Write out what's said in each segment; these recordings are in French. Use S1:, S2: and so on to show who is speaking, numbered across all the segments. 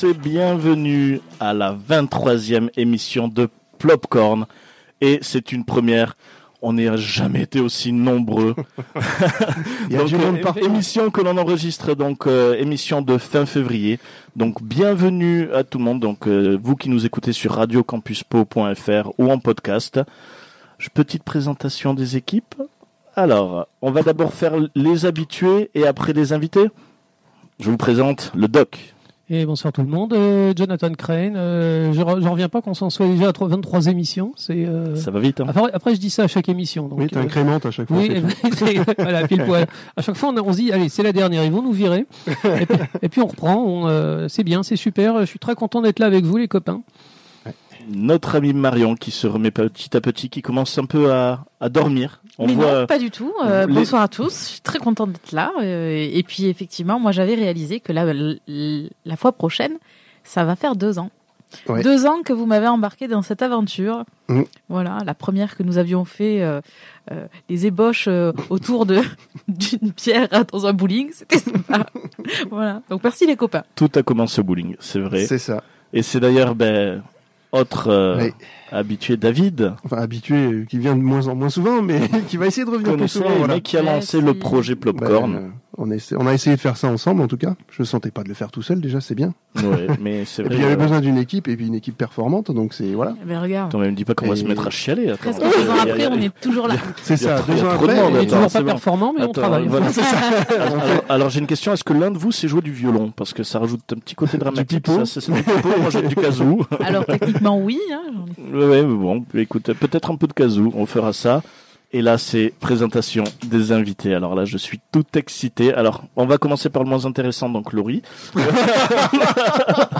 S1: Tous et bienvenue à la 23e émission de Plopcorn. Et c'est une première. On n'a jamais été aussi nombreux.
S2: Il y a
S1: donc,
S2: du monde
S1: euh,
S2: partout.
S1: émission que l'on enregistre, donc euh, émission de fin février. Donc bienvenue à tout le monde. Donc euh, vous qui nous écoutez sur radiocampuspo.fr ou en podcast. Petite présentation des équipes. Alors, on va d'abord faire les habitués et après les invités. Je vous présente le doc.
S3: Et bonsoir tout le monde, Euh, Jonathan Crane. Euh, je re- j'en reviens pas qu'on s'en soit déjà à trois- 23 émissions. C'est euh,
S1: Ça va vite. Hein
S3: après, après, je dis ça à chaque émission. Donc,
S4: Oui, t'es
S3: euh,
S4: incrémente à chaque fois.
S3: oui, voilà, pile poil. À chaque fois, on, on se dit, allez, c'est la dernière, ils vont nous virer. et, puis, et puis on reprend. on, euh, c'est bien, c'est super. Je suis très content d'être là avec vous, les copains.
S1: Notre ami Marion qui se remet petit à petit, qui commence un peu à, à dormir. On
S5: Mais
S1: voit.
S5: non, pas du tout. Euh,
S1: les-
S5: Bonsoir à tous. Je suis très contente d'être là. Euh, et puis effectivement, moi j'avais réalisé que la, la fois prochaine, ça va faire deux ans.
S4: Ouais.
S5: Deux ans que vous m'avez embarqué dans cette aventure.
S4: Mm.
S5: Voilà, la première que nous avions fait, euh, euh, les ébauches euh, autour de d'une pierre dans un bowling, c'était sympa. voilà. Donc merci les copains.
S1: Tout a commencé au bowling, c'est vrai.
S4: C'est ça.
S1: Et c'est d'ailleurs ben, autre euh,
S4: Oui.
S1: habitué David,
S4: Enfin, habitué, qui vient de moins en moins souvent, mais qui va essayer de revenir plus souvent. Voilà.
S1: mais qui a lancé le projet Plopcorn.
S4: Ben, euh, on, a essayé, on a essayé de faire ça ensemble, en tout cas. Je ne sentais pas de le faire tout seul, déjà, c'est bien.
S1: Ouais, mais c'est vrai.
S4: il y avait besoin d'une équipe, et puis une équipe performante, donc c'est, voilà.
S5: Mais regarde,
S1: T'en même dis pas qu'on va
S4: Et-
S1: se mettre à chialer. attends.
S5: presque deux ans après, on est toujours là.
S4: C'est ça, deux ans après.
S3: On est
S1: attends,
S3: toujours pas performant, mais on
S1: Attends,
S3: travaille.
S1: voilà, c'est ça. alors, j'ai une question. Est-ce que l'un de vous sait jouer du violon? Parce que ça rajoute un petit côté dramatique. du. Moi, j'ai du kazoo.
S5: Alors techniquement oui. Hein,
S1: mais bon, écoute, peut-être un peu de kazoo, on fera ça. Et là, c'est présentation des invités. Alors là, je suis tout excité. Alors, on va commencer par le moins intéressant, donc Laurie.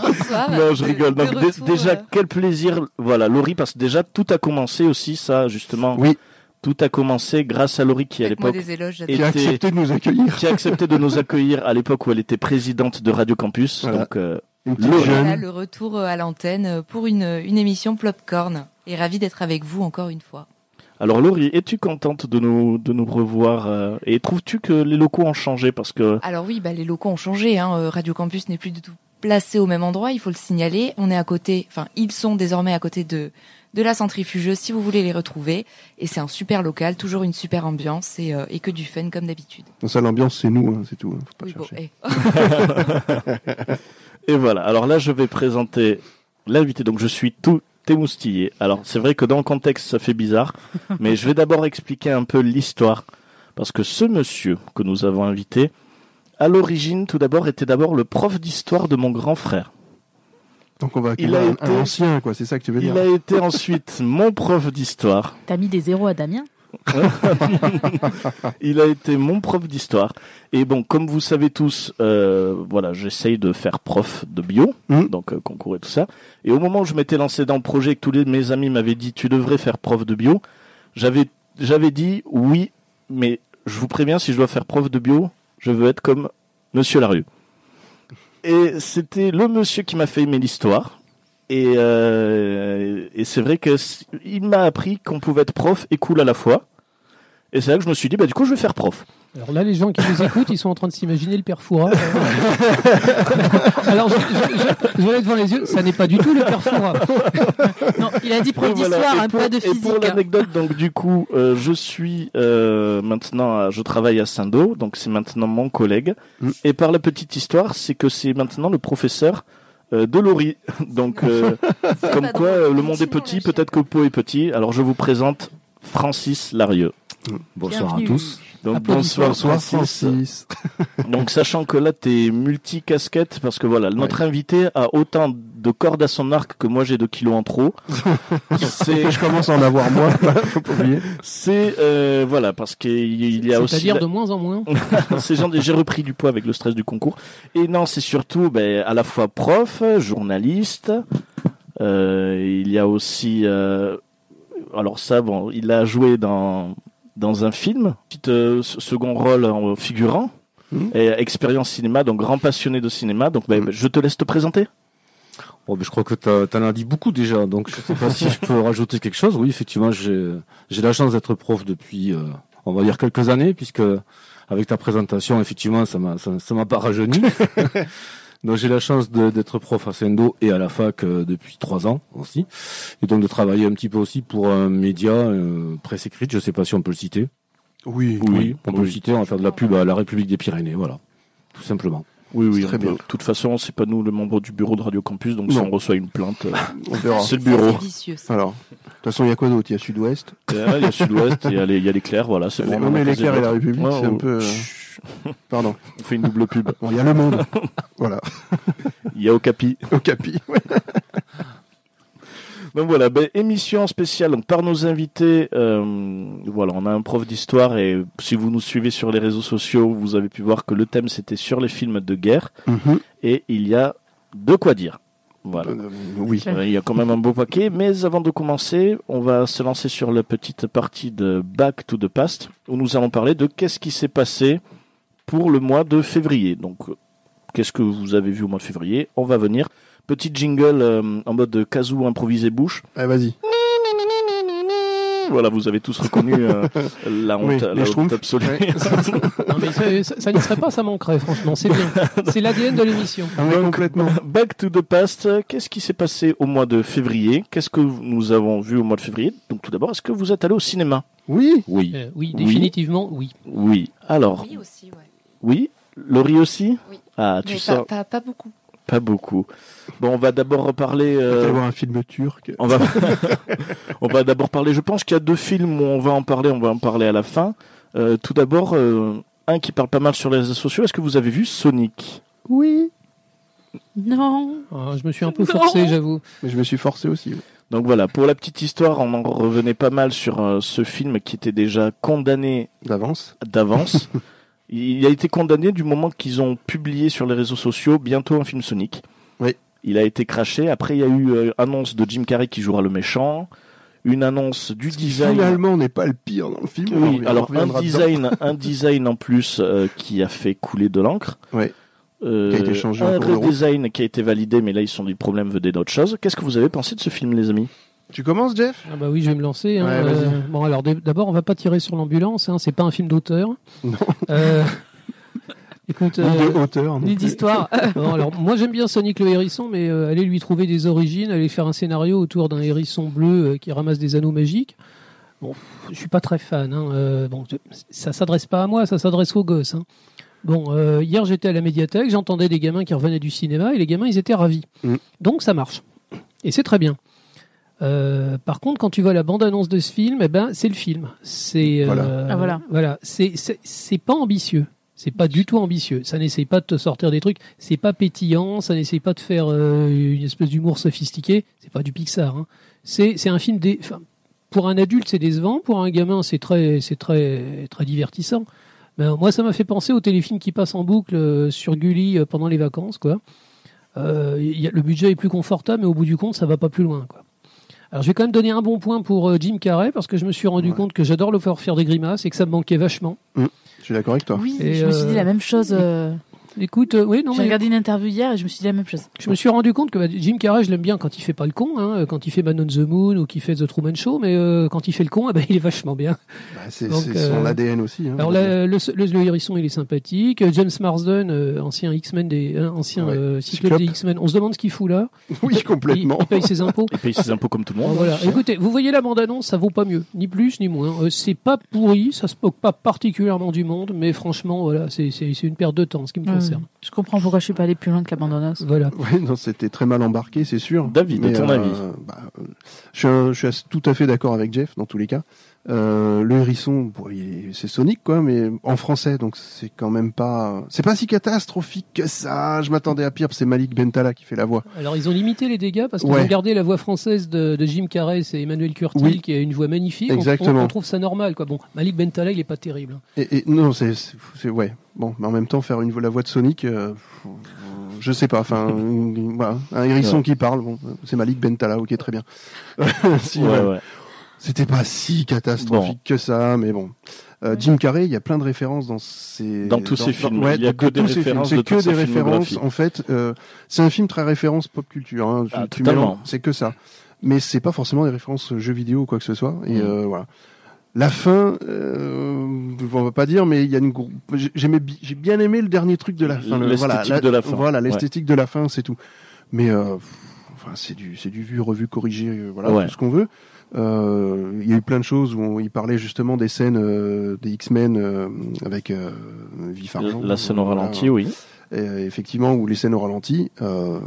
S6: Bonsoir.
S1: non, je rigole. Donc,
S6: retour,
S1: déjà,
S6: euh,
S1: quel plaisir. Voilà, Laurie, parce que déjà, tout a commencé aussi, ça, justement.
S4: Oui.
S1: Tout a commencé grâce à Laurie qui, à l'époque,
S6: des éloges.
S1: Et-
S4: Qui a
S1: était-
S4: accepté de nous accueillir.
S1: qui a accepté de nous accueillir à l'époque où elle était présidente de Radio Campus.
S4: Voilà.
S1: Donc, euh.
S6: Voilà,
S4: jeune.
S6: le retour euh, à l'antenne euh, pour une, une émission Plopcorn. Et ravi d'être avec vous encore une fois.
S1: Alors, Laurie, es-tu contente de nous, de nous revoir euh, Et trouves-tu que les locaux ont changé? Parce que
S6: Alors oui, bah, les locaux ont changé. Hein. euh, Radio Campus n'est plus du tout placé au même endroit, il faut le signaler. On est à côté, enfin ils sont désormais à côté de, de la centrifugeuse si vous voulez les retrouver. Et c'est un super local, toujours une super ambiance et, euh, et que du fun comme d'habitude.
S4: Donc ça, l'ambiance, c'est nous, hein, c'est tout. hein, faut pas
S6: Oui, bon,
S4: chercher.
S6: eh.
S1: Et voilà, alors là je vais présenter l'invité, donc je suis tout émoustillé. Alors c'est vrai que dans le contexte ça fait bizarre, mais je vais d'abord expliquer un peu l'histoire, parce que ce monsieur que nous avons invité, à l'origine tout d'abord était d'abord le prof d'histoire de mon grand frère.
S4: Donc on va
S1: Il
S4: accueillir
S1: a
S4: un,
S1: été-
S4: un ancien, quoi, c'est ça que tu veux
S1: Il
S4: dire.
S1: a été ensuite mon prof d'histoire,
S5: T'as mis des zéros à Damien?
S1: il a été mon prof d'histoire. Et bon, comme vous savez tous, euh, voilà, j'essaye de faire prof de bio,
S4: Mhm.
S1: donc euh, concours et tout ça. Et au moment où je m'étais lancé dans le projet, que tous les, mes amis m'avaient dit tu devrais faire prof de bio, j'avais j'avais dit oui, mais je vous préviens, si je dois faire prof de bio, je veux être comme Monsieur Larieux. Et c'était le monsieur qui m'a fait aimer l'histoire. Et, euh, et c'est vrai que il m'a appris qu'on pouvait être prof et cool à la fois. Et c'est là que je me suis dit, bah du coup, je vais faire prof.
S3: Alors là, les gens qui nous écoutent, ils sont en train de s'imaginer le père Fouras. Alors, je, je, je, je l'ai devant les yeux, ça n'est pas du tout le père Fouras.
S5: Non, il a dit prof
S1: Et voilà.
S5: d'histoire,
S1: Et
S5: hein, pas de
S1: Et
S5: physique.
S1: pour
S5: hein.
S1: l'anecdote, donc du coup, euh, je suis euh, maintenant, à- je travaille à Saint-Do, donc c'est maintenant mon collègue.
S4: Mm.
S1: Et par la petite histoire, c'est que c'est maintenant le professeur euh, de Laurie. Donc, euh, comme quoi, euh, le monde est petit, peut-être que pot est petit. Alors, je vous présente Francis Larieux.
S7: Bonsoir
S5: Bienvenue.
S7: à tous.
S1: Donc, bonsoir,
S4: Bonsoir
S1: Francis.
S4: Francis.
S1: Donc, sachant que là, t'es multi-casquette, parce que voilà, notre invité a autant de cordes à son arc que moi j'ai de kilos en trop. c'est,
S4: Je commence à en avoir moins, faut pas oublier.
S1: c'est euh, voilà parce qu'il il y a aussi
S3: C'est-à-dire
S1: la-
S3: de moins en moins.
S1: ces gens j'ai repris du poids avec le stress du concours. Et non, c'est surtout ben, à la fois prof, journaliste. euh, il y a aussi, euh, alors ça, bon, il a joué dans dans un film, petit euh, second rôle en figurant.
S4: Mhm.
S1: Et expérience cinéma, donc grand passionné de cinéma. Donc, ben,
S4: Mhm.
S1: je te laisse te présenter.
S7: Bon, mais je crois que t'as- t'en as dit beaucoup déjà, donc je sais pas si je peux rajouter quelque chose. Oui, effectivement, j'ai la chance d'être prof depuis, euh, on va dire quelques années, puisque avec ta présentation, effectivement, ça m'a ça ça m'a pas rajeuni. donc j'ai la chance d'être prof à Sendo et à la fac euh, depuis trois ans aussi, et donc de travailler un petit peu aussi pour un média euh, presse écrite. Je sais pas si on peut le citer.
S4: Oui,
S7: Oui, on peut le citer. On va faire de la pub à la République des Pyrénées, voilà, tout simplement.
S1: Oui, oui,
S4: Très bien.
S1: De toute façon, c'est pas nous le membre du bureau de Radio Campus, donc si on reçoit une plainte, euh,
S4: on verra.
S1: c'est le bureau.
S6: Vicieux. ça.
S4: Alors, de toute façon, il y a quoi d'autre? Il y a Sud-Ouest?
S1: Il y a il y a Sud-Ouest, il y a les- il y a l'éclair, voilà, c'est vraiment
S4: non, mais
S1: la
S4: l'éclair et la. République,
S1: Ouais,
S4: c'est un peu, euh, Pardon.
S1: On fait une double pub.
S4: Bon, il y a Le Monde. voilà.
S1: Il y a Okapi.
S4: Au Capi.
S1: Donc voilà, ben, émission spéciale donc, par nos invités. euh, voilà, on a un prof d'histoire et si vous nous suivez sur les réseaux sociaux, vous avez pu voir que le thème c'était sur les films de guerre
S4: Mhm.
S1: et il y a de quoi dire. Voilà.
S4: Euh, oui.
S1: Euh, Il y a quand même un beau paquet, mais avant de commencer, on va se lancer sur la petite partie de Back to the Past, où nous allons parler de qu'est-ce qui s'est passé pour le mois de février. Donc, qu'est-ce que vous avez vu au mois de février? On va venir. Petit jingle euh, en mode kazoo improvisé bouche.
S4: Allez, vas-y.
S1: Voilà, vous avez tous reconnu euh, la honte,
S4: Oui,
S1: la
S4: les
S1: honte
S4: schtroumpfs.
S1: absolue.
S4: Ouais.
S3: Non, mais ça, ça, ça n'y serait pas, ça manquerait, franchement. C'est bien. C'est l'ADN de l'émission.
S4: Ah, complètement.
S1: Back to the past, qu'est-ce qui s'est passé au mois de février? Qu'est-ce que nous avons vu au mois de février? Donc tout d'abord, est-ce que vous êtes allé au cinéma?
S4: Oui.
S1: Oui.
S3: Euh, oui,
S1: Oui.
S3: définitivement, oui.
S1: Oui. Alors,
S6: Oui aussi, ouais.
S1: oui Laurie aussi?
S6: Oui.
S1: Ah, tu
S6: Mais
S1: sens
S6: pas, pas beaucoup.
S1: Pas beaucoup. Bon, on va d'abord reparler...
S4: On
S1: euh,
S4: un film turc.
S1: on va, on va d'abord parler. Je pense qu'il y a deux films où on va en parler. On va en parler à la fin. Euh, tout d'abord, euh, un qui parle pas mal sur les réseaux sociaux. Est-ce que vous avez vu Sonic?
S4: Oui.
S5: Non.
S3: Ah, je me suis un peu
S5: Non.
S3: forcé, j'avoue.
S4: Mais je me suis forcé aussi. oui.
S1: Donc voilà, pour la petite histoire, on en revenait pas mal sur euh, ce film qui était déjà condamné
S4: D'avance.
S1: d'avance. Il a été condamné du moment qu'ils ont publié sur les réseaux sociaux bientôt un film Sonic.
S4: Oui.
S1: Il a été craché. Après, il y a eu euh, annonce de Jim Carrey qui jouera le méchant, une annonce du design.
S4: Finalement, on n'est pas le pire dans le film.
S1: Oui, alors un design, un design en plus euh, qui a fait couler de l'encre. Euh,
S4: Qui a été changé en
S1: un redesign qui a été validé, mais là ils sont des problèmes venaient d'autre chose. Qu'est-ce que vous avez pensé de ce film, les amis?
S4: Tu commences, Jeff?
S3: Ah bah oui, je vais me lancer. hein.
S4: Ouais.
S3: Euh, bon, alors d'abord, on va pas tirer sur l'ambulance. Hein. C'est pas un film d'auteur.
S4: Non.
S3: Euh, Écoute,
S4: Ni
S3: euh,
S4: de hauteur.
S5: Ni d'histoire.
S3: alors moi j'aime bien Sonic le hérisson, mais euh, allez lui trouver des origines, allez faire un scénario autour d'un hérisson bleu qui ramasse des anneaux magiques. Bon, je suis pas très fan. Hein. Bon, ça s'adresse pas à moi, ça s'adresse aux gosses. Hein. Bon, hier j'étais à la médiathèque, j'entendais des gamins qui revenaient du cinéma et les gamins ils étaient ravis.
S4: Mm.
S3: Donc ça marche et c'est très bien. Euh, par contre, quand tu vois la bande-annonce de ce film, eh ben c'est le film. C'est
S4: Voilà.
S3: euh,
S5: Ah, voilà.
S3: voilà. C'est c'est c'est pas ambitieux. C'est pas du tout ambitieux. Ça n'essaye pas de te sortir des trucs. C'est pas pétillant. Ça n'essaye pas de faire euh, une espèce d'humour sophistiqué. C'est pas du Pixar. Hein. C'est c'est un film des. enfin, pour un adulte, c'est décevant. Pour un gamin, c'est très c'est très très divertissant. Ben, moi, ça m'a fait penser aux téléfilms qui passent en boucle sur Gulli pendant les vacances, quoi. Euh, il y a- le budget est plus confortable, mais au bout du compte, ça va pas plus loin, quoi. Alors, je vais quand même donner un bon point pour euh, Jim Carrey parce que je me suis rendu
S4: Ouais.
S3: compte que j'adore le faire faire des grimaces et que ça me manquait vachement.
S4: Je suis d'accord avec toi.
S5: Oui,
S3: Et,
S5: je me suis dit
S3: euh,
S5: la même chose. Euh,
S3: Écoute, euh, oui, non,
S5: J'ai
S3: mais
S5: regardé une interview hier et je me suis dit la même chose.
S3: je me suis rendu compte que bah, Jim Carrey, je l'aime bien quand il fait pas le con, hein, quand il fait Man on the Moon ou qu'il fait The Truman Show, mais euh, quand il fait le con, eh ben, il est vachement bien.
S4: Bah, c'est son
S3: euh,
S4: ADN aussi. hein,
S3: Alors
S4: va
S3: le, le, le- le hérisson, il est sympathique. James Marsden, euh, ancien X-Men des, euh, ancien
S4: Ouais.
S3: euh, cyclope des. X-Men. On se demande ce qu'il fout là.
S4: Oui,
S3: Il,
S4: complètement.
S3: il paye ses impôts.
S1: Il paye ses impôts comme tout le monde.
S3: voilà. Écoutez, vous voyez la bande-annonce, ça vaut pas mieux, ni plus ni moins. Euh, c'est pas pourri, ça se moque pas particulièrement du monde, mais franchement, voilà, c'est une perte de temps, ce qui me
S5: Ouais,
S3: concerne.
S5: Je comprends pourquoi je suis pas allé plus loin que l'abandonneuse.
S3: Voilà.
S4: Ouais, non, c'était très mal embarqué, c'est sûr.
S1: David,
S4: Mais,
S1: ton
S4: euh,
S1: avis
S4: bah, euh, je, suis un- je suis assez- tout à fait d'accord avec Jeff dans tous les cas. Euh, le hérisson, bon, il est c'est c'est Sonic quoi, mais en français, donc c'est quand même pas, c'est pas si catastrophique que ça. Je m'attendais à pire. C'est Malik Bentala qui fait la voix.
S3: Alors ils ont limité les dégâts parce qu'ils
S4: Ouais.
S3: ont gardé la voix française de, de Jim Carrey et Emmanuel Curtil
S4: Oui.
S3: qui a une voix magnifique. On-
S4: Exactement.
S3: On, on trouve ça normal quoi. Bon, Malik Bentala il est pas terrible. hein.
S4: Et, et non, c'est, c'est, c'est- ouais. Bon, mais en même temps, faire une voix- la voix de Sonic, euh, je sais pas. Enfin, voilà, un hérisson
S1: Ouais.
S4: qui parle. Bon, c'est Malik Bentala. Ok, très bien. Si,
S1: Ouais,
S4: ouais.
S1: ouais.
S4: C'était pas si catastrophique que ça, mais bon. Euh, Jim Carrey, il y a plein de références dans ses
S1: Dans tous ses films.
S4: ouais,
S1: Il y a
S4: de
S1: que des références
S4: C'est
S1: de
S4: que des références. En fait, euh, c'est un film très référence pop culture. Hein.
S1: Ah,
S4: tu C'est que ça. Mais c'est pas forcément des références jeux vidéo ou quoi que ce soit. Et
S1: Mm.
S4: euh, voilà. La fin, euh, on va pas dire, mais il y a une. J'aimais, j'ai bien aimé le dernier truc de la fin. le- voilà,
S1: L'esthétique de la fin.
S4: Voilà,
S1: Ouais.
S4: l'esthétique de la fin, c'est tout. Mais euh, enfin, c'est du, c'est du vu, revu, corrigé, euh, voilà,
S1: Ouais.
S4: tout ce qu'on veut. Euh, Il y a eu plein de choses où on, il parlait justement des scènes euh, des X-Men euh, avec euh, Vif Argent.
S1: La scène au
S4: Voilà.
S1: ralenti, oui.
S4: Et, euh, effectivement, ou les scènes au ralenti. Euh,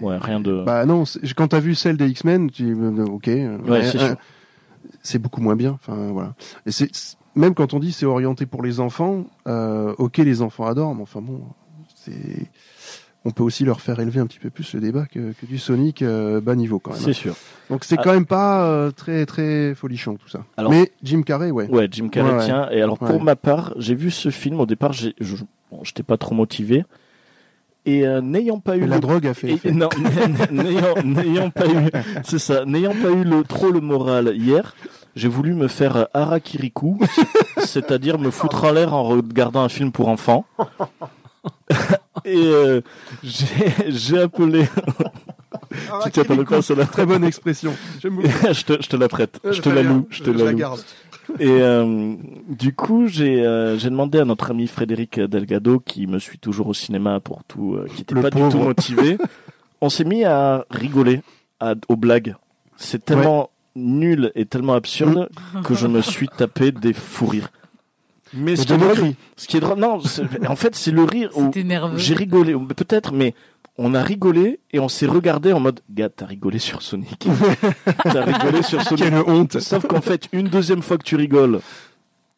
S1: Ouais, rien de.
S4: Bah non, quand t'as vu celle des X-Men, tu ok.
S1: Ouais, c'est
S4: beaucoup moins bien. Enfin voilà. Et c'est c'est- même quand on dit c'est orienté pour les enfants, euh, ok les enfants adorent, mais enfin bon, c'est on peut aussi leur faire élever un petit peu plus le débat que, que du Sonic euh, bas niveau quand même.
S1: C'est sûr.
S4: Donc c'est
S1: Ah.
S4: quand même pas euh, très très folichon tout ça.
S1: Alors-
S4: mais Jim Carrey, ouais.
S1: Ouais, Jim Carrey
S4: Ouais, ouais.
S1: tient. Et alors pour
S4: Ouais.
S1: ma part, j'ai vu ce film au départ. J'ai, je, bon, j'étais pas trop motivé. Et euh, n'ayant pas eu
S4: la
S1: le-
S4: drogue a fait.
S1: et- non, n'ayant, n'ayant pas eu, c'est ça, n'ayant pas eu le, trop le moral hier, j'ai voulu me faire harakiriku, c'est-à-dire me foutre en l'air en regardant un film pour enfants. Et euh, j'ai, appelé. tu t'attendais pas sur la
S4: Très bonne expression. J'aime beaucoup.
S1: je te, je te la prête, je te la loue, je te
S4: Je
S1: la
S4: la
S1: loue.
S4: garde.
S1: Et euh, du coup, j'ai euh, j'ai demandé à notre ami Frédéric Delgado, qui me suit toujours au cinéma pour tout, euh, qui était
S4: Le
S1: pas du tout motivé. On s'est mis à rigoler à, aux blagues. C'est tellement nul et tellement absurde que je me suis tapé des fous rires. Mais ce
S4: C'est
S1: qui est
S4: moquerie.
S1: ce qui est drôle, non, en fait, c'est le rire où
S5: C'était nerveux.
S1: j'ai rigolé, peut-être, mais on a rigolé et on s'est regardé en mode, gars, t'as rigolé sur Sonic. t'as rigolé sur Sonic.
S4: Quelle honte.
S1: Sauf qu'en fait, une deuxième fois que tu rigoles,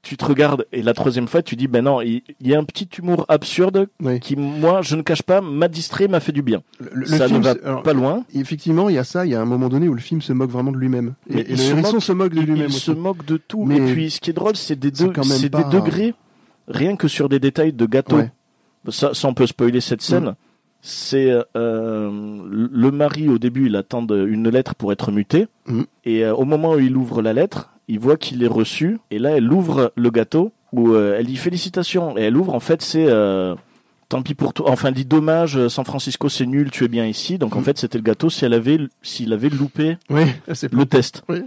S1: tu te regardes et la troisième fois, tu dis, ben non, il il y a un petit humour absurde
S4: Oui.
S1: qui, moi, je ne cache pas, m'a distrait, m'a fait du bien.
S4: Le, le
S1: Ça
S4: film,
S1: ne va
S4: alors,
S1: pas loin.
S4: Effectivement, il y a ça. Il y a un moment donné où le film se moque vraiment de lui-même. Et, le
S1: se
S4: hérisson
S1: moque-
S4: se moque de lui-même.
S1: il se moque de tout.
S4: Mais-
S1: Et puis, ce qui est drôle, c'est des, deux- c'est
S4: pas-
S1: des degrés, rien que sur des détails de gâteau.
S4: Ouais.
S1: Ça, ça, on peut spoiler cette scène.
S4: Mm.
S1: C'est euh, le mari au début, il attend une lettre pour être muté,
S4: Mm.
S1: et euh, au moment où il ouvre la lettre, il voit qu'il est reçu, et là elle ouvre le gâteau où euh, elle dit félicitations, et elle ouvre en fait c'est euh, tant pis pour toi, enfin elle dit dommage, euh, San Francisco c'est nul, tu es bien ici, donc en
S4: Mm.
S1: fait c'était le gâteau si elle avait s'il avait loupé
S4: Oui,
S1: le test.
S4: Oui.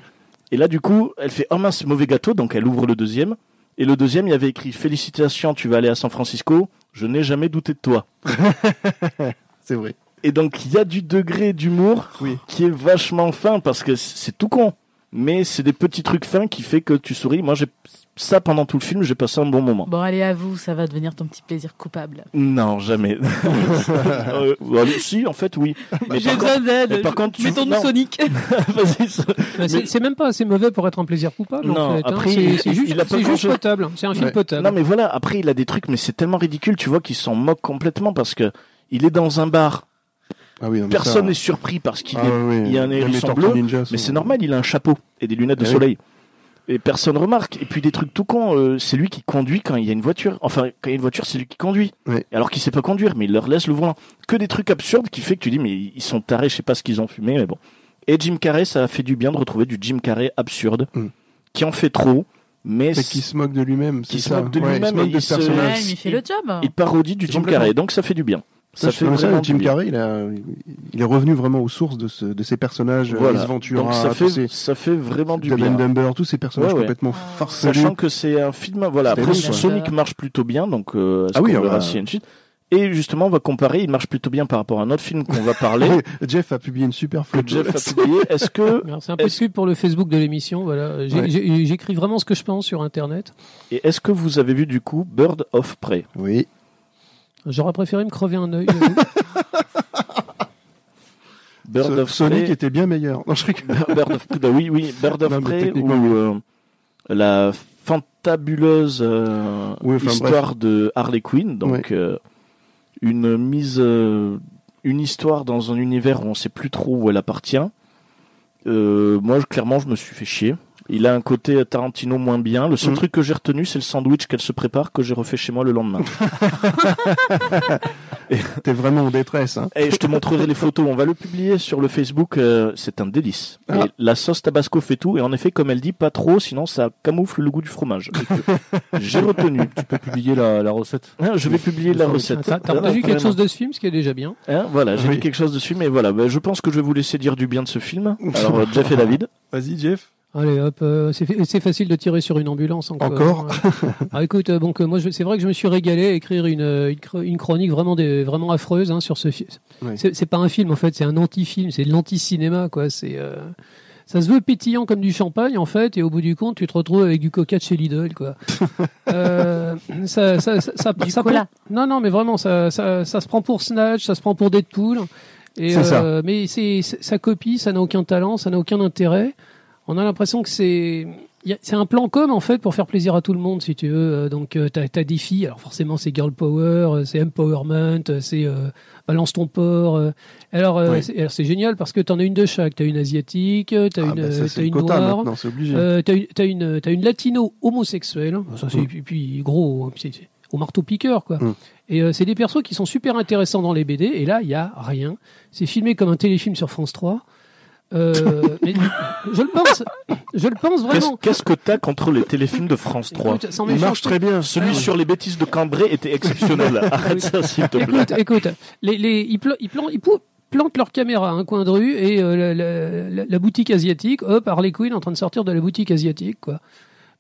S1: Et là, du coup, elle fait Oh mince, mauvais gâteau, donc elle ouvre le deuxième. Et le deuxième, il y avait écrit Félicitations, tu vas aller à San Francisco. Je n'ai jamais douté de toi.
S4: c'est vrai.
S1: Et donc, il y a du degré d'humour
S4: Oui.
S1: qui est vachement fin parce que c'est tout con. Mais c'est des petits trucs fins qui fait que tu souris. Moi, j'ai ça pendant tout le film, j'ai passé un bon moment.
S5: Bon, allez, à vous, ça va devenir ton petit plaisir coupable.
S1: Non, jamais. Euh, allez, si, en fait, oui. Mais
S5: J'ai
S1: par
S5: besoin
S1: contre,
S5: d'aide.
S1: mais par contre, tu-
S5: Mettons-nous
S1: non.
S5: Sonic.
S3: Bah, c'est même pas assez mauvais pour être un plaisir coupable.
S1: Non,
S3: en fait, hein.
S1: après,
S3: c'est juste, potable. C'est un film
S4: Ouais.
S3: potable.
S1: Non mais voilà, après il a des trucs, mais c'est tellement ridicule, tu vois, qu'il s'en moque complètement parce que il est dans un bar,
S4: Ah oui, non, mais
S1: personne
S4: ça-
S1: n'est surpris parce qu'il
S4: Ah
S1: est,
S4: oui,
S1: il y a un hérisson bleu,
S4: Ninja
S1: mais c'est normal, il a un chapeau et des lunettes de
S4: Eh oui.
S1: soleil. Et personne remarque. Et puis des trucs tout cons, euh, c'est lui qui conduit quand il y a une voiture. Enfin, quand il y a une voiture, c'est lui qui conduit.
S4: Ouais.
S1: Alors qu'il sait pas conduire, mais il leur laisse le volant. Que des trucs absurdes qui fait que tu dis, mais ils sont tarés, je sais pas ce qu'ils ont fumé, mais bon. Et Jim Carrey, ça a fait du bien de retrouver du Jim Carrey absurde,
S4: Mm.
S1: qui en fait trop, mais
S4: Mais qui se moque de lui-même.
S1: Qui se moque de
S4: Ouais,
S1: lui-même
S4: il se moque
S1: et
S4: de
S1: il se-.
S5: Ouais, il fait le job.
S1: il parodie du Jim. Carrey, donc ça fait du bien. Ça, fait
S4: ça,
S1: vraiment du
S4: Jim
S1: bien.
S4: Carrey, il, a, il est revenu vraiment aux sources de, ce, de ces personnages, euh,
S1: Voilà.
S4: Ace Ventura,
S1: Donc ça fait,
S4: ces
S1: ça fait vraiment du bien.
S4: and Dumber, tous ces personnages
S1: Ouais, ouais.
S4: complètement farfelus.
S1: Sachant que c'est un film, voilà.
S4: C'était
S1: Après. Sonic marche plutôt bien, donc euh,
S4: Ah oui,
S1: qu'on
S4: ah
S1: verra
S4: bah.
S1: a une suite? Et justement, on va comparer. Il marche plutôt bien par rapport à un autre film qu'on va parler.
S4: Jeff a publié une super photo.
S1: Jeff a publié. Est-ce que
S3: C'est un peu pub pour le Facebook de l'émission. Voilà, j'écris vraiment ce que je pense sur Internet.
S1: et est-ce que vous avez vu du coup Bird of Prey?
S4: Oui.
S3: J'aurais préféré me crever un œil.
S1: Bird of
S4: Sonic
S1: Prey.
S4: était bien meilleur. Non, je.
S1: Bird of Prey. bah oui, oui. Bird of
S4: Non,
S1: Prey où euh, la fantabuleuse euh,
S4: Oui, enfin,
S1: histoire de Harley Quinn, donc euh, une mise, euh, une histoire dans un univers où on sait plus trop où elle appartient. Euh, moi, clairement, je me suis fait chier. Il a un côté Tarantino moins bien. Le seul
S4: Mhm.
S1: truc que j'ai retenu, c'est le sandwich qu'elle se prépare que j'ai refait chez moi le lendemain.
S4: T'es vraiment en détresse. Hein.
S1: Et je te montrerai les photos. On va le publier sur le Facebook. euh, c'est un délice.
S4: Ah.
S1: Et la sauce Tabasco fait tout. Et en effet, comme elle dit, pas trop, sinon ça camoufle le goût du fromage. J'ai retenu.
S7: Tu peux publier la, la recette.
S1: Hein, je vais publier la recette.
S3: T'as t'as retenu quelque chose de ce film, ce qui est déjà bien.
S1: Hein, voilà, j'ai
S4: Oui.
S1: dit quelque chose dessus, mais voilà, bah, je pense que je vais vous laisser dire du bien de ce film. Alors, Jeff et David.
S4: Vas-y, Jeff.
S3: Allez, hop, euh, c'est fa- c'est facile de tirer sur une ambulance encore.
S4: Encore
S3: hein. Ah, écoute, euh, donc euh, moi, je- c'est vrai que je me suis régalé à écrire une, euh, une, chronique vraiment, des, vraiment affreuse hein, sur ce film.
S4: Ouais.
S3: C'est pas un film en fait, c'est un anti-film, c'est de l'anti-cinéma quoi. C'est euh, ça se veut pétillant comme du champagne en fait, et au bout du compte, tu te retrouves avec du coca de chez Lidl quoi. euh, ça, ça, ça, ça,
S5: Du
S3: ça prend- Non, non, mais vraiment, ça, ça, ça se prend pour Snatch, ça se prend pour Deadpool. Et,
S4: C'est ça.
S3: euh, Mais c'est c'est- ça copie, ça n'a aucun talent, ça n'a aucun intérêt. On a l'impression que c'est c'est un plan com en fait pour faire plaisir à tout le monde si tu veux. Euh, Donc euh, t'as as des filles, alors forcément c'est girl power, euh, c'est empowerment, c'est euh, balance ton euh. Alors euh, c'est génial parce que t'en as une de chaque. T'as une asiatique, t'as
S4: Ah,
S3: une,
S4: bah, ça,
S3: t'as une
S4: quota
S3: noire. Euh, t'as une, t'as une, une latino homosexuelle. Ça, c'est,
S4: Mm.
S3: puis, puis gros, c'est- c'est au marteau piqueur, quoi.
S4: Mm.
S3: Et euh, c'est des persos qui sont super intéressants dans les BD. Et là, il y a rien. C'est filmé comme un téléfilm sur France 3. Euh, mais je le pense, je le pense vraiment.
S1: qu'est-ce que t'as contre les téléfilms de France 3
S3: Écoute,
S4: Il marche très bien.
S1: Celui sur les bêtises de Cambrai était exceptionnel. Arrête ça, s'il te plaît.
S3: Écoute, écoute, les, les, ils, ils, plan- ils pou- plantent leur caméra à un coin de rue et euh, la, la- la- la boutique asiatique, hop, Harley Quinn en train de sortir de la boutique asiatique, quoi.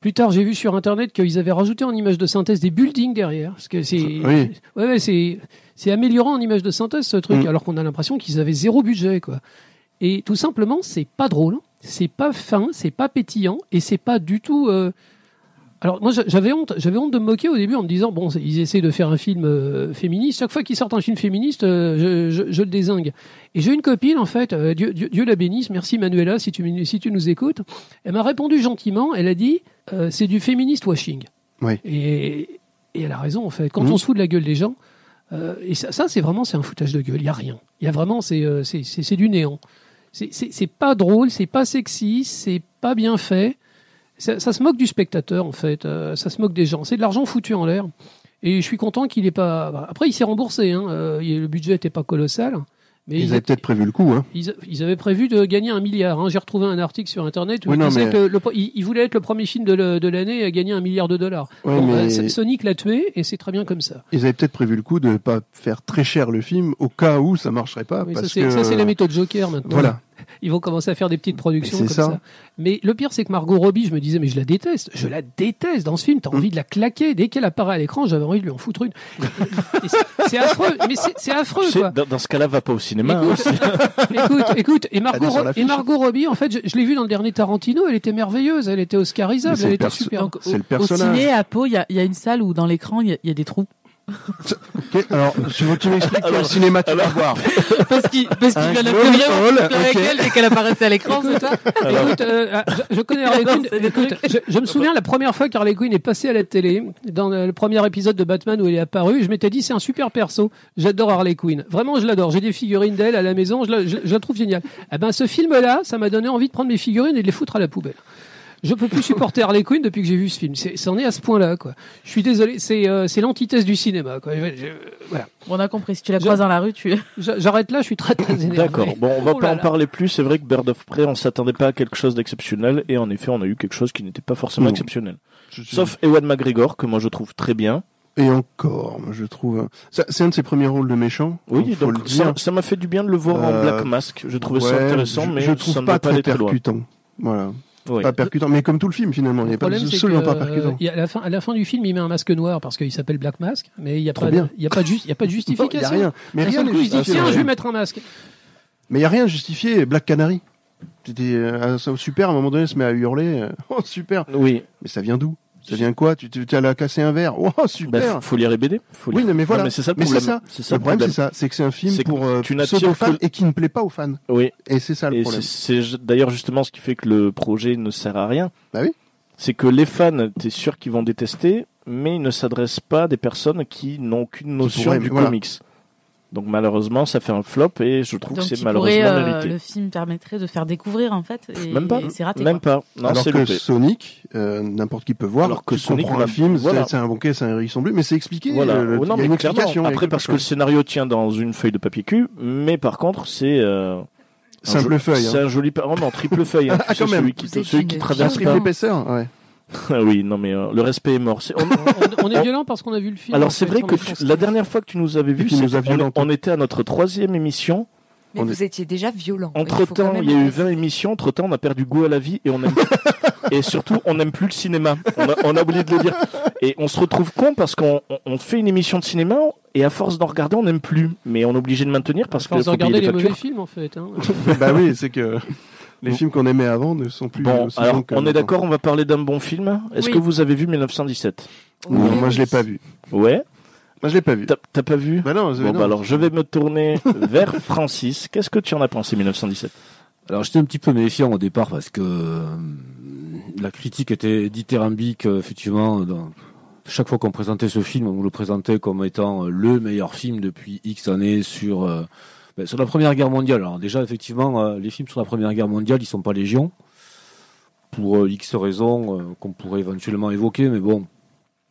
S3: Plus tard, j'ai vu sur internet qu'ils avaient rajouté en image de synthèse des buildings derrière, parce que c'est,
S4: Oui.
S3: ouais, ouais, c'est, c'est améliorant en image de synthèse ce truc,
S4: Mm.
S3: alors qu'on a l'impression qu'ils avaient zéro budget, quoi. Et tout simplement, c'est pas drôle, c'est pas fin, c'est pas pétillant, et c'est pas du tout. euh, Alors moi, j'a- j'avais honte, j'avais honte de me moquer au début en me disant bon, ils essaient de faire un film euh, féministe. Chaque fois qu'ils sortent un film féministe, euh, je, je, je le désingue. Et j'ai une copine en fait, Dieu, Dieu, Dieu la bénisse, merci Manuela si tu si tu nous écoutes. Elle m'a répondu gentiment. Elle a dit c'est du féministe washing.
S4: Oui.
S3: Et, et elle a raison en fait. Quand
S4: Mhm.
S3: on se fout de la gueule des gens, et ça, ça c'est vraiment c'est un foutage de gueule. Il y a rien. Il y a vraiment c'est c'est du néant. C'est pas drôle, c'est pas sexy, c'est pas bien fait. Ça, ça se moque du spectateur en fait. euh, ça se moque des gens. C'est de l'argent foutu en l'air. Et je suis content qu'il ait pas. bah, Après, il s'est remboursé. Hein. euh, le budget était pas colossal. Mais
S4: Ils
S3: il-
S4: avaient peut-être prévu le coup. Hein.
S3: ils, avaient prévu de gagner un milliard. hein. J'ai retrouvé un article sur Internet où
S4: Oui,
S3: il
S4: non,
S3: disait
S4: mais-
S3: que le, le- il, il voulait être le premier film de, l'année à gagner un milliard de dollars.
S4: Ouais,
S3: Bon,
S4: mais-
S3: bah, Sonic l'a tué et c'est très bien comme ça.
S4: Ils avaient peut-être prévu le coup de pas faire très cher le film au cas où ça marcherait pas.
S3: Oui, ça,
S4: parce
S3: c'est
S4: que...
S3: ça, c'est la méthode Joker maintenant.
S4: Voilà.
S3: Ils vont commencer à faire des petites productions comme
S4: ça.
S3: ça. Mais le pire, c'est que Margot Robbie, je me disais, mais je la déteste. Je la déteste dans ce film. T'as
S4: Mm.
S3: envie de la claquer. Dès qu'elle apparaît à l'écran, j'avais envie de lui en foutre une. C'est- affreux. Mais c'est affreux, quoi.
S1: dans, dans ce cas-là, va pas au cinéma. hein,
S3: Écoute, écoute, écoute, et Margot, Ro- et Margot Robbie, en fait, je, je l'ai vue dans le dernier Tarantino, elle était merveilleuse, elle était oscarisable, elle
S4: le
S3: était super.
S4: C'est le personnage.
S5: Au ciné, à Pau, il y a, il y a une salle où dans l'écran, il y, a- il y a des trous.
S4: Alors, je veux que tu m'expliques quel cinéma tu vas voir.
S5: Parce qu'il parce qu'il
S4: Un
S5: vient
S4: hall,
S5: avec
S4: ok.
S5: elle dès qu'elle apparaissait à l'écran, c'est ça
S3: Écoute, euh, ah, je, je connais Harley Quinn. Écoute, je, je me souviens la première fois qu'Harley Quinn est passée à la télé, dans le, le premier épisode de Batman où elle est apparue, je m'étais dit c'est un super perso. J'adore Harley Quinn. Vraiment, je l'adore. J'ai des figurines d'elle à la maison, je la, je- je la trouve géniale. Eh ben, ce film-là, ça m'a donné envie de prendre mes figurines et de les foutre à la poubelle. Je peux plus supporter Harley Quinn depuis que j'ai vu ce film. C'est, c'en est à ce point-là, quoi. Je suis désolé, c'est, euh, l'antithèse du cinéma, quoi. Je- je- voilà.
S5: On a compris. Si tu la croises dans la rue, tu.
S3: J'a- J'arrête là, je suis très très énervé.
S1: D'accord. Bon, on va
S3: Oh
S1: pas en parler plus. C'est vrai que Bird of Prey, on s'attendait pas à quelque chose d'exceptionnel, et en effet, on a eu quelque chose qui n'était pas forcément
S4: Non.
S1: exceptionnel. Sauf Ewan McGregor, que moi je trouve très bien.
S4: Et encore, moi, je trouve. ça- C'est un de ses premiers rôles de méchant.
S1: Oui,
S4: faut
S1: donc
S4: le
S1: ça
S4: dire.
S1: ça m'a fait du bien de le voir en
S4: Euh,
S1: Black Mask. Je trouvais ça
S4: Ouais,
S1: intéressant,
S4: je,
S1: mais
S4: je trouve
S1: ça
S4: pas
S1: pas très loin.
S4: percutant. Voilà,
S1: Oui.
S4: pas percutant, mais comme tout le film finalement, il n'est pas pas
S3: euh,
S4: percutant.
S3: il y a- à, la fin, à la fin du film, il met un masque noir parce qu'il s'appelle Black Mask, mais il n'y a,
S4: Trop
S3: pas de-
S4: bien.
S3: il y a, pas de ju- il y a pas de
S4: Il
S3: justification.
S4: a rien, mais rien
S3: coup, il se dit,
S4: justifié.
S3: tiens, je vais mettre un masque.
S4: Mais il y a rien justifié. Black Canary, c'était euh, super. À un moment donné, il se met à hurler. euh, Oh super.
S1: Oui.
S4: Mais ça vient d'où? Ça vient quoi? Tu tu- tu allais casser un verre? Oh
S1: Bah,
S4: super.
S1: f- faut lire les BD. Faut
S4: Oui, non, mais voilà.
S1: mais c'est ça le problème.
S4: c'est ça. Le problème, c'est ça, c'est que c'est un film pour euh, pseudo-fans et qui ne plaît pas aux fans.
S1: Oui.
S4: Et c'est ça le
S1: Et
S4: problème.
S1: c'est d'ailleurs justement ce qui fait que le projet ne sert à rien.
S4: Bah oui.
S1: c'est que les fans, t'es sûr qu'ils vont détester, mais ils ne s'adressent pas à des personnes qui n'ont aucune notion du
S4: voilà.
S1: comics. Donc malheureusement, ça fait un flop et je trouve
S5: Donc,
S1: que c'est malheureusement
S5: pourrait, euh,
S1: mérité.
S5: le film permettrait de faire découvrir en fait. Et,
S1: Même pas.
S5: c'est raté.
S1: Même
S5: quoi.
S1: pas. Non,
S4: Alors
S1: c'est
S4: que
S1: loupé.
S4: Sonic, euh, n'importe qui peut voir.
S1: Alors que
S4: tu
S1: Sonic,
S4: un film,
S1: voilà.
S4: c'est- c'est un banquet, c'est un hérisson bleu, mais c'est expliqué.
S1: Voilà.
S4: euh, le-
S1: Oh, non,
S4: y a
S1: mais
S4: une
S1: clairement.
S4: explication.
S1: Après, parce que le scénario tient dans une feuille de papier cul, mais par contre, c'est euh, un
S4: Simple feuille.
S1: C'est
S4: hein.
S1: un joli pa- oh, non, triple feuille. hein.
S4: Ah,
S1: C'est
S4: quand même.
S1: Celui qui,
S6: C'est
S1: celui qui traverse
S4: Triple épaisseur, ouais.
S1: Ah oui, non mais euh, le respect est mort. On-
S3: on, on est violent parce qu'on a vu le film.
S1: Alors c'est vrai que tu- la dernière fois que tu nous avais vu,
S4: nous
S1: on, était à notre troisième émission.
S6: Mais
S4: On
S6: vous étiez déjà violent.
S1: Entre temps, il y a eu
S6: arrêter.
S1: 20 émissions. Entre temps, on a perdu goût à la vie et on aime et surtout, on n'aime plus le cinéma. On a, on a oublié de le dire. Et on se retrouve con parce qu'on on- on fait une émission de cinéma et à force d'en regarder, on n'aime plus. Mais on est obligé de maintenir parce
S3: À force de regarder
S1: les
S3: les mauvais films en fait. hein.
S4: bah oui, c'est que les
S1: Bon.
S4: films qu'on aimait avant ne sont plus
S1: Bon,
S4: aussi
S1: alors
S4: bons que
S1: on est d'accord, on va parler d'un bon film. Est-ce
S5: Oui.
S1: que vous avez vu 1917
S6: Oui,
S4: Non, moi je l'ai pas vu.
S1: Ouais.
S4: Moi je l'ai pas vu.
S1: T'as pas vu?
S4: Bah non,
S1: Bon, bah alors je vais me tourner vers Francis. Qu'est-ce que tu en as pensé 1917
S7: Alors j'étais un petit peu méfiant au départ parce que euh, la critique était dithyrambique, euh, effectivement. dans- chaque fois qu'on présentait ce film, on nous le présentait comme étant euh, le meilleur film depuis X années sur euh, ben, sur la Première Guerre mondiale. Alors déjà, effectivement, euh, les films sur la Première Guerre mondiale, ils sont pas légion pour euh, X raisons euh, qu'on pourrait éventuellement évoquer, mais bon,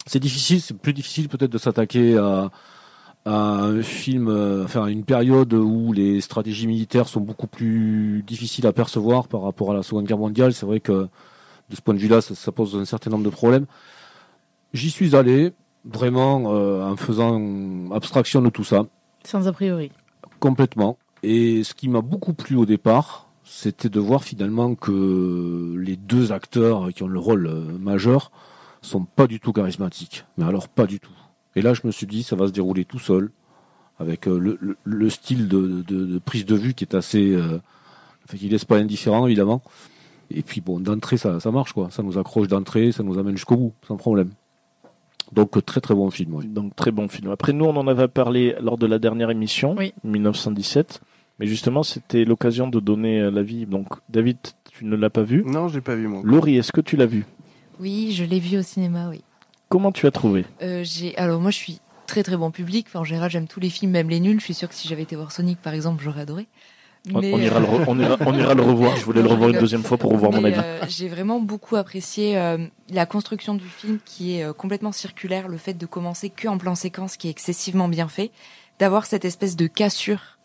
S7: c'est difficile, c'est plus difficile peut-être de s'attaquer à un film, enfin à une période où les stratégies militaires sont beaucoup plus difficiles à percevoir par rapport à la Seconde Guerre mondiale. C'est vrai que de ce point de vue-là, ça, pose un certain nombre de problèmes. J'y suis allé vraiment en faisant abstraction de tout ça
S5: Sans a priori.
S7: Complètement. Et ce qui m'a beaucoup plu au départ, c'était de voir finalement que les deux acteurs qui ont le rôle euh, majeur sont pas du tout charismatiques. Mais alors pas du tout. Et là, je me suis dit, ça va se dérouler tout seul, avec euh, le, le- le style de, prise de vue qui est assez, euh, enfin, qui laisse pas indifférent évidemment. Et puis bon, d'entrée, ça, ça marche quoi. Ça nous accroche d'entrée, ça nous amène jusqu'au bout, sans problème. Donc très très bon film. oui.
S1: Donc très bon film. Après nous, on en avait parlé lors de la dernière émission,
S5: Oui.
S1: 1917. Mais justement, c'était l'occasion de donner euh, l'avis. Donc David, tu ne l'as pas vu.
S4: Non, je l'ai pas vu moi.
S1: Laurie, est-ce que tu l'as vu?
S6: Oui, je l'ai vu au cinéma, oui.
S1: Comment tu as trouvé?
S6: Euh, j'ai alors moi je suis très très bon public. Enfin, en général, j'aime tous les films, même les nuls. Je suis sûre que si j'avais été voir Sonic, par exemple, j'aurais adoré.
S1: On,
S6: Mais,
S1: on ira le re- on, ira, on ira le revoir. Je voulais le revoir une deuxième fois pour revoir mon avis.
S6: euh, j'ai vraiment beaucoup apprécié euh, la construction du film qui est euh, complètement circulaire, le fait de commencer que en plan séquence qui est excessivement bien fait, d'avoir cette espèce de cassure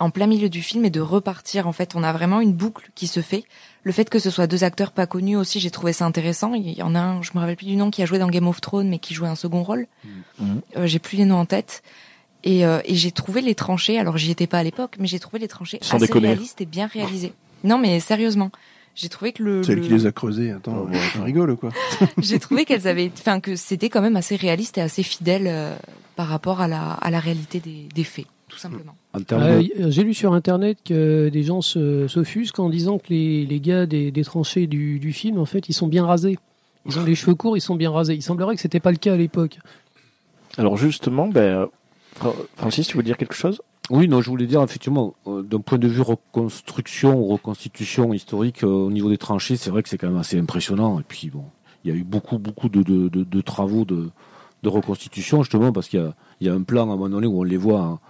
S6: en plein milieu du film et de repartir. En fait, on a vraiment une boucle qui se fait. Le fait que ce soit deux acteurs pas connus aussi, j'ai trouvé ça intéressant. Il y en a un, je me rappelle plus du nom, qui a joué dans Game of Thrones, mais qui jouait un second rôle.
S1: Mhm.
S6: Euh, j'ai plus les noms en tête. Et, euh, et j'ai trouvé les tranchées, alors j'y étais pas à l'époque, mais j'ai trouvé les tranchées
S1: Sans
S6: assez
S1: déconner.
S6: réalistes et bien réalisées. Non, mais sérieusement, j'ai trouvé que le,
S4: C'est elle
S6: le-
S4: qui les a creusés. Attends, tu rigoles ou quoi
S6: j'ai trouvé qu'elles avaient, enfin que c'était quand même assez réaliste et assez fidèle euh, par rapport à la à la réalité des, des faits, tout simplement.
S7: En termes
S3: Euh, J'ai lu sur internet que des gens se- s'offusquent en disant que les, les gars des, des tranchées du, du film, en fait, ils sont bien rasés. Ils ont les cheveux courts, ils sont bien rasés. Il semblerait que c'était pas le cas à l'époque.
S1: Alors justement, ben, Francis, tu veux dire quelque chose?
S7: Oui, non, je voulais dire effectivement, euh, d'un point de vue reconstruction ou reconstitution historique euh, au niveau des tranchées, c'est vrai que c'est quand même assez impressionnant. Et puis bon, il y a eu beaucoup, beaucoup de, de, de- de travaux de, reconstitution justement parce qu'il y y a un plan à un moment donné où on les voit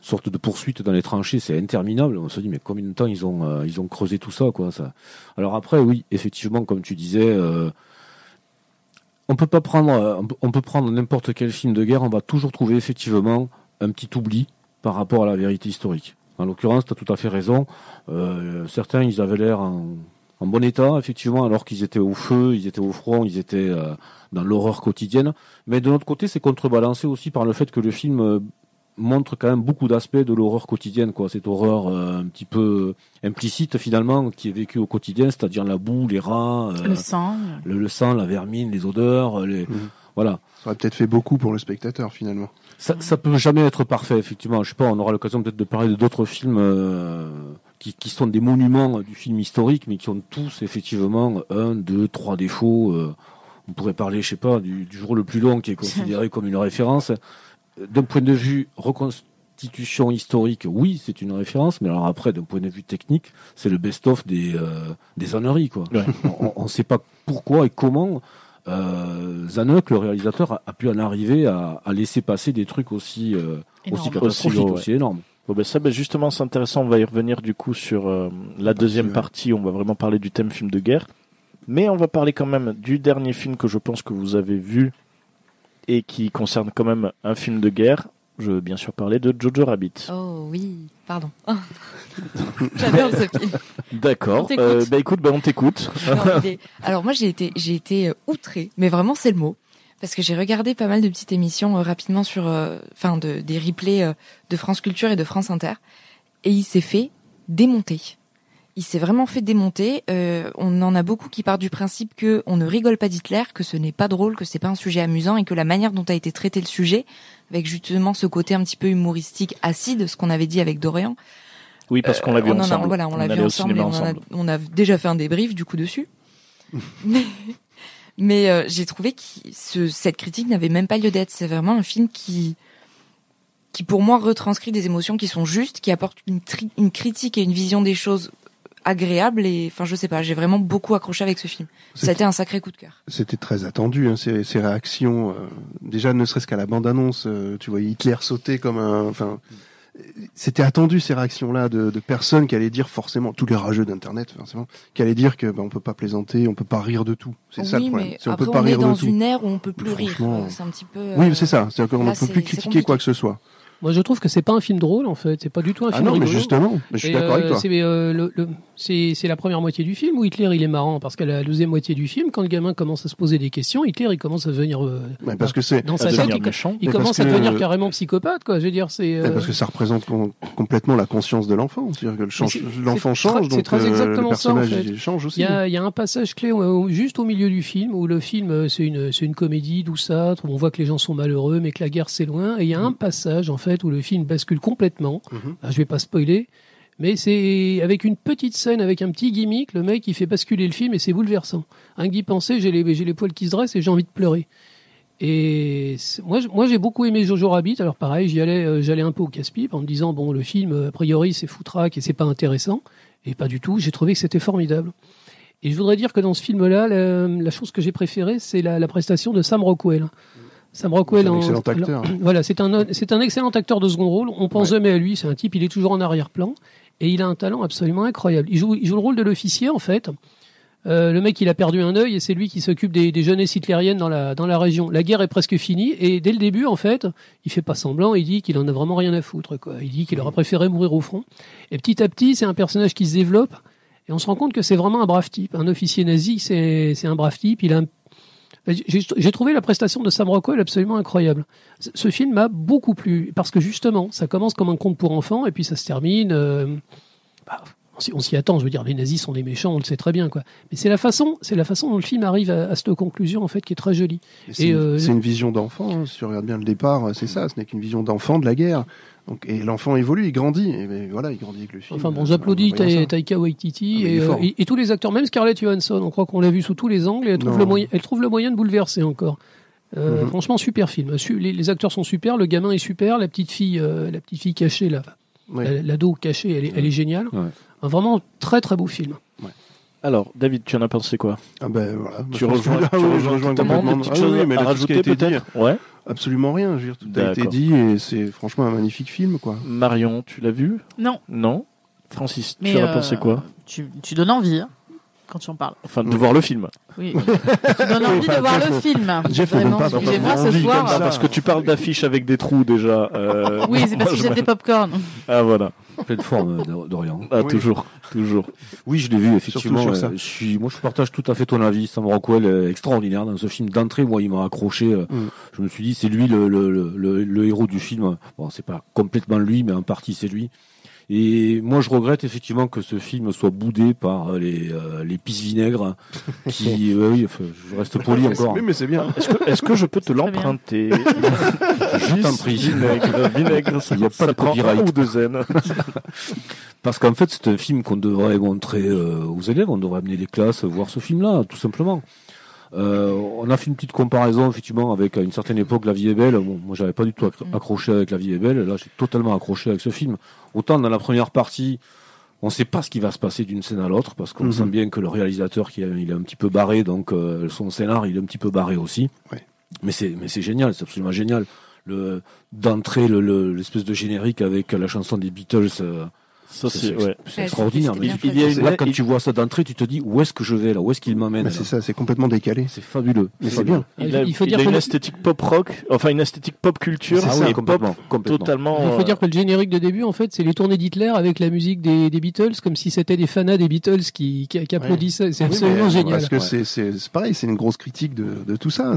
S7: sorte de poursuite dans les tranchées, c'est interminable. On se dit mais combien de temps ils ont, euh, ils ont creusé tout ça quoi ça? Alors après, oui, effectivement, comme tu disais. On peut pas prendre, euh, prendre n'importe quel film de guerre, on va toujours trouver effectivement un petit oubli par rapport à la vérité historique. En l'occurrence, tu as tout à fait raison. Euh, certains, ils avaient l'air en, bon état, effectivement, alors qu'ils étaient au feu, ils étaient au front, ils étaient euh, dans l'horreur quotidienne. Mais de l'autre côté, c'est contrebalancé aussi par le fait que le film montre quand même beaucoup d'aspects de l'horreur quotidienne, quoi. Cette horreur euh, un petit peu implicite finalement, qui est vécue au quotidien, c'est-à-dire la boue, les rats, euh,
S5: Le sang.
S7: le, le sang, la vermine, les odeurs, les...
S4: Mhm.
S7: voilà.
S4: Ça aurait peut-être fait beaucoup pour le spectateur finalement.
S7: Ça, ça peut jamais être parfait, effectivement. Je sais pas, on aura l'occasion peut-être de parler de d'autres films euh, qui, qui sont des monuments du film historique, mais qui ont tous effectivement un, deux, trois défauts. euh. on pourrait parler, je sais pas, du, du jour le plus long qui est considéré comme une référence. D'un point de vue reconstitution historique, oui, c'est une référence, mais alors après, d'un point de vue technique, c'est le best-of des, euh, des âneries, quoi.
S1: Ouais.
S7: On ne sait pas pourquoi et comment euh, Zanuck, le réalisateur, a, a pu en arriver à, à laisser passer des trucs aussi, euh,
S5: Énorme.
S7: aussi catastrophiques,
S1: Aussi
S7: énormes.
S1: Bon ben ça, ben justement, c'est intéressant. On va y revenir du coup sur euh, la deuxième
S4: ouais.
S1: partie. On va vraiment parler du thème film de guerre, mais on va parler quand même du dernier film que je pense que vous avez vu et qui concerne quand même un film de guerre. Je veux bien sûr parler de Jojo Rabbit.
S6: Oh oui, pardon. J'adore ce film.
S1: D'accord. Euh, bah écoute, ben on t'écoute.
S6: Alors moi j'ai été j'ai été euh, outrée, mais vraiment c'est le mot, parce que j'ai regardé pas mal de petites émissions euh, rapidement sur, euh, enfin de, des replays euh, de France Culture et de France Inter, et il s'est fait démonter. Il s'est vraiment fait démonter. Euh, on en a beaucoup qui partent du principe que on ne rigole pas d'Hitler, que ce n'est pas drôle, que c'est pas un sujet amusant et que la manière dont a été traité le sujet, avec justement ce côté un petit peu humoristique, acide, ce qu'on avait dit avec Dorian,
S1: Oui, parce qu'on l'a vu
S6: on en a-
S1: ensemble.
S6: voilà, on l'a vu ensemble et on, a,
S1: ensemble.
S6: on a déjà fait un débrief du coup dessus. mais mais euh, j'ai trouvé que ce, cette critique n'avait même pas lieu d'être. C'est vraiment un film qui qui pour moi retranscrit des émotions qui sont justes, qui apporte une, tri- une critique et une vision des choses agréable et enfin je sais pas, j'ai vraiment beaucoup accroché avec ce film. Ça a
S4: C'est-
S6: été un sacré coup de cœur.
S4: C'était très attendu, hein, ces, ces réactions. euh, déjà, ne serait-ce qu'à la bande-annonce, euh, tu voyais Hitler sauter comme un. Enfin, c'était attendu ces réactions-là de, de personnes qui allaient dire forcément tous les rageux d'Internet, forcément, qui allaient dire que ben, on peut pas plaisanter, on peut pas rire de tout. C'est ça le problème. C'est on peut pas
S6: on est
S4: rire
S6: dans
S4: de tout.
S6: une ère où on peut plus rire. C'est un petit peu.
S4: Oui,
S6: euh,
S4: c'est ça. C'est-à-dire qu'on ne peut
S6: c'est-
S4: plus
S6: c'est
S4: critiquer quoi que ce soit.
S3: Moi, je trouve que c'est pas un film drôle en fait. C'est pas du tout un
S4: Ah
S3: film
S4: non, mais justement, mais je suis d'accord avec
S3: euh,
S4: toi.
S3: C'est euh, le- le- c'est- c'est la première moitié du film où Hitler il est marrant parce qu'à la deuxième moitié du film, quand le gamin commence à se poser des questions, Hitler il commence à devenir euh,
S4: Ouais, parce que c'est
S3: dans sa tête, il, il
S4: Mais
S3: commence à devenir carrément psychopathe quoi. Je veux dire c'est.
S4: Parce que ça représente com- complètement la conscience de l'enfant. C'est-à-dire que le change-
S3: c'est-
S4: l'enfant change, donc
S3: très
S4: euh, le
S3: exactement ça, en
S4: personnage
S3: fait.
S4: il change aussi.
S3: Il y a, il y a un passage clé juste au milieu du film où le film c'est une c'est une comédie douceâtre où on voit que les gens sont malheureux mais que la guerre c'est loin et il y a un passage en fait où le film bascule complètement.
S4: Mhm.
S3: Ah, je vais pas spoiler mais c'est avec une petite scène avec un petit gimmick le mec il fait basculer le film et c'est bouleversant. Que d'y penser j'ai les les poils qui se dressent et j'ai envie de pleurer. Et moi, j'ai beaucoup aimé Jojo Rabbit. Alors pareil, j'y allais, euh, j'allais un peu au casse-pipe en me disant bon, le film a priori c'est foutraque et c'est pas intéressant. Et pas du tout. J'ai trouvé que c'était formidable. Et je voudrais dire que dans ce film-là, la, la chose que j'ai préférée, c'est la, la prestation de Sam Rockwell. Sam Rockwell,
S4: C'est un
S3: en-
S4: excellent
S3: alors,
S4: acteur.
S3: voilà, c'est un c'est un excellent acteur de second rôle. On pense
S4: Ouais.
S3: jamais à lui. C'est un type, il est toujours en arrière-plan et il a un talent absolument incroyable. Il joue, il joue le rôle de l'officier en fait. Euh, le mec, il a perdu un œil et c'est lui qui s'occupe des, des jeunesses hitlériennes dans la, dans la région. La guerre est presque finie et dès le début, en fait, il fait pas semblant. Il dit qu'il en a vraiment rien à foutre. Quoi. Il dit qu'il aurait préféré mourir au front. Et petit à petit, c'est un personnage qui se développe et on se rend compte que c'est vraiment un brave type. Un officier nazi, c'est c'est un brave type. Il a un- j'ai trouvé la prestation de Sam Rockwell absolument incroyable. Ce- film m'a beaucoup plu parce que justement, ça commence comme un conte pour enfants et puis ça se termine. euh, bah, on s'y- on attend. Je veux dire, les nazis sont des méchants, on le sait très bien, quoi. Mais c'est la façon, c'est la façon dont le film arrive à, à cette conclusion en fait qui est très jolie.
S4: C'est une,
S3: euh,
S4: c'est une vision d'enfant. hein. Si tu regardes bien le départ, c'est ça. Ce n'est qu'une vision d'enfant de la guerre. Donc, et l'enfant évolue, il grandit. Et ben, voilà, il grandit avec le film.
S3: Enfin bon,
S4: Euh,
S3: j'applaudis Ta-. Taika Waititi
S4: Ah,
S3: et, euh, et- et tous les acteurs, même Scarlett Johansson. On croit qu'on l'a vu sous tous les angles et elle trouve,
S4: Non.
S3: le moyen, elle trouve le moyen de bouleverser encore. Euh,
S4: Mhm.
S3: Franchement, super film. Les, les acteurs sont super, le gamin est super, la petite fille, euh, la petite fille cachée là, la- l'ado cachée, elle est, elle est géniale.
S7: Ouais.
S3: Un vraiment très très beau film.
S1: Alors, David, tu en as pensé quoi?
S4: Ah ben voilà.
S1: Tu rejoins,
S4: ah
S1: tu
S4: oui,
S1: rejoins
S4: rejoins
S1: totalement
S4: complètement. Ah oui, mais
S1: à rajouter peut-être? Ouais.
S4: Absolument rien. Je veux dire, tout a été dit et c'est franchement un magnifique film, quoi.
S1: Marion, tu l'as vu?
S8: Non,
S1: Non? Francis,
S8: mais
S1: tu en as
S8: euh,
S1: pensé quoi?
S8: tu, tu donnes envie hein, quand tu en parles.
S1: Enfin, de voir le film.
S8: Oui. tu donnes envie de voir
S4: Jeff,
S8: le film.
S4: Jeff
S6: Vraiment,
S4: pas
S8: excusez-moi, ce
S4: envie
S8: soir,
S1: parce que tu parles d'affiches avec des trous déjà. euh,
S8: Oui, c'est parce que j'ai des popcorn.
S1: Ah voilà.
S7: Pleine forme euh, d'Orient.
S1: Ah,
S4: Oui.
S1: toujours, toujours.
S7: Oui, je l'ai vu effectivement.
S4: Sur
S7: euh,
S4: ça.
S7: Je suis, moi, je partage tout à fait ton avis. Sam Rockwell est extraordinaire dans ce film d'entrée. Moi, il m'a accroché.
S4: Mm.
S7: Je me suis dit, c'est lui le, le, le, le, le héros du film. Bon, c'est pas complètement lui, mais en partie c'est lui. Et moi, je regrette effectivement que ce film soit boudé par euh, les euh, les pisse vinaigres qui, euh, oui, enfin, je reste poli encore.
S4: Oui, mais c'est bien.
S1: Est-ce que, est-ce que je peux te l'emprunter
S7: Je t'en prie.
S1: Vinaigre, vinaigre, ça,
S7: Il y a pas
S1: ça
S7: de
S1: prend
S7: copyright.
S1: un ou deux zen.
S7: Parce qu'en fait, c'est un film qu'on devrait montrer euh, aux élèves. On devrait amener les classes voir ce film-là, tout simplement. Euh, on a fait une petite comparaison effectivement avec à une certaine époque La Vie est belle. Bon, moi, j'avais pas du tout
S5: Mm.
S7: accroché avec La Vie est belle. Là, j'ai totalement accroché avec ce film. Autant dans la première partie, on sait pas ce qui va se passer d'une scène à l'autre parce qu'on
S4: Mhm.
S7: sent bien que le réalisateur qui est- il est un petit peu barré, donc euh, son scénar il est un petit peu barré aussi.
S4: Ouais.
S7: Mais c'est mais c'est génial, c'est absolument génial. Le d'entrer le le- l'espèce de générique avec la chanson des Beatles. euh,
S1: Ça,
S7: c'est
S1: ouais.
S7: extraordinaire.
S6: c'était
S7: Mais
S6: bien
S7: il y a
S1: choisi.
S7: une- là, quand
S1: il-
S7: tu vois ça d'entrée, tu te dis où est-ce que je vais là, où est-ce qu'il m'amène
S4: c'est ça, c'est complètement décalé.
S7: C'est fabuleux.
S4: Mais c'est bien.
S1: Il a,
S3: Il faut
S1: il
S3: dire
S1: a
S3: que
S1: une
S3: le-
S1: esthétique pop rock, enfin une esthétique pop culture,
S4: C'est
S7: Ah
S4: ça,
S7: oui,
S1: et
S7: complètement,
S1: pop
S7: complètement.
S1: totalement.
S3: Il faut
S1: euh,
S3: dire que le générique de début, en fait, c'est les tournées d'Hitler avec la musique des, des Beatles, comme si c'était des fanas des Beatles qui, qui, qui applaudissaient. C'est
S4: Oui,
S3: absolument
S4: mais,
S3: génial.
S4: Parce que
S7: Ouais.
S4: c'est pareil, c'est une grosse critique de, de tout ça.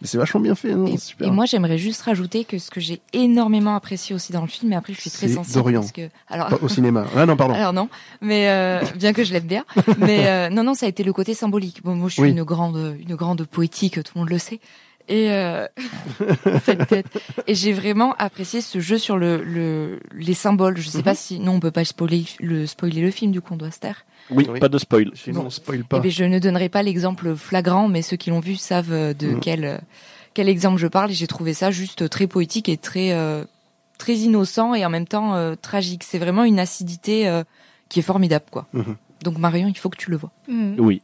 S4: Mais c'est vachement bien fait. hein,
S6: Et,
S4: super.
S6: et moi, j'aimerais juste rajouter que ce que j'ai énormément apprécié aussi dans le film, et après, je suis très sensible
S4: Dorian.
S6: parce que alors.
S4: Pas au cinéma. Ah non, pardon.
S6: Alors non, mais euh, bien que je l'aime bien, mais euh, non non, ça a été le côté symbolique. Bon, moi je suis
S4: Oui.
S6: une grande une grande poétique, tout le monde le sait. Et euh, cette tête. Et j'ai vraiment apprécié ce jeu sur le, le les symboles. Je sais
S4: Mhm.
S6: pas si non, on peut pas spoiler le spoiler le film du coup, on doit se taire.
S1: Oui,
S4: Oui.
S1: pas de spoil.
S4: Sinon, on spoil
S6: Eh
S4: pas.
S6: ben, je ne donnerai pas l'exemple flagrant, mais ceux qui l'ont vu savent euh, de
S4: Mhm.
S6: quel euh, quel exemple je parle. Et j'ai trouvé ça juste très poétique et très euh, très innocent et en même temps euh, tragique. C'est vraiment une acidité euh, qui est formidable, quoi.
S4: Mhm.
S6: Donc Marion, il faut que tu le vois.
S1: Oui.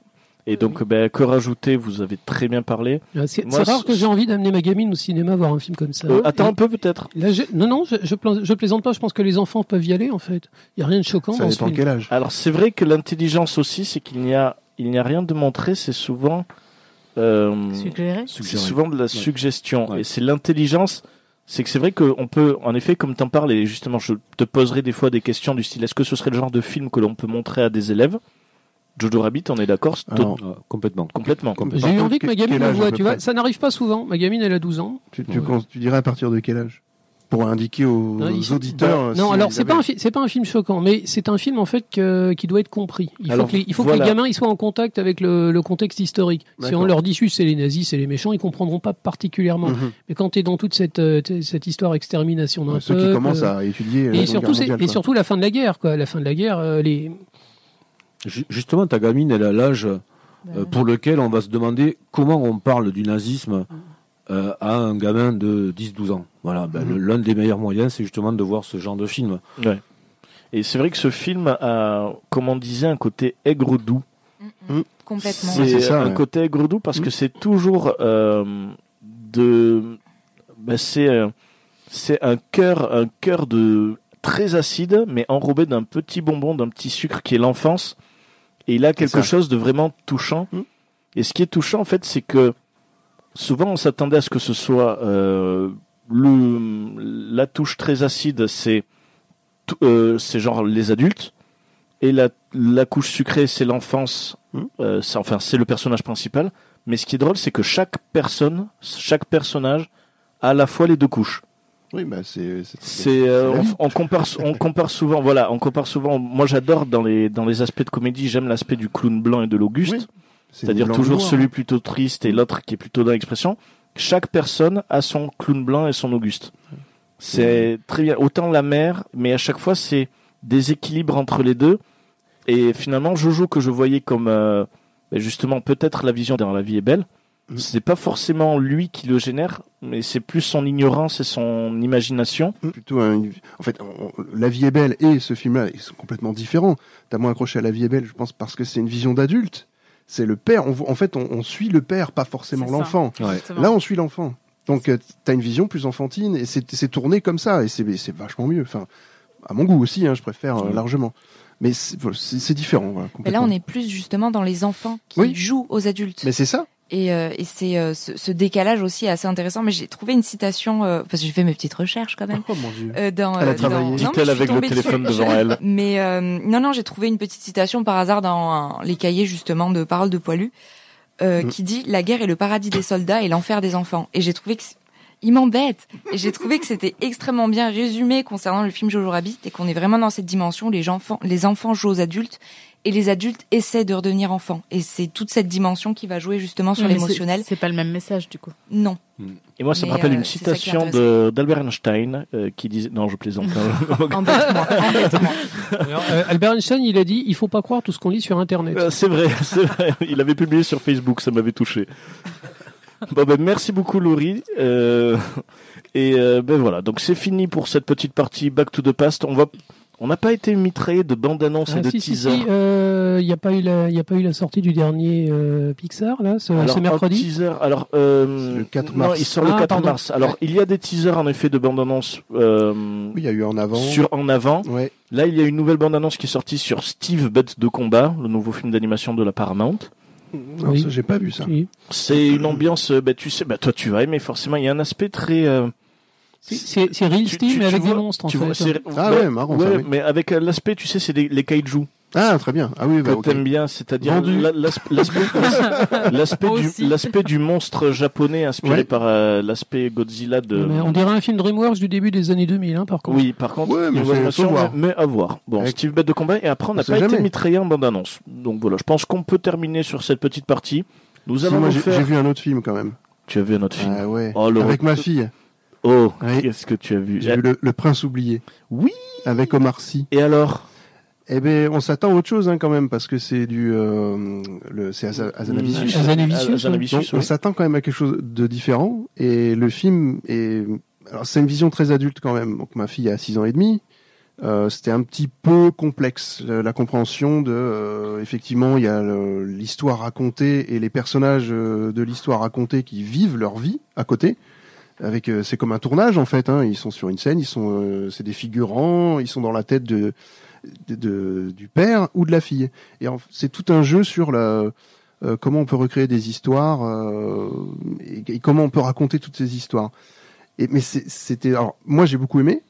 S1: Et donc, ben, que rajouter Vous avez très bien parlé.
S3: Euh, C'est rare que j'ai envie d'amener ma gamine au cinéma voir un film comme ça.
S1: Euh, attends
S3: Et-
S1: un peu peut-être.
S3: Non, non, je, je, pla- je plaisante pas. Je pense que les enfants peuvent y aller, en fait. Il y a rien de choquant
S4: Ça
S3: dans ce
S4: dépend
S3: film.
S4: quel âge.
S1: Alors c'est vrai que l'intelligence aussi, c'est qu'il n'y a, il n'y a rien de montré. C'est souvent, euh, c'est souvent de la suggestion.
S7: Ouais.
S1: Et c'est l'intelligence. C'est que c'est vrai qu'on peut, en effet, comme t'en parles, et justement, je te poserai des fois des questions du style, est-ce que ce serait le genre de film que l'on peut montrer à des élèves? Jojo Rabbit, on est d'accord
S4: Alors,
S7: complètement.
S1: complètement.
S7: Complètement.
S3: J'ai eu envie que ma gamine le voit, tu vois. Ça n'arrive pas souvent. Ma gamine, elle a 12 ans.
S4: Tu, tu,
S3: Ouais.
S4: cons- tu dirais à partir de quel âge? Pour indiquer aux,
S3: Non,
S4: aux
S3: il-
S4: auditeurs.
S3: non,
S4: si
S3: alors
S4: ils
S3: c'est pas
S4: avaient-
S3: un fi- c'est pas un film choquant, mais c'est un film en fait que- qui doit être compris. Il faut,
S1: Alors,
S3: que, les- il faut que
S1: voilà.
S3: les gamins ils soient en contact avec le, le contexte historique. Si on leur dit juste c'est les nazis, c'est les méchants, ils comprendront pas particulièrement.
S4: Mhm.
S3: Mais quand tu es dans toute cette euh, t- cette histoire extermination d'un
S4: Ouais, Ceux qui
S3: peuple,
S4: commencent
S3: euh,
S4: à étudier. la
S3: et
S4: Seconde
S3: surtout
S4: Guerre
S3: c'est-
S4: mondiale,
S3: et
S4: quoi.
S3: surtout la fin de la guerre quoi. La fin de la guerre, euh, les
S7: Justement, ta gamine, elle a l'âge euh, pour lequel on va se demander comment on parle du nazisme euh, à un gamin de 10-12 ans. Voilà, ben, le- l'un des meilleurs moyens, c'est justement de voir ce genre de film.
S1: Ouais. Et c'est vrai que ce film a, comme on disait, un côté aigre doux.
S6: Complètement.
S1: C'est
S4: ça,
S1: un
S4: ouais.
S1: côté aigre doux parce
S4: Mm.
S1: que c'est toujours euh, de, c'est euh, c'est un cœur un cœur de très acide mais enrobé d'un petit bonbon d'un petit sucre qui est l'enfance et il a quelque chose de vraiment touchant.
S4: Mm.
S1: Et ce qui est touchant en fait, c'est que souvent on s'attendait à ce que ce soit euh, le la touche très acide, c'est euh, c'est genre les adultes et la la couche sucrée c'est l'enfance
S4: Hmm.
S1: euh, enfin c'est le personnage principal mais ce qui est drôle c'est que chaque personne chaque personnage a à la fois les deux couches
S4: Oui, bah c'est.
S1: euh, on, compare on compare souvent voilà on compare souvent moi j'adore dans les dans les aspects de comédie j'aime l'aspect du clown blanc et de l'auguste.
S4: Oui,
S1: c'est-à-dire toujours
S4: noir.
S1: celui plutôt triste et l'autre qui est plutôt dans l'expression. Chaque personne a son clown blanc et son auguste. C'est très bien. Autant la mère mais à chaque fois c'est des équilibres entre les deux. Et finalement Jojo que je voyais comme euh, ben justement peut-être la vision dans la vie est belle
S4: Mhm.
S1: c'est pas forcément lui qui le génère mais c'est plus son ignorance et son imagination
S4: Plutôt un- En fait, La vie est belle et ce film-là, ils sont complètement différents. T'as moins accroché à La vie est belle, je pense, parce que c'est une vision d'adulte. C'est le père. On, en fait, on, on suit le père, pas forcément l'enfant. Là, on suit l'enfant. Donc, euh, t'as une vision plus enfantine et c'est tourné comme ça et c'est vachement mieux. Enfin, à mon goût aussi, hein, je préfère euh,
S7: Ouais.
S4: largement. Mais c'est différent. Voilà,
S6: Mais là, on est plus justement dans les enfants qui
S4: Oui.
S6: jouent aux adultes.
S4: Mais c'est ça.
S6: Et, euh, et c'est euh, ce, ce décalage aussi assez intéressant. Mais j'ai trouvé une citation euh, parce que j'ai fait mes petites recherches quand même.
S4: Oh mon dieu.
S6: euh, dans,
S4: Elle a
S6: euh,
S4: travaillé.
S6: dans- non, suis
S1: avec le
S6: tombée
S1: téléphone
S6: dessus.
S1: devant elle
S6: Mais euh, non, non, j'ai trouvé une petite citation par hasard dans les cahiers justement de paroles de poilu euh,
S4: Mm.
S6: qui dit la guerre est le paradis des soldats et l'enfer des enfants. Et j'ai trouvé que il m'embête. Et j'ai trouvé que c'était extrêmement bien résumé concernant le film Jojo Rabbit et qu'on est vraiment dans cette dimension où les enfants, les enfants jouent aux adultes et les adultes essaient de redevenir enfants. Et c'est toute cette dimension qui va jouer justement sur l'émotionnel.
S8: C'est pas le même message du coup.
S6: Non.
S1: Et moi, ça me rappelle
S6: euh,
S1: une citation d'Albert Einstein euh, qui disait. Non, je plaisante. hein.
S3: Euh, Albert Einstein, il a dit il faut pas croire tout ce qu'on lit sur Internet.
S1: Euh, c'est vrai, c'est vrai. Il avait publié sur Facebook, ça m'avait touché. Bon, ben, merci beaucoup, Laurie. Euh, et euh, ben voilà, donc c'est fini pour cette petite partie Back to the Past. On va, on n'a pas été mitraillé de bandes-annonces
S3: Ah,
S1: et de
S3: si, si,
S1: teasers.
S3: si, euh, il n'y a pas eu la, il y a pas eu la sortie du dernier euh, Pixar là, ce,
S1: Alors,
S3: ce mercredi.
S1: teaser, alors euh,
S4: le 4
S1: non,
S4: mars.
S1: il sort le
S3: Ah,
S1: 4
S3: pardon.
S1: mars. Alors, il y a des teasers en effet de bandes-annonces euh,
S4: Oui, il y a eu en avant.
S1: sur en avant.
S4: Ouais.
S1: Là, il y a une nouvelle bande-annonce qui est sortie sur Steve Bête de combat, le nouveau film d'animation de la Paramount.
S4: Non,
S3: Oui.
S4: ça, j'ai pas vu ça.
S3: Oui.
S1: C'est une ambiance, bah, tu sais, bah, toi tu vas aimer forcément. Il y a un aspect très.
S3: C'est- Real Steam mais avec des monstres en
S1: tu
S3: fait.
S1: vois, c'est-
S4: Ah
S1: bah,
S4: ouais, marrant, ça, oui.
S1: mais avec euh, l'aspect, tu sais, c'est des- les kaiju
S4: Ah, très bien. Ah oui,
S1: que
S4: bah, ok.
S1: t'aimes bien, c'est-à-dire l'aspect du du monstre japonais inspiré
S4: Ouais.
S1: par euh, l'aspect Godzilla de.
S3: Mais on dirait un film DreamWorks du début des années 2000 hein, par contre.
S1: Oui, par contre,
S4: Ouais, mais
S1: mais à voir. Bon,
S4: Avec-
S1: Steve Bête de combat, et après on n'a pas été
S4: jamais.
S1: mitraillé en bande-annonce. Donc voilà, je pense qu'on peut terminer sur cette petite partie. Nous
S4: Si,
S1: allons
S4: moi, j'ai
S1: faire.
S4: j'ai vu un autre film quand même.
S1: Tu as vu un autre film
S4: Ah ouais.
S1: Oh, le
S4: Avec ma fille.
S1: Oh,
S4: Oui.
S1: qu'est-ce que tu as vu?
S4: J'ai vu le, le Prince oublié.
S1: Oui.
S4: Avec Omar Sy.
S1: Et alors?
S4: Eh ben, on s'attend à autre chose hein, quand même parce que c'est du, euh, le, c'est Azanavicius.
S3: Azanavicius,
S4: on s'attend quand même à quelque chose de différent. Et le film est, alors c'est une vision très adulte quand même. Donc ma fille a 6 ans et demi. Euh, c'était un petit peu complexe euh, la compréhension de euh, effectivement il y a l'histoire racontée et les personnages euh, de l'histoire racontée qui vivent leur vie à côté avec euh, c'est comme un tournage en fait hein. ils sont sur une scène ils sont euh, c'est des figurants ils sont dans la tête de, du père ou de la fille et c'est tout un jeu sur la euh, comment on peut recréer des histoires et, comment on peut raconter toutes ces histoires et mais c'était alors moi j'ai beaucoup aimé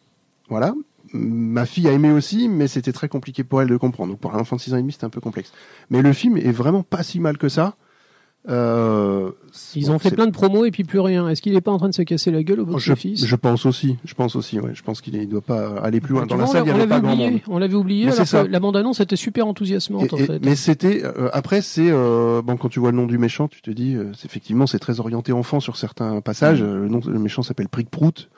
S4: voilà ma fille a aimé aussi, mais c'était très compliqué pour elle de comprendre. Donc pour un enfant de 6 ans et demi, c'était un peu complexe. Mais le film est vraiment pas si mal que ça. Euh,
S3: Ils
S4: bon,
S3: ont fait plein de promos et puis plus rien. Est-ce qu'il est pas en train de se casser la gueule au
S4: je,
S3: box-office
S4: je pense aussi, je pense aussi, ouais. Je pense qu'il il doit pas aller plus loin.
S3: Tu
S4: Dans
S3: vois,
S4: la
S3: on
S4: salle, il y
S3: l'a- on
S4: avait
S3: l'avait
S4: pas grand monde.
S3: oublié. On l'avait oublié
S4: Mais
S3: alors
S4: c'est ça.
S3: que la bande-annonce était super enthousiasmante en
S4: Et-
S3: fait.
S4: mais c'était euh, après c'est euh, bon quand tu vois le nom du méchant, tu te dis euh, effectivement c'est très orienté enfant sur certains passages.
S3: Mm.
S4: Euh, Le nom le méchant s'appelle Prick Prout.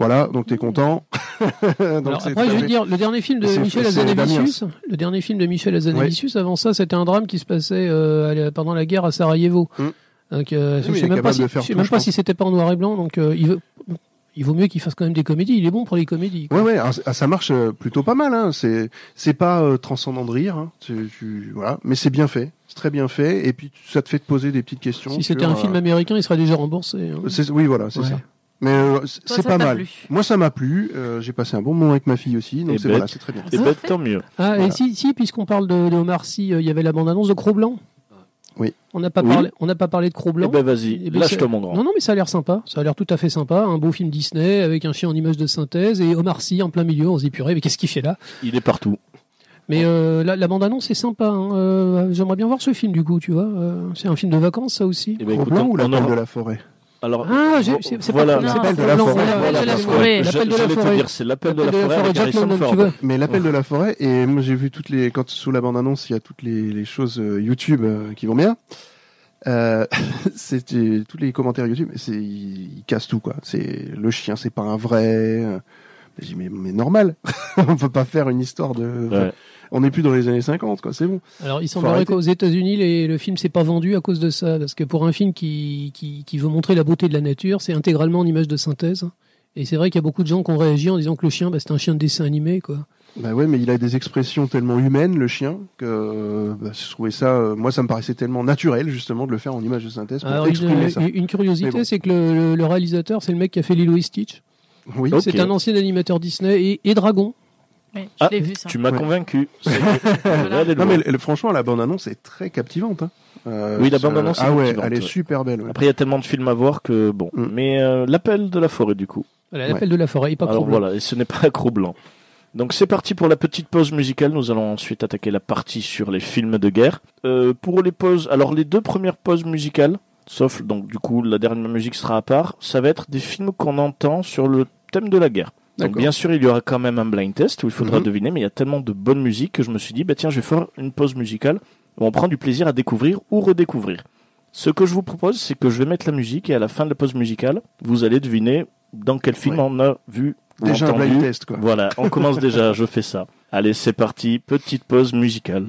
S4: Voilà, donc t'es content. Donc
S3: Alors, après, je veux dire, le dernier film de Michel
S4: c'est
S3: Azanavicius, le dernier film de Michel Azanavicius, avant ça, c'était un drame qui se passait euh, pendant la guerre à Sarajevo.
S4: Mm.
S3: Donc, euh,
S4: Oui,
S3: je sais même pas si, je sais même pas si c'était pas en noir et blanc. Donc, euh, il veut, il vaut mieux qu'il fasse quand même des comédies. Il est bon pour les comédies. quoi.
S4: Ouais, ouais, alors, ça marche plutôt pas mal. Hein. C'est, c'est pas euh, transcendant de rire, hein. Tu- tu- voilà, mais c'est bien fait, c'est très bien fait, et puis ça te fait te poser des petites questions.
S3: Si c'était un film américain, il serait déjà remboursé. hein.
S4: oui, voilà, c'est
S3: Ouais.
S4: ça. Mais euh, c'est pas mal.
S8: plu
S4: Moi, ça m'a plu. euh, j'ai passé un bon moment avec ma fille aussi, donc
S1: Et
S4: c'est
S1: bête.
S4: voilà, très bien.
S1: Et ben tant mieux.
S3: Ah,
S4: Voilà.
S3: et si, si puisqu'on parle de, de Omar Sy, euh, il y avait la bande-annonce de Cro-Blanc.
S4: Oui.
S3: On n'a pas,
S1: Oui.
S3: parlé, on n'a pas parlé de
S1: Eh
S3: Cro-Blanc.
S1: ben vas-y,
S3: Eh ben,
S1: lâche-toi mon grand.
S3: Non, non, mais ça a l'air sympa. Ça a l'air tout à fait sympa. Un beau film Disney avec un chien en image de synthèse et Omar Sy en plein milieu. On se dit purée, mais qu'est-ce qu'il fait là?
S1: Il est partout.
S3: Mais euh, la, la bande-annonce est sympa. hein. Euh, J'aimerais bien voir ce film du coup, tu vois. Euh, c'est un film de vacances, ça aussi.
S1: Eh ben, écoute, on-
S4: ou la
S1: on
S4: Pelle
S1: aura-
S4: de la forêt?
S1: Alors,
S3: Ah, c'est
S1: voilà.
S3: pas, c'est
S8: Non,
S3: pas
S8: c'est
S3: Cro-Blanc,
S4: la forêt.
S3: voilà,
S8: L'appel de la forêt.
S3: L'appel
S1: J'allais
S3: de la forêt.
S1: dire, c'est l'appel de la forêt avec Harrison Ford.
S4: Mais l'appel de la forêt, et moi j'ai vu toutes les, quand sous la bande annonce, il y a toutes les, les choses euh, YouTube euh, qui vont bien. Euh, c'est euh, tous les commentaires YouTube, c'est ils, ils cassent tout quoi. C'est le chien, c'est pas un vrai. J'ai dit, mais, mais normal, on peut pas faire une histoire de.
S1: Ouais.
S4: On n'est plus dans les années 50 quoi, c'est bon.
S3: Alors, il semblerait qu'aux États-Unis, le film s'est pas vendu à cause de ça, parce que pour un film qui, qui, qui veut montrer la beauté de la nature, c'est intégralement en image de synthèse. Et c'est vrai qu'il y a beaucoup de gens qui ont réagi en disant que le chien, bah, c'est un chien de dessin animé, quoi.
S4: Bah ouais, mais il a des expressions tellement humaines, le chien, que bah, je trouvais ça, euh, moi ça me paraissait tellement naturel justement de le faire en image de synthèse pour
S3: Alors,
S4: exprimer
S3: une,
S4: ça.
S3: une curiosité,
S4: bon.
S3: c'est que le, le- le réalisateur, c'est le mec qui a fait Lilo et Stitch.
S4: Oui.
S3: C'est un ancien animateur Disney et, et Dragon.
S8: Oui, je
S1: Ah,
S8: l'ai vu ça.
S1: Tu m'as
S4: Ouais.
S1: convaincu.
S4: Non mais le- franchement, la bande annonce est très captivante. Hein. Euh,
S1: Oui, la bande-annonce est
S4: Ah ouais, elle est
S1: ouais.
S4: super belle. ouais.
S1: Après, il y a tellement de films à voir que bon.
S4: Mm.
S1: Mais euh, l'appel de la forêt, du coup.
S3: Voilà, l'appel de la forêt, et pas
S1: Alors voilà, et ce n'est pas Blanc. Donc c'est parti pour la petite pause musicale. Nous allons ensuite attaquer la partie sur les films de guerre. Euh, pour les pauses, alors les deux premières pauses musicales, sauf donc du coup la dernière musique sera à part. Ça va être des films qu'on entend sur le thème de la guerre. Donc bien sûr, il y aura quand même un blind test où il faudra
S4: Mhm.
S1: deviner, mais il y a tellement de bonne musique que je me suis dit, bah tiens, je vais faire une pause musicale où on prend du plaisir à découvrir ou redécouvrir. Ce que je vous propose, c'est que je vais mettre la musique et à la fin de la pause musicale, vous allez deviner dans quel film
S4: Ouais.
S1: on a vu
S4: Déjà un
S1: entendu.
S4: blind test, quoi.
S1: Voilà, on commence déjà, je fais ça. Allez, c'est parti, petite pause musicale.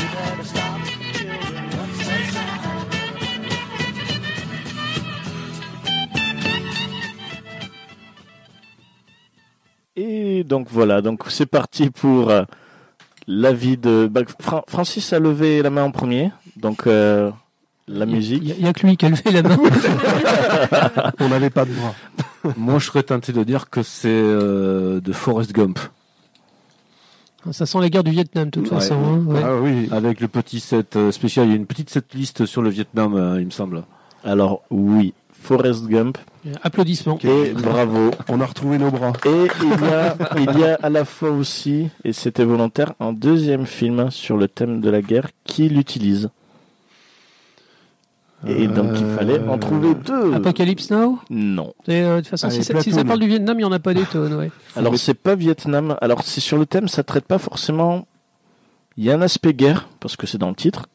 S1: Et donc voilà, donc c'est parti pour euh, l'avis de bah, Fra- Francis a levé la main en premier, donc euh, la musique.
S3: Il n'y a, que lui qui a levé la main.
S4: On n'avait pas de bras.
S7: Moi, je serais tenté de dire que c'est euh, de Forrest Gump.
S3: Ça sent la guerre du Vietnam, de toute
S7: Ouais.
S3: façon. hein, ouais.
S4: Ah oui.
S7: Avec le petit set spécial, il y a une petite set liste sur le Vietnam, il me semble.
S1: Alors oui, Forrest Gump
S3: Applaudissements.
S1: et bravo.
S4: On a retrouvé nos bras.
S1: Et il y a, il y a à la fois aussi, et c'était volontaire, un deuxième film sur le thème de la guerre qui l'utilise? Et donc il fallait en trouver deux.
S3: Apocalypse Now?
S1: Non.
S3: Et, euh, De toute façon,
S4: Allez,
S3: si, ça, si ça
S4: Platoon.
S3: parle du Vietnam, il n'y en a pas des tonnes. Ouais.
S1: Alors c'est pas Vietnam. Alors c'est sur le thème, ça traite pas forcément. Il y a un aspect guerre parce que c'est dans le titre,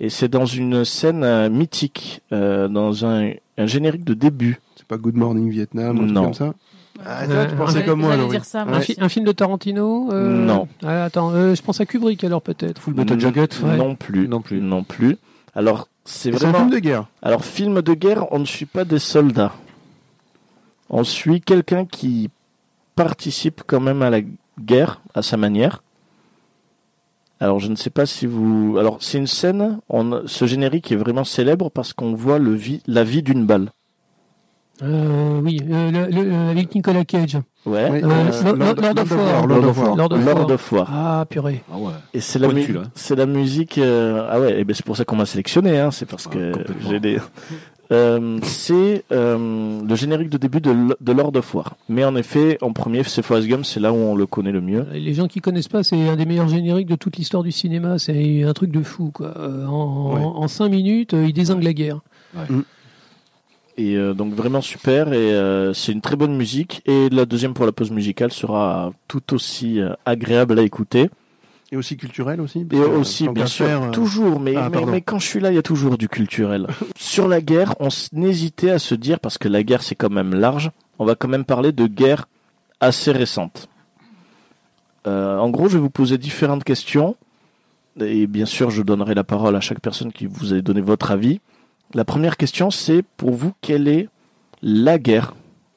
S1: et c'est dans une scène euh, mythique, euh, dans un, un générique de début.
S4: C'est pas Good Morning Vietnam ou un truc
S1: Non.
S4: comme ça Ah, toi, tu pensais
S8: J'allais-
S4: comme moi,
S8: dire ça,
S3: Un,
S8: moi.
S3: fi- un film de Tarantino euh,
S1: Non.
S3: ah, Attends, euh, je pense à Kubrick alors peut-être.
S7: Full Metal Jacket
S3: Ouais.
S1: Non plus.
S7: Non plus.
S1: Non plus. Alors c'est
S4: C'est un
S1: vraiment.
S4: film de guerre.
S1: Alors film de guerre, on ne suit pas des soldats. On suit quelqu'un qui participe quand même à la guerre à sa manière. Alors je ne sais pas si vous. Alors c'est une scène. On... Ce générique est vraiment célèbre parce qu'on voit le vie... la vie d'une balle.
S3: Euh, oui, euh, le- le- euh, avec Nicolas Cage.
S1: Ouais.
S4: Oui,
S3: Euh,
S4: euh,
S3: Lord- Lord of War.
S4: Lord of War.
S3: Lord of
S1: Lord
S3: War.
S1: of War.
S3: Ah, purée.
S7: Ah ouais.
S1: Et c'est la, mu-
S7: là.
S1: c'est la musique. euh, Ah ouais, et ben c'est pour ça qu'on m'a sélectionné. Hein. C'est parce
S7: Ah,
S1: que j'ai des. Euh, c'est euh, le générique de début de, de Lord of War. Mais en effet, en premier, c'est Forrest Gump, c'est là où on le connaît le mieux.
S3: Les gens qui connaissent pas, c'est un des meilleurs génériques de toute l'histoire du cinéma. C'est un truc de fou, quoi. Euh, en,
S4: Ouais.
S3: en cinq minutes, euh, il désingue la guerre.
S1: Et euh, donc vraiment super et euh, c'est une très bonne musique. Et la deuxième pour la pause musicale sera tout aussi euh, agréable à écouter.
S4: Et aussi culturel aussi.
S1: et aussi bien sûr
S4: faire, euh,
S1: toujours mais,
S4: ah,
S1: mais quand je suis là il y a toujours du culturel. Sur la guerre on n'hésitait à se dire parce que la guerre c'est quand même large on va quand même parler de guerre assez récente. Euh, en gros je vais vous poser différentes questions. Et bien sûr je donnerai la parole à chaque personne qui vous a donné votre avis la première question c'est pour vous quelle est la guerre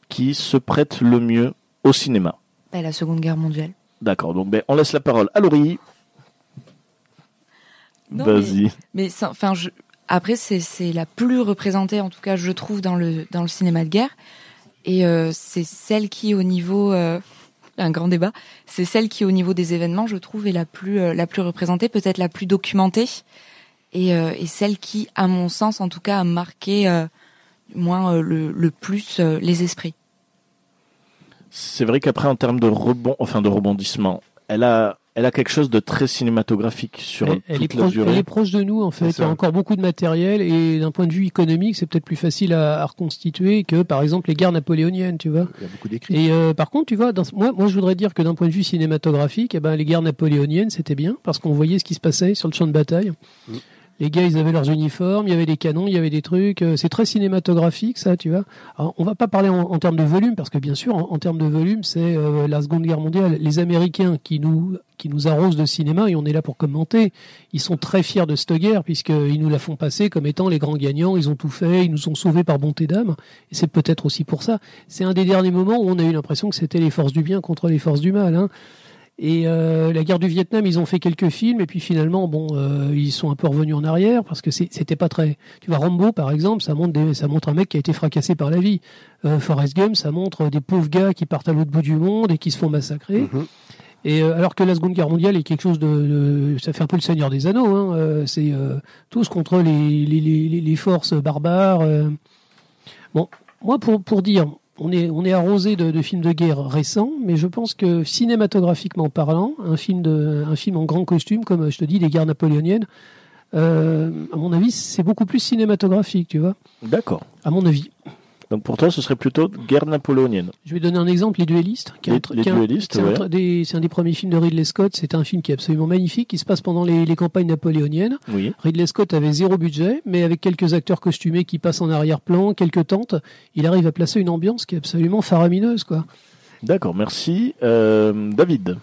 S1: qui se prête le mieux au cinéma?
S6: Bah, la Seconde Guerre mondiale.
S1: D'accord, donc ben, on laisse la parole à Laurie. Vas-y.
S6: Mais enfin, je... après, c'est c'est la plus représentée, en tout cas, je trouve, dans le dans le cinéma de guerre. Et euh, c'est celle qui, au niveau, euh, un grand débat, c'est celle qui, au niveau des événements, je trouve, est la plus euh, la plus représentée, peut-être la plus documentée, et, euh, et celle qui, à mon sens, en tout cas, a marqué euh, moins euh, le, le plus euh, les esprits.
S1: C'est vrai qu'après, en termes de rebond, enfin de rebondissement, elle a, elle a quelque chose de très cinématographique sur
S3: Elle, elle est
S1: toute la
S3: proche,
S1: durée.
S3: elle est proche de nous en fait. Il y a encore beaucoup de matériel et d'un point de vue économique, c'est peut-être plus facile à, à reconstituer que par exemple les guerres napoléoniennes, tu vois.
S4: Il y a beaucoup d'écrits.
S3: Et euh, par contre, tu vois, dans, moi, moi, je voudrais dire que d'un point de vue cinématographique, eh ben, les guerres napoléoniennes, c'était bien parce qu'on voyait ce qui se passait sur le champ de bataille.
S4: Mm.
S3: Les gars, ils avaient leurs uniformes, il y avait des canons, il y avait des trucs. euh, C'est très cinématographique, ça, tu vois. Alors, on va pas parler en, termes de volume parce que bien sûr, en, en termes de volume, c'est euh, la Seconde Guerre mondiale. Les Américains qui nous qui nous arrosent de cinéma et on est là pour commenter. Ils sont très fiers de cette guerre puisqu'ils nous la font passer comme étant les grands gagnants. Ils ont tout fait, ils nous ont sauvés par bonté d'âme. Et c'est peut-être aussi pour ça. C'est un des derniers moments où on a eu l'impression que c'était les forces du bien contre les forces du mal. Hein. Et euh, la guerre du Vietnam, ils ont fait quelques films et puis finalement, bon, euh, ils sont un peu revenus en arrière parce que c'était pas très. Tu vois, Rambo, par exemple, ça montre des, ça montre un mec qui a été fracassé par la vie. Euh, Forrest Gump, ça montre des pauvres gars qui partent à l'autre bout du monde et qui se font massacrer.
S4: Mhm.
S3: Et euh, alors que la Seconde Guerre mondiale est quelque chose de, de- ça fait un peu le Seigneur des Anneaux. Hein, c'est tous contre les, les, les, les forces barbares. Bon, moi pour pour dire, on est on est arrosé de, de films de guerre récents, mais je pense que cinématographiquement parlant, un film de un film en grand costume, comme je te dis, les guerres napoléoniennes, euh, à mon avis, c'est beaucoup plus cinématographique, tu vois.
S1: D'accord.
S3: À mon avis.
S1: Donc pour toi, ce serait plutôt guerre napoléonienne.
S3: Je vais donner un exemple, Les Duellistes. qui
S1: Les- Les
S3: qui
S1: Duellistes,
S3: c'est un,
S1: ouais.
S3: des- c'est un des premiers films de Ridley Scott. C'est un film qui est absolument magnifique, qui se passe pendant les, les campagnes napoléoniennes.
S1: Oui.
S3: Ridley Scott avait zéro budget, mais avec quelques acteurs costumés qui passent en arrière-plan, quelques tentes, il arrive à placer une ambiance qui est absolument faramineuse, quoi.
S1: D'accord, merci. Euh, David.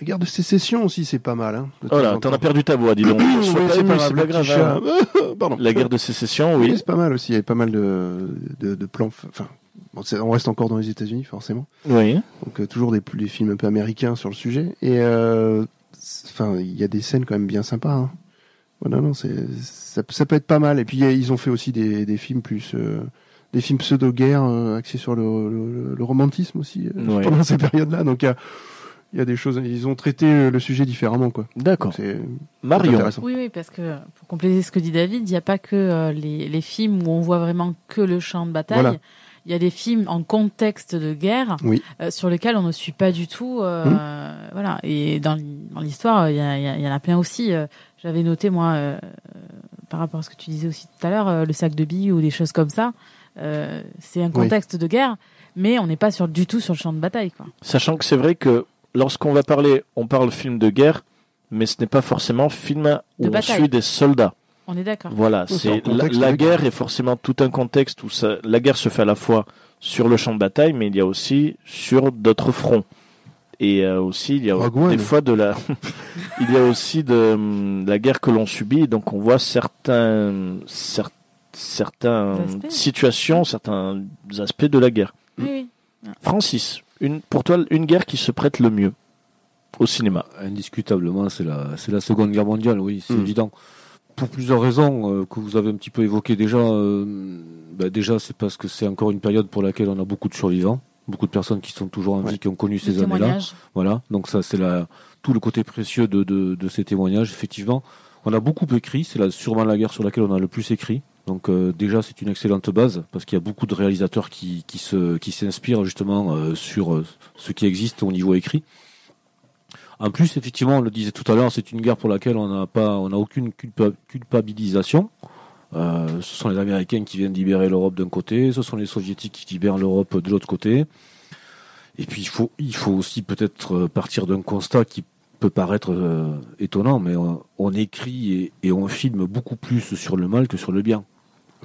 S4: La guerre de sécession aussi, c'est pas mal. Hein,
S1: Oh là, t'en as perdu ta voix, dis donc.
S4: Oui,
S1: Sois pas
S4: c'est
S1: ému,
S4: pas grave,
S1: c'est pas
S4: le
S1: grave.
S4: petit
S1: hein.
S4: Pardon.
S1: La guerre de sécession,
S4: Oui,
S1: oui.
S4: c'est pas mal aussi. Il y avait pas mal de, de, de plans. Enfin, bon, on reste encore dans les États-Unis, forcément.
S1: Oui.
S4: Donc euh, toujours des, des films un peu américains sur le sujet. Et euh, enfin, il y a des scènes quand même bien sympas. Hein. Non, c'est ça, ça peut être pas mal. Et puis a- ils ont fait aussi des, des films plus euh, des films pseudo-guerre axés sur le, le, le romantisme aussi pendant ces périodes-là. Donc il y a, des choses. Ils ont traité euh, le sujet différemment, quoi.
S1: D'accord. Marion.
S8: Oui, oui, parce que pour compléter ce que dit David, il n'y a pas que euh, les, les films où on voit vraiment que le champ de bataille.
S4: Voilà.
S8: Il y a des films en contexte de guerre
S4: Oui.
S8: euh, sur lesquels on ne suit pas du tout. euh, Voilà. Et dans dans l'histoire, il y, en a plein aussi. J'avais noté, moi, par rapport à ce que tu disais aussi tout à l'heure, euh, le sac de billes ou des choses comme ça. euh, C'est un contexte de guerre, mais on n'est pas sur, du tout sur le champ de bataille. Quoi.
S1: Sachant que c'est vrai que lorsqu'on va parler, on parle film de guerre, mais ce n'est pas forcément film où on
S8: bataille.
S1: suit des soldats.
S8: On est d'accord.
S1: Voilà,
S4: c'est
S1: la,
S4: de
S1: guerre est forcément tout un contexte où ça, la guerre se fait à la fois sur le champ de bataille, mais il y a aussi sur d'autres fronts. Et euh, aussi, il y a
S4: Rogue One.
S1: des fois de la, il y a aussi de, hum, la guerre que l'on subit. Donc on voit certains, cer- certains
S8: Aspects.
S1: situations, certains aspects de la guerre.
S8: Oui, oui.
S1: Francis, une, pour toi, une guerre qui se prête le mieux au cinéma.
S7: Indiscutablement, c'est la, c'est la Seconde Guerre mondiale, oui, c'est
S4: Mm.
S7: évident. Pour plusieurs raisons euh, que vous avez un petit peu évoquées déjà. euh, bah, déjà, c'est parce que c'est encore une période pour laquelle on a beaucoup de survivants, beaucoup de personnes qui sont toujours en vie,
S4: Ouais.
S7: qui ont connu
S8: Le
S7: ces années-là. Voilà, donc ça c'est la, tout le côté précieux de, de, de ces témoignages, effectivement. On a beaucoup écrit, c'est sûrement la guerre sur laquelle on a le plus écrit. Donc euh, déjà c'est une excellente base, parce qu'il y a beaucoup de réalisateurs qui, qui, s'inspirent justement euh, sur euh, ce qui existe au niveau écrit. En plus, effectivement, on le disait tout à l'heure, c'est une guerre pour laquelle on n'a pas, on n'a aucune culpa- culpabilisation. Ce sont les Américains qui viennent libérer l'Europe d'un côté, ce sont les Soviétiques qui libèrent l'Europe de l'autre côté. Et puis il faut, il faut aussi peut-être partir d'un constat qui peut paraître euh, étonnant, mais on, on écrit et, et on filme beaucoup plus sur le mal que sur le bien.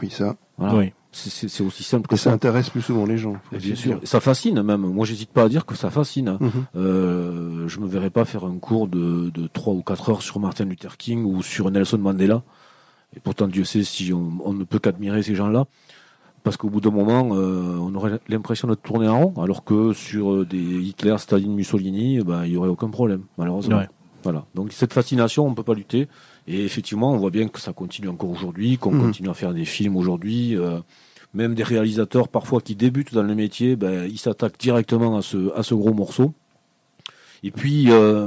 S4: Oui, ça.
S7: Voilà.
S1: Oui.
S7: C'est- aussi simple que
S4: Que ça
S7: ça.
S4: intéresse plus souvent les gens.
S7: Et bien sûr.
S4: dire.
S7: Et ça fascine même. Moi, j'hésite pas à dire que ça fascine. hein.
S4: Mhm.
S7: Euh, je me verrais pas faire un cours de, de 3 ou 4 heures sur Martin Luther King ou sur Nelson Mandela. Et pourtant, Dieu sait si on, on ne peut qu'admirer ces gens-là. Parce qu'au bout d'un moment, euh, on aurait l'impression de tourner en rond, alors que sur euh, des Hitler, Staline, Mussolini, eh ben, il y aurait aucun problème, malheureusement.
S1: Ouais.
S7: Voilà. Donc cette fascination, on peut pas lutter. Et effectivement, on voit bien que ça continue encore aujourd'hui, qu'on
S4: Mhm.
S7: continue à faire des films aujourd'hui. euh, même des réalisateurs parfois qui débutent dans le métier, ben, ils s'attaquent directement à ce, à ce gros morceau. Et puis, euh,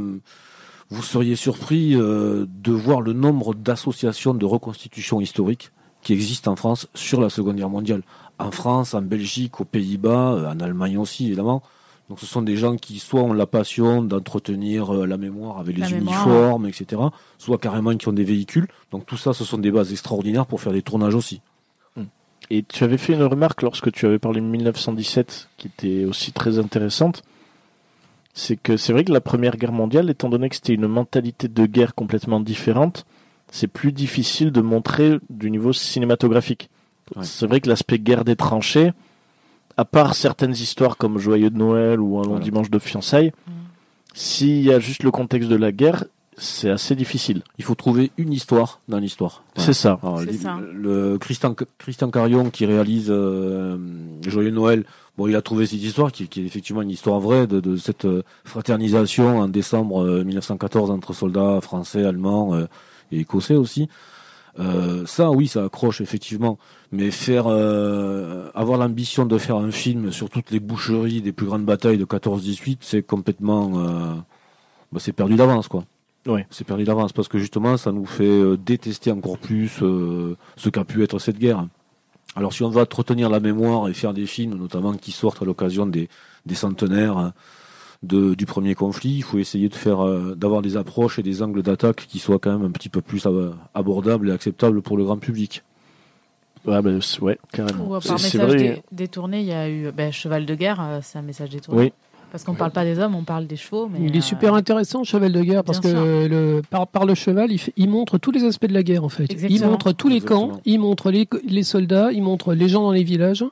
S7: vous seriez surpris euh, de voir le nombre d'associations de reconstitution historique qui existent en France sur la Seconde Guerre mondiale. En France, en Belgique, aux Pays-Bas, euh, en Allemagne aussi, évidemment. Donc ce sont des gens qui soit ont la passion d'entretenir euh, la mémoire avec les
S8: La mémoire,
S7: uniformes, etc., soit carrément qui ont des véhicules. Donc tout ça, ce sont des bases extraordinaires pour faire des tournages aussi.
S1: Et tu avais fait une remarque lorsque tu avais parlé de 1917 qui était aussi très intéressante. C'est que c'est vrai que la Première Guerre mondiale, étant donné que c'était une mentalité de guerre complètement différente, c'est plus difficile de montrer du niveau cinématographique.
S7: Ouais.
S1: C'est vrai que l'aspect guerre des tranchées, à part certaines histoires comme Joyeux de Noël ou Un long
S7: Voilà.
S1: dimanche de fiançailles, s'il y a juste le contexte de la guerre, c'est assez difficile.
S7: Il faut trouver une histoire dans l'histoire.
S1: C'est ça.
S7: Alors,
S8: C'est
S7: les-
S8: ça.
S7: Le Christian, Christian Carion qui réalise euh, Joyeux Noël, bon, il a trouvé cette histoire qui, qui est effectivement une histoire vraie de, de cette euh, fraternisation en décembre euh, 1914 entre soldats français, allemands euh, et écossais aussi. Euh, ça, oui, ça accroche effectivement. Mais faire, euh, avoir l'ambition de faire un film sur toutes les boucheries des plus grandes batailles de 14-18, c'est complètement, euh, bah, c'est perdu d'avance, quoi.
S1: Ouais.
S7: C'est perdu d'avance parce que justement, ça nous fait détester encore plus ce qu'a pu être cette guerre. Alors, si on va entretenir la mémoire et faire des films, notamment qui sortent à l'occasion des, des centenaires hein, de, du premier conflit, il faut essayer de faire, euh, d'avoir des approches et des angles d'attaque qui soient quand même un petit peu plus abordables et acceptables pour le grand public.
S1: Ouais, bah, ouais carrément.
S8: Ou euh,
S1: C'est-
S8: par
S1: c'est
S8: message
S1: vrai.
S8: dé- détourné, il y a eu ben, Cheval de guerre, euh, c'est un message détourné.
S1: Oui.
S8: Parce qu'on parle pas des hommes, on parle des chevaux. Mais
S3: Il est
S8: euh,
S3: super intéressant, Cheval de guerre, parce
S8: bien
S3: que le, par, par le cheval, il, fait- il montre tous les aspects de la guerre, en fait. Il montre tous les
S7: Exactement.
S3: camps, il montre les, les soldats, il montre les gens dans les villages.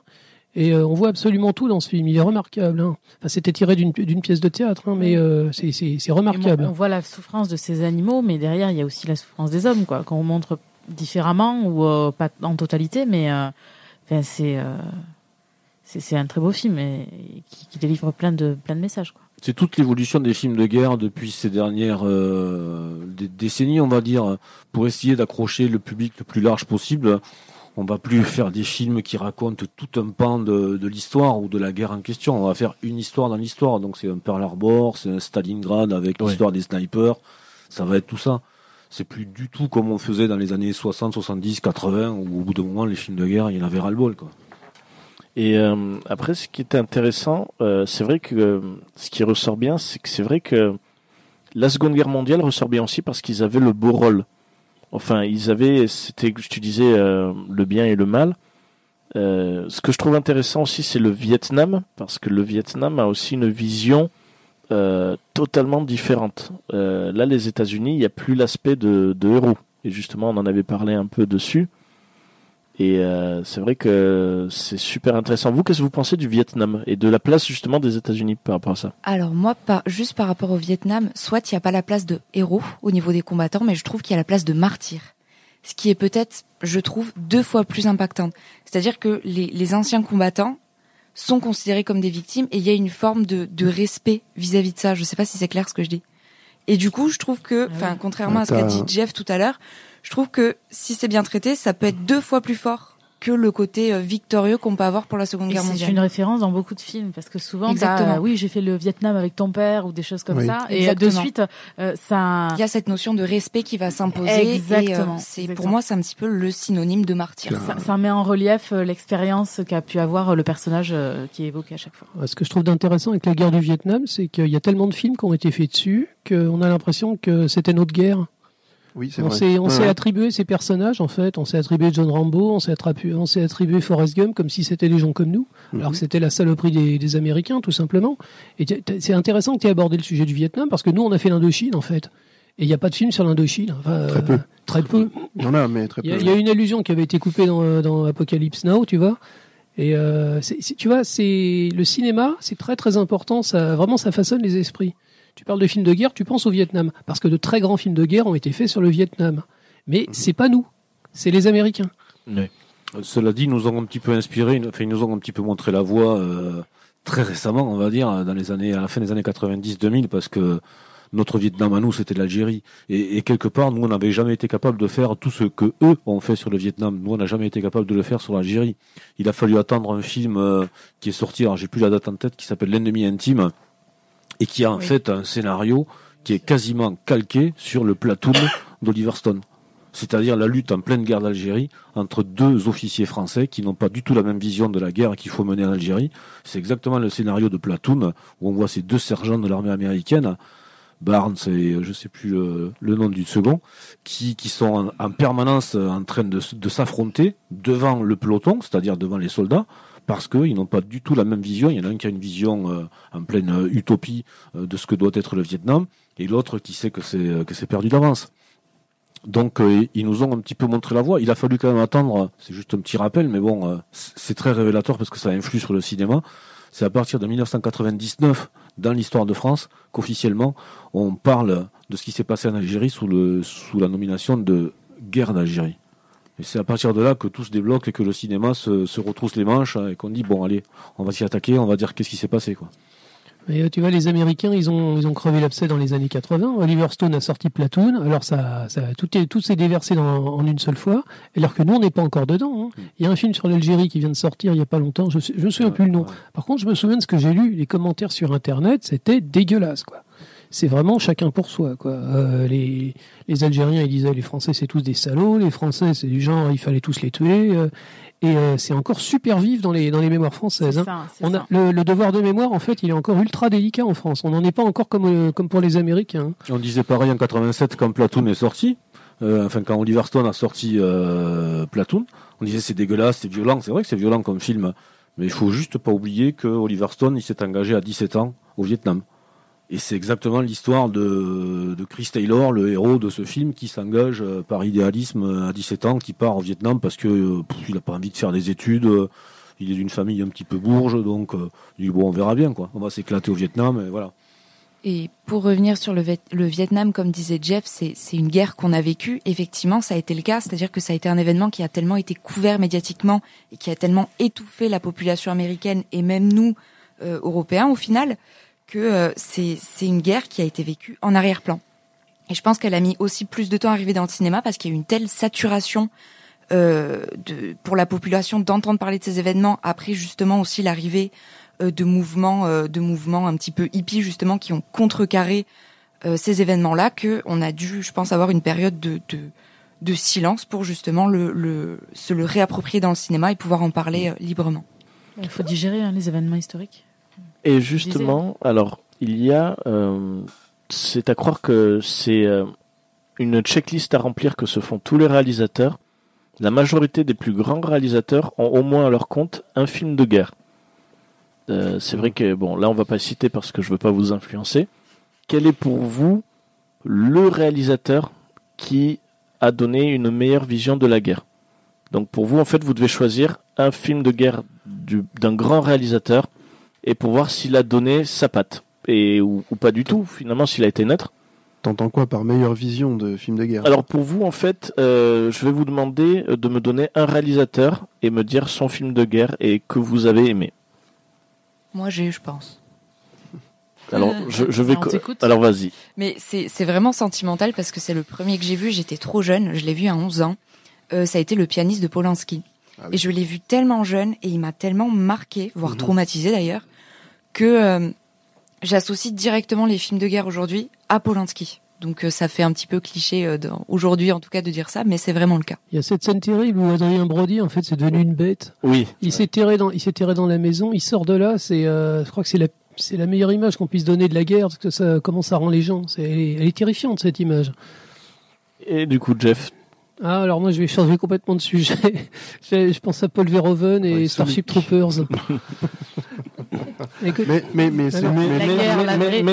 S3: Et euh, on voit absolument tout dans ce film. Il est remarquable. hein. Enfin, c'était tiré d'une pièce de théâtre, hein, mais euh, c'est- remarquable.
S8: On, on voit la souffrance de ces animaux, mais derrière, il y a aussi la souffrance des hommes, quoi. Quand on montre différemment ou euh, pas en totalité, mais euh, enfin, c'est euh, c'est un très beau film et, et qui, qui délivre plein de plein de messages, quoi.
S7: C'est toute l'évolution des films de guerre depuis ces dernières euh, décennies, on va dire, pour essayer d'accrocher le public le plus large possible. On va plus faire des films qui racontent tout un pan de, de l'histoire ou de la guerre en question. On va faire une histoire dans l'histoire. Donc c'est un Pearl Harbor, c'est un Stalingrad avec
S1: Ouais.
S7: l'histoire des snipers. Ça va être tout ça. C'est plus du tout comme on faisait dans les années 60, 70, 80, où au bout d'un moment, les films de guerre, il y en avait ras-le-bol. Quoi.
S1: Et euh, après, ce qui était intéressant, euh, c'est vrai que euh, ce qui ressort bien, c'est que c'est vrai que la Seconde Guerre mondiale ressort bien aussi parce qu'ils avaient le beau rôle. Enfin, ils avaient, c'était, tu disais, euh, le bien et le mal. Euh, ce que je trouve intéressant aussi, c'est le Vietnam, parce que le Vietnam a aussi une vision euh, totalement différente. Là, les États-Unis, il n'y a plus l'aspect de héros. Et justement, on en avait parlé un peu dessus. Et euh, c'est vrai que c'est super intéressant. Vous, qu'est-ce que vous pensez du Vietnam et de la place justement des États-Unis par rapport à ça?
S6: Alors moi, pas, juste par rapport au Vietnam, soit il n'y a pas la place de héros au niveau des combattants, mais je trouve qu'il y a la place de martyrs. Ce qui est peut-être, je trouve, deux fois plus impactant. C'est-à-dire que les, les anciens combattants sont considérés comme des victimes et il y a une forme de, de respect vis-à-vis de ça. Je sais pas si c'est clair ce que je dis. Et du coup, je trouve que,
S8: Ah
S6: enfin, contrairement à ce qu'a dit Jeff tout à l'heure, je trouve que si c'est bien traité, ça peut être deux fois plus fort que le côté euh, victorieux qu'on peut avoir pour la Seconde
S8: Et
S6: Guerre
S8: c'est
S6: mondiale.
S8: une référence dans beaucoup de films parce que souvent, t'as,
S6: Exactement.
S8: oui, j'ai fait le Vietnam avec ton père ou des choses comme
S4: Oui.
S8: ça, et
S6: Exactement.
S8: de suite, euh, ça.
S6: Il y a cette notion de respect qui va s'imposer.
S8: Exactement,
S6: Et, euh, c'est pour
S8: exactement.
S6: moi, c'est un petit peu le synonyme de martyr.
S8: Ça, ça met en relief euh, l'expérience qu'a pu avoir euh, le personnage euh, qui est évoqué à chaque fois.
S3: Ce que je trouve d'intéressant avec la guerre du Vietnam, c'est qu'il y a tellement de films qui ont été faits dessus qu'on a l'impression que c'était notre guerre.
S4: Oui,
S3: On s'est on
S4: Ouais,
S3: s'est
S4: ouais.
S3: attribué ces personnages en fait. On s'est attribué John Rambo, on s'est attribué, on s'est attribué Forrest Gump comme si c'était des gens comme nous, alors
S4: Mhm.
S3: que c'était la saloperie des, des Américains tout simplement. Et c'est intéressant que tu aies abordé le sujet du Vietnam parce que nous on a fait l'Indochine en fait. Et il n'y a pas de film sur l'Indochine. Enfin,
S4: Très peu.
S3: euh, Très peu.
S4: Il y en a, mais très peu.
S3: il y a une allusion qui avait été coupée dans, dans Apocalypse Now, tu vois. Et euh, tu vois, c'est le cinéma, c'est très très important. Ça vraiment, ça façonne les esprits. Tu parles de films de guerre, tu penses au Vietnam, parce que de très grands films de guerre ont été faits sur le Vietnam. Mais c'est pas nous, c'est les Américains.
S7: Euh, Cela dit, ils nous ont un petit peu inspiré, ils- enfin, ils nous ont un petit peu montré la voie euh, très récemment, on va dire, dans les années, à la fin des années 90-2000, parce que notre Vietnam à nous, c'était l'Algérie. Et, et quelque part, nous, on n'avait jamais été capable de faire tout ce que eux ont fait sur le Vietnam. Nous, on n'a jamais été capable de le faire sur l'Algérie. Il a fallu attendre un film euh, qui est sorti, alors j'ai plus la date en tête, qui s'appelle L'ennemi intime, et qui a en
S5: Oui.
S7: fait un scénario qui est quasiment calqué sur le platoon d'Oliver Stone. C'est-à-dire la lutte en pleine guerre d'Algérie entre deux officiers français qui n'ont pas du tout la même vision de la guerre qu'il faut mener en Algérie. C'est exactement le scénario de Platoon, où on voit ces deux sergents de l'armée américaine, Barnes et euh, je sais plus le, le nom du second, qui, qui sont en, en permanence en train de s'affronter devant le peloton, c'est-à-dire devant les soldats, parce qu'ils n'ont pas du tout la même vision. Il y en a un qui a une vision euh, en pleine euh, utopie euh, de ce que doit être le Vietnam, et l'autre qui sait que c'est que c'est perdu d'avance. Donc ils nous ont un petit peu montré la voie. Il a fallu quand même attendre, c'est juste un petit rappel, mais bon, c'est très révélateur parce que ça influe sur le cinéma. C'est à partir de 1999, dans l'histoire de France, qu'officiellement on parle de ce qui s'est passé en Algérie sous, le, sous la nomination de guerre d'Algérie. Et c'est à partir de là que tout se débloque et que le cinéma se, se retrousse les manches hein, et qu'on dit bon allez, on va s'y attaquer, on va dire qu'est-ce qui s'est passé quoi.
S3: Mais euh, tu vois, les Américains, ils ont, ils ont crevé l'abcès dans les années 80. Oliver Stone a sorti Platoon. Alors ça, ça tout est, tout s'est déversé dans, en une seule fois. Alors que nous, on n'est pas encore dedans. hein. Il y a un film sur l'Algérie qui vient de sortir il y a pas longtemps. Je, je me souviens plus le nom. Par contre, je me souviens de ce que j'ai lu. Les commentaires sur Internet, c'était dégueulasse, quoi. C'est vraiment chacun pour soi, quoi. Euh, les, les Algériens, ils disaient les Français, c'est tous des salauds. Les Français, c'est du genre, il fallait tous les tuer. euh, et euh, c'est encore super vif dans les, dans les mémoires françaises. Hein.
S8: ça,
S3: On a, le, le devoir de mémoire, en fait, il est encore ultra délicat en France. On n'en est pas encore comme, euh, comme pour les Américains. hein.
S7: On disait pareil en 87 quand Platoon est sorti. Euh, enfin, quand Oliver Stone a sorti euh, Platoon, on disait c'est dégueulasse, c'est violent. C'est vrai que c'est violent comme film, mais il faut juste pas oublier que Oliver Stone il s'est engagé à 17 ans au Vietnam. Et c'est exactement l'histoire de, Chris Taylor, le héros de ce film, qui s'engage euh, par idéalisme euh, à 17 ans, qui part au Vietnam parce que euh, il a pas envie de faire des études. il est d'une famille un petit peu bourge, donc il dit bon, on verra bien quoi. On va s'éclater au Vietnam, et voilà.
S6: Et pour revenir sur le, Viet- le Vietnam, comme disait Jeff, c'est une guerre qu'on a vécue. Effectivement, ça a été le cas, c'est-à-dire que ça a été un événement qui a tellement été couvert médiatiquement et qui a tellement étouffé la population américaine et même nous, Européens, au final, que euh, c'est c'est une guerre qui a été vécue en arrière-plan. Et je pense qu'elle a mis aussi plus de temps à arriver dans le cinéma parce qu'il y a eu une telle saturation euh, de, pour la population d'entendre parler de ces événements après justement aussi l'arrivée euh, de mouvements euh, de mouvements un petit peu hippies justement qui ont contrecarré euh, ces événements-là que on a dû je pense avoir une période de de, de silence pour justement le, le se le réapproprier dans le cinéma et pouvoir en parler euh, librement.
S8: Il faut digérer hein, les événements historiques.
S1: Et justement, alors, il y a. euh, c'est à croire que c'est euh, une checklist à remplir que se font tous les réalisateurs. La majorité des plus grands réalisateurs ont au moins à leur compte un film de guerre. Euh, c'est vrai que, bon, là, on va pas citer parce que je veux pas vous influencer. Quel est pour vous le réalisateur qui a donné une meilleure vision de la guerre? Donc, pour vous, en fait, vous devez choisir un film de guerre du- d'un grand réalisateur et pour voir s'il a donné sa patte et ou, ou pas du tout finalement s'il a été neutre.
S4: T'entends quoi par meilleure vision de film de guerre?
S1: Alors pour vous en fait, euh, je vais vous demander euh, de me donner un réalisateur et me dire son film de guerre et que vous avez aimé.
S6: Moi j'ai je pense.
S1: Alors je, je vais alors vas-y.
S6: Mais c'est c'est vraiment sentimental parce que c'est le premier que j'ai vu, j'étais trop jeune, je l'ai vu à 11 ans. Euh, ça a été le pianiste de Polanski.
S4: Ah oui.
S6: Et je l'ai vu tellement jeune et il m'a tellement marqué, voire
S4: Mhm.
S6: traumatisé d'ailleurs, que euh, j'associe directement les films de guerre aujourd'hui à Polanski. Donc euh, ça fait un petit peu cliché euh, aujourd'hui en tout cas de dire ça, mais c'est vraiment le cas.
S3: Il y a cette scène terrible où Adrien Brody, en fait, c'est devenu une bête.
S1: Oui.
S3: Il s'est terré dans, il s'est terré dans la maison. Il sort de là. C'est, euh, je crois que c'est la, c'est la meilleure image qu'on puisse donner de la guerre, parce que ça, comment ça rend les gens. C'est, elle, est, elle est terrifiante cette image.
S1: Et du coup, Jeff,
S3: Ah, alors moi, je vais changer complètement de sujet. je, je pense à Paul Verhoeven et
S4: Ouais,
S3: Starship. Troopers. Écoute-
S4: Mais, mais, mais,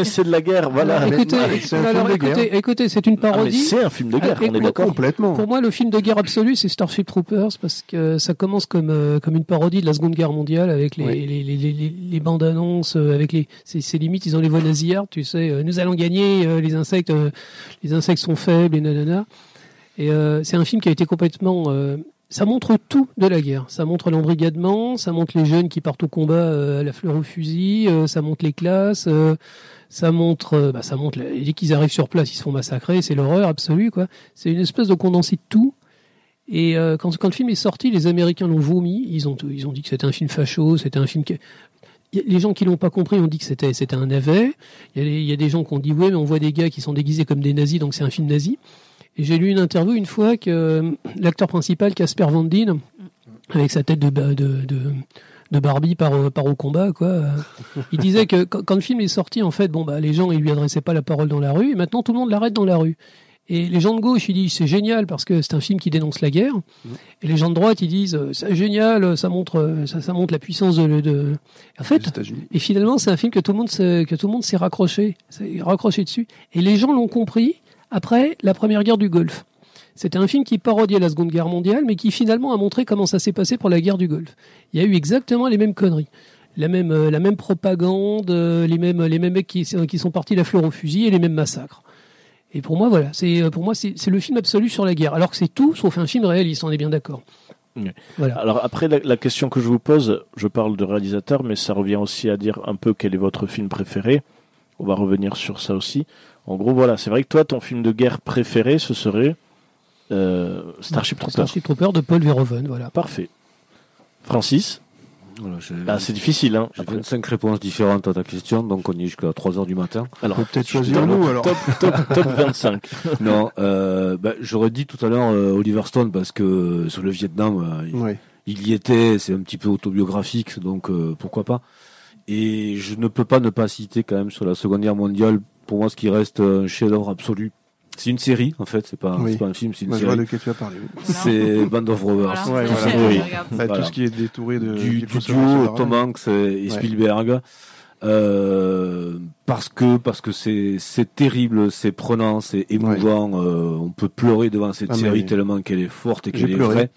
S4: c'est,
S1: de la guerre, voilà.
S3: écoutez,
S4: c'est un
S3: alors,
S4: film de
S3: écoutez, écoutez, c'est une
S1: Ah,
S3: parodie.
S1: c'est un film de guerre,
S3: Ah,
S1: on est d'accord.
S4: complètement.
S3: Pour moi, le film de guerre absolu, c'est Starship Troopers parce que ça commence comme euh, comme une parodie de la Seconde Guerre mondiale avec les les, les, les, les- les bandes annonces euh, avec les c'est c'est limite ils ont les voix nasillardes, tu sais, euh, nous allons gagner, euh, les insectes euh, les insectes sont faibles et nanana. Et euh, c'est un film qui a été complètement euh, ça montre tout de la guerre. Ça montre l'embrigadement, ça montre les jeunes qui partent au combat euh, à la fleur au fusil, euh, ça montre les classes, euh, ça montre, euh, bah, ça montre dès qu'ils arrivent sur place, ils se font massacrer, c'est l'horreur absolue quoi. C'est une espèce de condensé de tout. Et euh, quand, quand le film est sorti, les Américains l'ont vomi. Ils ont, ils ont dit que c'était un film facho, c'était un film qui... Les gens qui l'ont pas compris ont dit que c'était c'était un navet. Il y, a il y a des gens qui ont dit oui, mais on voit des gars qui sont déguisés comme des nazis, donc c'est un film nazi. Et j'ai lu une interview une fois que euh, l'acteur principal, Casper Van Dien, avec sa tête de, de, de, de Barbie par, au- par au combat, quoi. euh, il disait que quand, le film est sorti, en fait, bon bah les gens ils lui adressaient pas la parole dans la rue, et maintenant tout le monde l'arrête dans la rue. Et les gens de gauche, ils disent c'est génial parce que c'est un film qui dénonce la guerre. Et les gens de droite, ils disent euh, c'est génial, ça montre, euh, ça, ça montre la puissance de. de... En fait, et finalement, c'est un film que tout le monde que tout le monde s'est raccroché, s'est raccroché dessus. Et les gens l'ont compris après la première guerre du Golfe. C'était un film qui parodiait la Seconde Guerre mondiale, mais qui finalement a montré comment ça s'est passé pour la guerre du Golfe. Il y a eu exactement les mêmes conneries. La même, euh, la même propagande, euh, les mêmes, les mêmes mecs qui, qui sont partis la fleur au fusil et les mêmes massacres. Et pour moi, voilà, c'est, euh, pour moi, c'est, le film absolu sur la guerre. Alors que c'est tout sauf un film réaliste, on est bien d'accord. Voilà.
S1: Alors après, la, la question que je vous pose, je parle de réalisateur, mais ça revient aussi à dire un peu quel est votre film préféré. On va revenir sur ça aussi. En gros, voilà, c'est vrai que toi, ton film de guerre préféré, ce serait euh, Starship Troopers.
S3: Starship Trooper de Paul Verhoeven, voilà.
S1: Parfait. Francis
S7: Voilà,
S1: Ah, c'est difficile, hein.
S7: j'ai
S1: après.
S7: 25 réponses différentes à ta question, donc on y est jusqu'à 3 heures du matin.
S1: Alors,
S4: On peut peut-être
S1: je-
S4: choisir
S1: top-
S4: nous alors.
S1: Top, top, top 25.
S7: non, euh, bah, j'aurais dit tout à l'heure euh, Oliver Stone parce que sur le Vietnam, euh, il-
S4: Ouais.
S7: il y était, c'est un petit peu autobiographique, donc euh, pourquoi pas. Et je ne peux pas ne pas citer quand même sur la Seconde Guerre mondiale, pour moi ce qui reste un chef-d'œuvre absolu. C'est une série en fait, c'est pas,
S4: Oui.
S7: pas un film, c'est une
S4: Moi, je vois
S7: série.
S4: de quel tu as parlé. oui.
S7: C'est Band of Brothers.
S8: Voilà.
S4: Ouais, voilà.
S1: Oui.
S4: Bah,
S7: Voilà.
S4: Tout ce qui est détouré de
S7: du, du duo Tom. Hanks et, et Spielberg euh, parce que parce que c'est c'est terrible c'est prenant c'est émouvant euh, on peut pleurer devant cette
S4: Ah,
S7: série
S4: oui.
S7: tellement qu'elle est forte et qu'elle est
S4: pleuré.
S7: vraie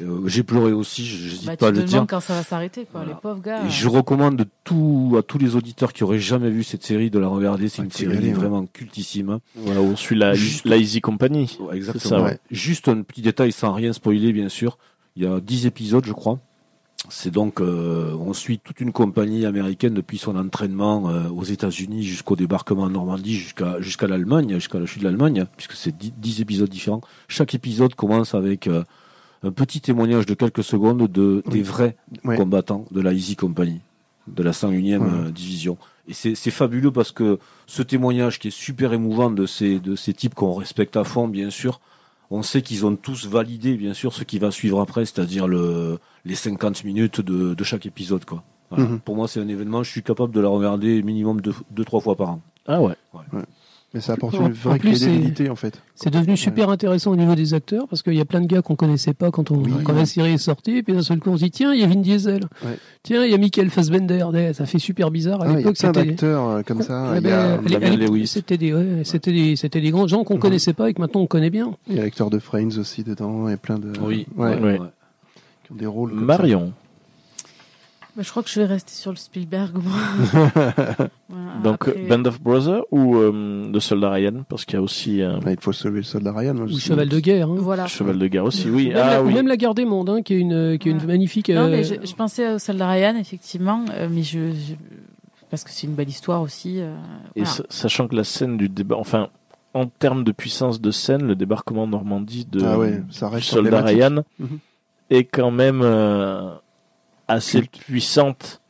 S7: Euh, j'ai pleuré aussi j'hésite
S8: Bah,
S7: pas à le dire
S8: quand ça va s'arrêter, quoi.
S7: Voilà.
S8: Les pauvres gars.
S7: et je recommande tout à tous les auditeurs qui auraient jamais vu cette série de la regarder c'est
S4: Ah,
S7: une série
S4: aller, ouais.
S7: vraiment cultissime
S1: Voilà, on suit la,
S7: Juste-
S1: la Easy Company.
S7: Ouais, exactement.
S1: ça,
S4: ouais.
S7: Juste un petit détail sans rien spoiler, bien sûr. Il y a 10 épisodes, je crois. C'est donc, euh, on suit toute une compagnie américaine depuis son entraînement euh, aux États-Unis jusqu'au débarquement en Normandie, jusqu'à jusqu'à l'Allemagne, jusqu'à la chute de l'Allemagne, puisque c'est 10, 10 épisodes différents. Chaque épisode commence avec euh, un petit témoignage de quelques secondes de
S4: Oui.
S7: des vrais
S4: Ouais.
S7: combattants de la Easy Company, de la 101e
S4: Ouais.
S7: euh, division. Et c'est c'est fabuleux parce que ce témoignage qui est super émouvant de ces, de ces types qu'on respecte à fond, bien sûr, on sait qu'ils ont tous validé, bien sûr, ce qui va suivre après, c'est-à-dire le, les 50 minutes de, de chaque épisode. Quoi. Voilà.
S4: Mhm.
S7: Pour moi, c'est un événement, je suis capable de la regarder minimum deux, deux trois fois par an.
S1: Ah ouais.
S4: Mais ça apporte une vraie crédibilité en fait.
S3: C'est devenu super intéressant au niveau des acteurs parce qu'il y a plein de gars qu'on connaissait pas quand, on,
S4: Oui.
S3: quand la série est sortie. Et puis d'un seul coup, on se dit tiens, il y a Vin Diesel.
S4: Ouais.
S3: Tiens, il y a Michael Fassbender. Ouais, Ça fait super bizarre. À
S4: Ah, il y a
S3: l'époque,
S4: plein
S3: c'était.
S4: d'acteurs euh, comme ça.
S3: Ouais,
S4: Il y a
S3: ben. C'était des, ouais, c'était des, c'était des grands gens qu'on connaissait pas et que maintenant on connaît bien.
S4: il y a l'acteur de Friends aussi dedans et plein de.
S7: Oui,
S4: Ouais.
S1: ouais.
S4: Qui ont des rôles. comme
S1: Marion.
S8: Bah, je crois que je vais rester sur le Spielberg. moi. Voilà,
S1: Donc,
S8: après-
S1: Band of Brothers ou euh, Le Soldat Ryan? Parce qu'il y a aussi
S4: ça. Ouais, il faut sauver le soldat Ryan. je
S3: Ou. Cheval de guerre. Hein.
S8: Voilà.
S1: cheval de guerre aussi. Oui,
S3: Ou même,
S1: ah
S3: la,
S1: oui.
S3: même la guerre des mondes, hein, qui est une, qui est une magnifique.
S8: Non,
S3: euh,
S8: mais je, je pensais au soldat Ryan, effectivement, euh, mais je, je- parce que c'est une belle histoire aussi. euh,
S1: Et sachant que la scène du débat, enfin, en termes de puissance de scène, le débarquement en Normandie de
S4: Ah ouais, ça reste
S1: soldat. Ryan
S4: Mhm.
S1: est quand même euh, assez
S4: Culte.
S1: puissante.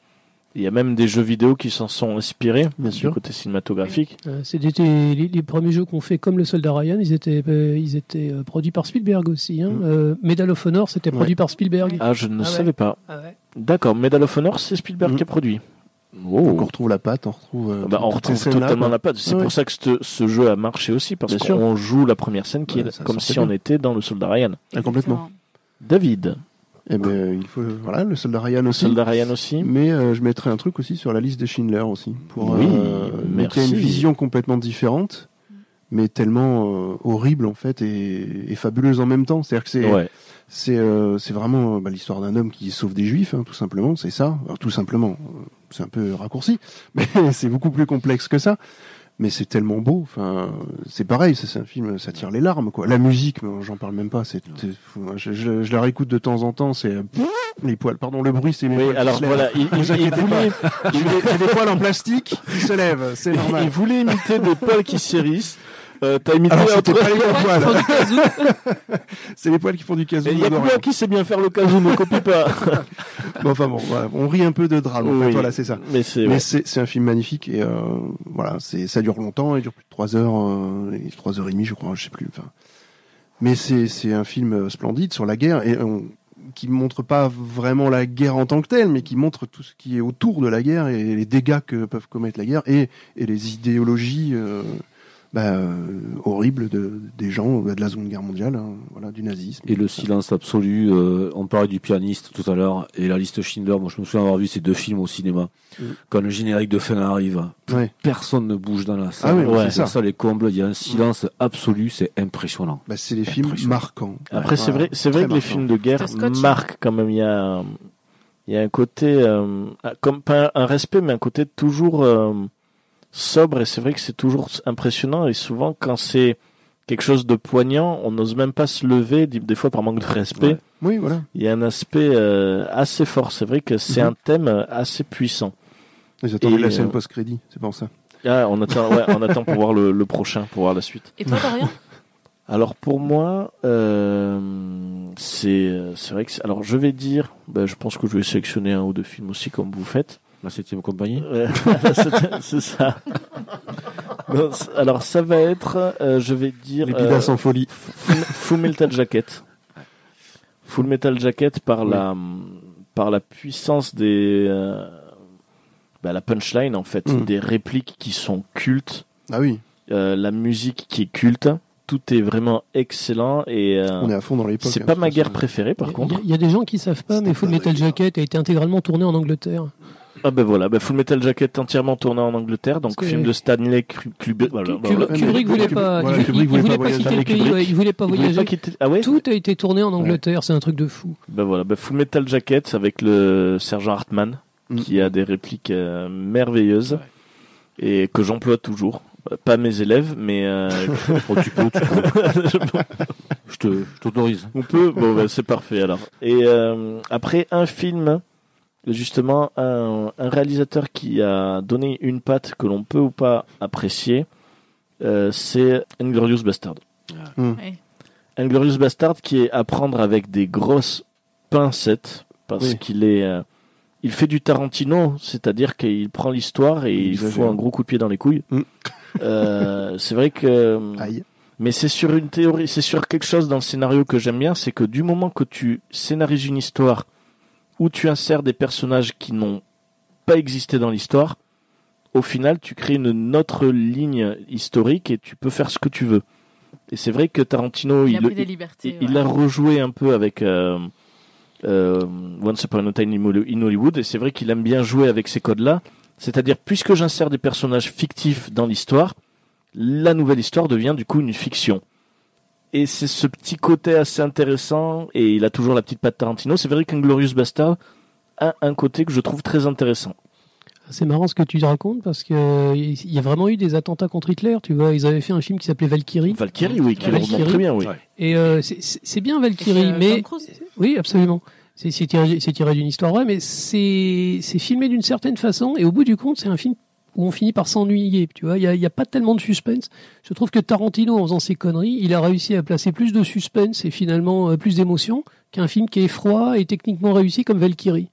S1: Il y a même des jeux vidéo qui s'en sont inspirés
S4: Bien
S1: du
S4: sûr.
S1: côté cinématographique.
S3: Euh, C'était les, les premiers jeux qu'on fait comme le Soldat Ryan, ils étaient, euh, ils étaient euh, produits par Spielberg aussi. Hein.
S4: Mm.
S3: Euh, Medal of Honor, c'était
S4: Ouais.
S3: produit par Spielberg.
S1: Ah, je ne
S3: Ah ouais.
S1: savais pas.
S3: Ah ouais.
S1: D'accord, Medal of Honor, c'est Spielberg
S4: Mhm.
S1: qui a produit.
S4: Donc on retrouve la patte, on retrouve. euh,
S1: Bah, on retrouve totalement la patte. C'est
S4: Ouais.
S1: pour ça que ce, ce jeu a marché aussi, parce
S4: Bien sûr.
S1: qu'on joue la première scène qui
S4: Ouais,
S1: est comme si on était dans le soldat Ryan.
S4: Ah, complètement.
S1: David,
S4: Eh ben, il faut, voilà, le soldat Ryan
S1: le
S4: aussi.
S1: soldat Ryan aussi.
S4: Mais euh, je mettrai un truc aussi sur la liste de Schindler aussi. Pour,
S1: Oui,
S4: euh, donc il y a une
S1: merci.
S4: vision complètement différente, mais tellement euh, horrible en fait et, et fabuleuse en même temps. C'est-à-dire que c'est
S1: Ouais.
S4: c'est euh, c'est vraiment euh, bah, l'histoire d'un homme qui sauve des juifs, hein, tout simplement. C'est ça. Alors, tout simplement, euh, c'est un peu raccourci, mais c'est beaucoup plus complexe que ça. Mais c'est tellement beau. Enfin, c'est pareil. C'est un film, ça tire les larmes, quoi. La musique, mais j'en parle même pas. C'est, c'est- je, je, je la réécoute de temps en temps. C'est les poils. Pardon, le bruit, c'est
S1: Oui, alors voilà, il, il-
S4: Vous
S1: il voulait,
S4: J'ai des, poils en plastique qui se lèvent, c'est
S1: il voulait imiter des poils qui s'hérissent. Euh, T'as imité
S4: Alors,
S1: entre-
S4: pas les poils. c'est les poils qui font du.
S1: Et Il y a moi qui sais bien faire le casou, ne copie pas?
S4: Bon, enfin bon, voilà, on rit un peu de drame. En fait,
S1: Oui.
S4: voilà, c'est ça.
S1: Mais c'est ouais.
S4: un film magnifique et euh, voilà, c'est ça dure longtemps, il dure plus de trois heures, euh, et trois heures et demie, je crois, je sais plus. Enfin, mais c'est un film euh, splendide sur la guerre et on, qui montre pas vraiment la guerre en tant que telle, mais qui montre tout ce qui est autour de la guerre et les dégâts que peuvent commettre la guerre et et les idéologies. euh, bah, euh, horribles de, des gens bah, de la Seconde Guerre mondiale, hein, voilà, du nazisme.
S7: Et le silence absolu. euh, on parlait du pianiste tout à l'heure et la liste Schindler. Moi, je me souviens avoir vu ces deux films au cinéma.
S4: Mm.
S7: Quand le générique de fin arrive,
S4: Ouais.
S7: personne ne bouge dans la salle.
S4: Ah oui,
S1: ouais,
S4: ça.
S7: ça les combles. Il y a un silence absolu. C'est impressionnant.
S4: Bah, c'est les films marquants.
S1: Après, c'est vrai, c'est vrai que les films de guerre marquent quand même. Il y a, un- il y a un côté, euh, comme pas un respect, mais un côté toujours euh, sobre. Et c'est vrai que c'est toujours impressionnant. Et souvent, quand c'est quelque chose de poignant, on n'ose même pas se lever, des fois par manque de respect.
S7: Ouais.
S4: Oui, voilà.
S1: Il y a un aspect euh, assez fort. C'est vrai que c'est
S4: Mhm.
S1: un thème assez puissant.
S4: Ils attendaient la scène
S1: euh,
S4: post-crédit, c'est pour ça.
S1: Ah, on attend, ouais, on attend pour voir le, le prochain, pour voir la suite.
S5: Et toi, Dorian?
S1: Alors pour moi, euh, c'est euh, c'est vrai que c'est- alors je vais dire, ben, je pense que je vais sélectionner un ou deux films aussi comme vous faites.
S7: La septième compagnie.
S1: Ouais, c'est- ça. Non, alors ça va être, euh, je vais dire,
S4: Les Pidas
S1: euh,
S4: en folie.
S1: Full, Full Metal Jacket. Full Metal Jacket par
S4: Oui.
S1: la par la puissance des euh, bah, la punchline en fait,
S4: Mm.
S1: des répliques qui sont cultes,
S4: Ah oui,
S1: euh, la musique qui est culte, tout est vraiment excellent et euh,
S4: on est à fond dans l'époque.
S1: c'est
S4: hein,
S1: pas ma guerre préférée par
S3: Il y
S1: contre.
S3: Il y, a des gens qui savent pas, mais Full Metal Jacket a été intégralement tourné en Angleterre.
S1: Ah ben voilà, ben Full Metal Jacket entièrement tourné en Angleterre, donc
S3: Parce que-
S1: film de Stanley Kubrick. Voilà,
S3: Kubrick,
S1: voilà.
S3: Kubrick voulait pas, il,
S4: Kubrick
S3: il- il
S4: voulait pas
S3: pas quitter
S1: voyager.
S3: le pays,
S1: Kubrick.
S3: ouais, il voulait pas
S1: Il voulait
S3: voyager.
S1: pas quitter- Ah ouais?
S3: Tout a été tourné en Angleterre, c'est un truc de fou.
S1: Ben voilà, ben Full Metal Jacket avec le sergent Hartman
S4: Mm.
S1: qui a des répliques euh, merveilleuses et que j'emploie toujours. Euh, Pas mes élèves, mais euh,
S7: Oh, tu peux, tu peux. Je te, je t'autorise.
S1: on peut? Bon, ben, c'est parfait alors. Et euh, après un film, justement, un, un réalisateur qui a donné une patte que l'on peut ou pas apprécier, euh, c'est Inglorious Bastard.
S4: Mm.
S5: Ouais.
S1: Inglorious Bastard qui est à prendre avec des grosses pincettes parce
S4: Oui.
S1: qu'il est euh, il fait du Tarantino, c'est-à-dire qu'il prend l'histoire et il
S4: exagère.
S1: fout un gros coup de pied dans les couilles.
S4: Mm.
S1: Euh, c'est vrai que
S4: Aïe.
S1: mais c'est sur une théorie, c'est sur quelque chose dans le scénario que j'aime bien, c'est que du moment que tu scénarises une histoire où tu insères des personnages qui n'ont pas existé dans l'histoire, au final, tu crées une autre ligne historique et tu peux faire ce que tu veux. Et c'est vrai que Tarantino,
S5: Il a
S1: il, il, il rejoué un peu avec euh, euh, Once Upon a Time in Hollywood, et c'est vrai qu'il aime bien jouer avec ces codes-là. C'est-à-dire, puisque j'insère des personnages fictifs dans l'histoire, la nouvelle histoire devient du coup une fiction. Et c'est ce petit côté assez intéressant, et il a toujours la petite patte Tarantino. C'est vrai qu'Inglorious Bastard a un côté que je trouve très intéressant.
S3: C'est marrant ce que tu racontes parce que il y a vraiment eu des attentats contre Hitler. Tu vois, ils avaient fait un film qui s'appelait Valkyrie.
S1: Valkyrie, oui, qui
S3: Valkyrie.
S1: remonte très bien, oui.
S7: Ouais.
S3: Et euh, c'est- bien Valkyrie,
S5: euh,
S3: mais oui, absolument. C'est tiré, tiré d'une histoire vraie, mais c'est filmé d'une certaine façon. Et au bout du compte, c'est un film où on finit par s'ennuyer. Tu vois, il y a, pas tellement de suspense. Je trouve que Tarantino, en faisant ses conneries, il a réussi à placer plus de suspense et finalement euh, plus d'émotion qu'un film qui est froid et techniquement réussi comme Valkyrie.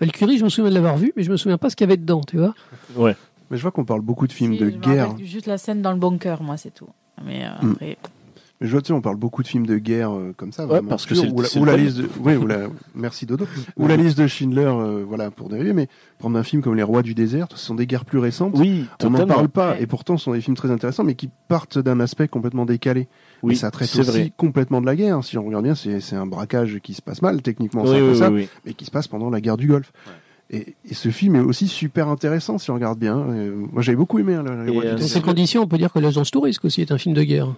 S3: Valkyrie, je me souviens de l'avoir vu, mais je me souviens pas ce qu'il y avait dedans. Tu vois.
S1: Ouais.
S4: Mais je vois qu'on parle beaucoup de films
S5: Si,
S4: de guerre.
S5: Juste la scène dans le bunker, moi, c'est tout. Mais euh,
S4: Mm.
S5: après,
S4: Mais je vois, tu sais, on parle beaucoup de films de guerre euh, comme ça,
S1: Ouais,
S4: vraiment
S1: parce que c'est le-
S4: ou la, ou liste de, oui, ou la, merci Dodo, ou la liste de Schindler, euh, voilà, pour dériver, mais prendre un film comme Les Rois du désert, ce sont des guerres plus récentes.
S1: Oui,
S4: On n'en parle pas, et pourtant ce sont des films très intéressants, mais qui partent d'un aspect complètement décalé.
S1: Oui,
S4: ça traite
S1: c'est
S4: aussi
S1: vrai.
S4: complètement de la guerre. Si on regarde bien, c'est un braquage qui se passe mal, techniquement,
S1: Oui, oui,
S4: ça,
S1: oui,
S4: mais qui se passe pendant la guerre du Golfe. Et, et ce film est aussi super intéressant si on regarde bien. Euh, moi, j'avais beaucoup aimé hein,
S1: euh,
S3: Dans ces conditions, on peut dire que l'agence touriste aussi est un film de guerre.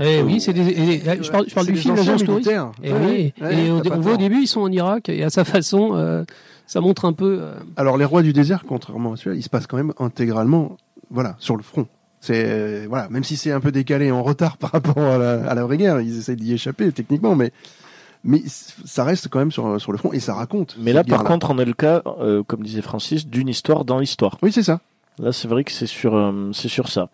S3: Eh oui, c'est des, et- et- je parle, je parle
S4: C'est
S3: du film L'agence touriste.
S4: militaires.
S3: Et
S4: Ouais,
S3: oui,
S4: ouais,
S3: et on voit au début, ils sont en Irak, et à sa façon, euh, ça montre un peu. euh,
S4: Alors, Les Rois du désert, contrairement à celui-là, il se passe quand même intégralement, voilà, sur le front. C'est euh, voilà, même si c'est un peu décalé en retard par rapport à la, à la vraie guerre, ils essayent d'y échapper techniquement, mais mais ça reste quand même sur sur le front et ça raconte.
S1: Mais là, par contre, on est le cas, euh, comme disait Francis, d'une histoire dans l'histoire.
S4: oui, c'est ça.
S1: Là, c'est vrai que c'est sur, euh, c'est sur ça.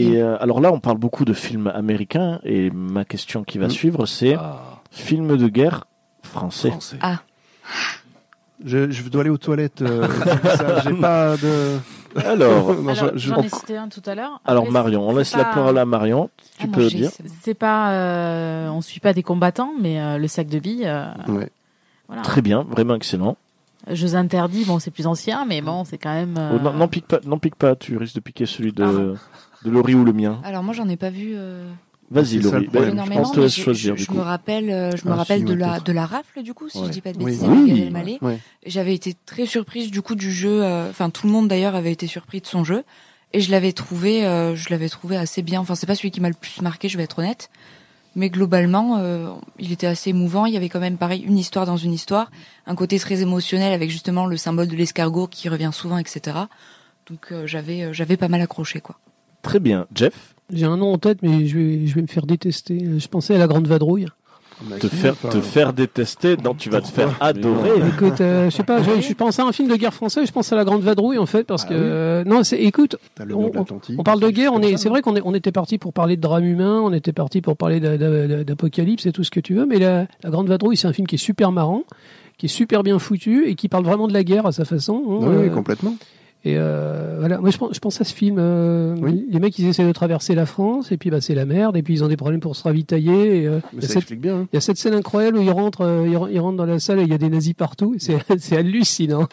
S1: Et euh, alors là, on parle beaucoup de films américains, et ma question qui va
S4: Mm.
S1: suivre, c'est
S3: ah,
S1: film de guerre français.
S6: Ah.
S4: Je, je dois aller aux toilettes. euh, J'ai pas de.
S1: Alors,
S4: Non,
S8: Alors,
S4: je- je-
S8: j'en ai cité un tout à l'heure.
S1: alors
S8: Après,
S1: Marion, on laisse la parole à Marion. Tu
S6: Ah,
S1: peux dire.
S8: C'est pas, euh, on suit pas des combattants, mais euh, le sac de billes. euh,
S4: Ouais.
S8: voilà.
S1: Très bien, vraiment excellent.
S8: Jeux interdits, bon, c'est plus ancien, mais bon, c'est quand même. euh,
S1: Oh, non, n'en pique pas, pique pas, tu risques de piquer celui de, de Laurie ou le mien.
S6: Alors moi j'en ai pas vu euh,
S1: Vas-y, Laurie. Ben, je pense te laisse choisir
S6: je-
S1: du
S6: je
S1: coup.
S6: me rappelle, euh, je me
S4: Ah,
S6: rappelle
S4: si,
S6: de la de la rafle du coup, si
S4: Ouais.
S6: je dis pas de
S4: Oui.
S6: bêtises,
S1: Oui.
S6: Elmaleh.
S4: Ouais.
S6: J'avais été très surprise du coup du jeu. euh, Enfin, tout le monde d'ailleurs avait été surpris de son jeu, et je l'avais trouvé, euh, je l'avais trouvé assez bien. Enfin, c'est pas celui qui m'a le plus marqué, je vais être honnête, mais globalement, euh, il était assez émouvant. Il y avait quand même pareil une histoire dans une histoire, un côté très émotionnel avec justement le symbole de l'escargot qui revient souvent, etc. Donc euh, j'avais euh, j'avais pas mal accroché quoi.
S1: Très bien. Jeff,
S3: J'ai un nom en tête, mais je vais, je vais me faire détester. Je pensais à la Grande Vadrouille.
S1: Te faire, te faire détester, non, tu vas te faire adorer.
S3: Écoute, euh, je sais pas, je, je pense à un film de guerre français, je pense à la Grande Vadrouille en fait, parce
S4: Ah
S3: que
S4: oui.
S3: euh, non, c'est, écoute,
S4: le
S3: on- parle de guerre, on est, c'est vrai qu'on est, on était parti pour parler de drame humain, on était parti pour parler d'a- d'a- d'apocalypse et tout ce que tu veux, mais la, la Grande Vadrouille, c'est un film qui est super marrant, qui est super bien foutu et qui parle vraiment de la guerre à sa façon.
S4: oui,
S3: euh,
S4: complètement.
S3: Et euh, voilà, moi je pense, je pense à ce film. euh,
S4: Oui.
S3: Les mecs ils essaient de traverser la France et puis bah c'est la merde et puis ils ont des problèmes pour se ravitailler. Et, euh,
S4: Mais
S3: il, y a
S4: ça
S3: cette,
S4: explique bien. hein.
S3: il y a cette scène incroyable où ils rentrent, euh, ils, ren- ils rentrent dans la salle et il y a des nazis partout. c'est hallucinant.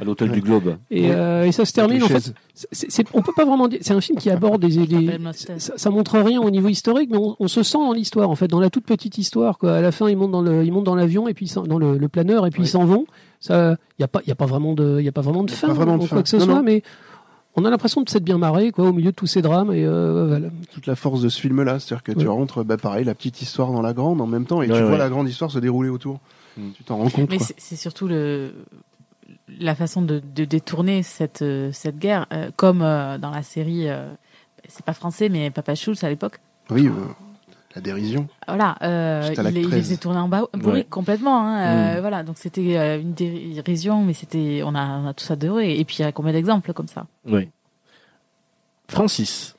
S7: À l'hôtel du Globe.
S3: Et, euh, et ça se termine en fait. c'est- c'est- on peut pas vraiment dire. C'est un film qui aborde des. ça, ça montre rien au niveau historique, mais on, on se sent dans l'histoire en fait, dans la toute petite histoire. Quoi. À la fin, ils montent dans le, ils montent dans l'avion et puis dans le, le planeur et puis
S4: Oui.
S3: ils s'en vont. Ça, il y a pas, il y a pas vraiment de, il y a pas vraiment de fin
S4: pas vraiment de
S3: ou
S4: fin.
S3: quoi que ce
S4: Non,
S3: soit,
S4: non.
S3: mais on a l'impression de s'être bien marré quoi au milieu de tous ces drames et euh, voilà.
S4: Toute la force de ce film-là, c'est-à-dire que tu rentres, bah, pareil, la petite histoire dans la grande en même temps, et
S1: Ouais,
S4: tu vois la grande histoire se dérouler autour.
S7: Mm.
S4: Tu t'en rends compte.
S8: Mais c'est c'est surtout le la façon de, de détourner cette euh, cette guerre, euh, comme euh, dans la série. euh, c'est pas français, mais Papa Schulz à l'époque.
S4: Oui, euh, la dérision.
S8: Voilà, euh, il, il les
S4: 13.
S8: faisait tourner en bas. Oui,
S1: Ouais.
S8: complètement. Hein, euh,
S1: Mm.
S8: Voilà, donc c'était euh, une dérision, mais c'était on a, on a tous adoré. Et puis il y a combien d'exemples comme ça
S1: Oui. Francis.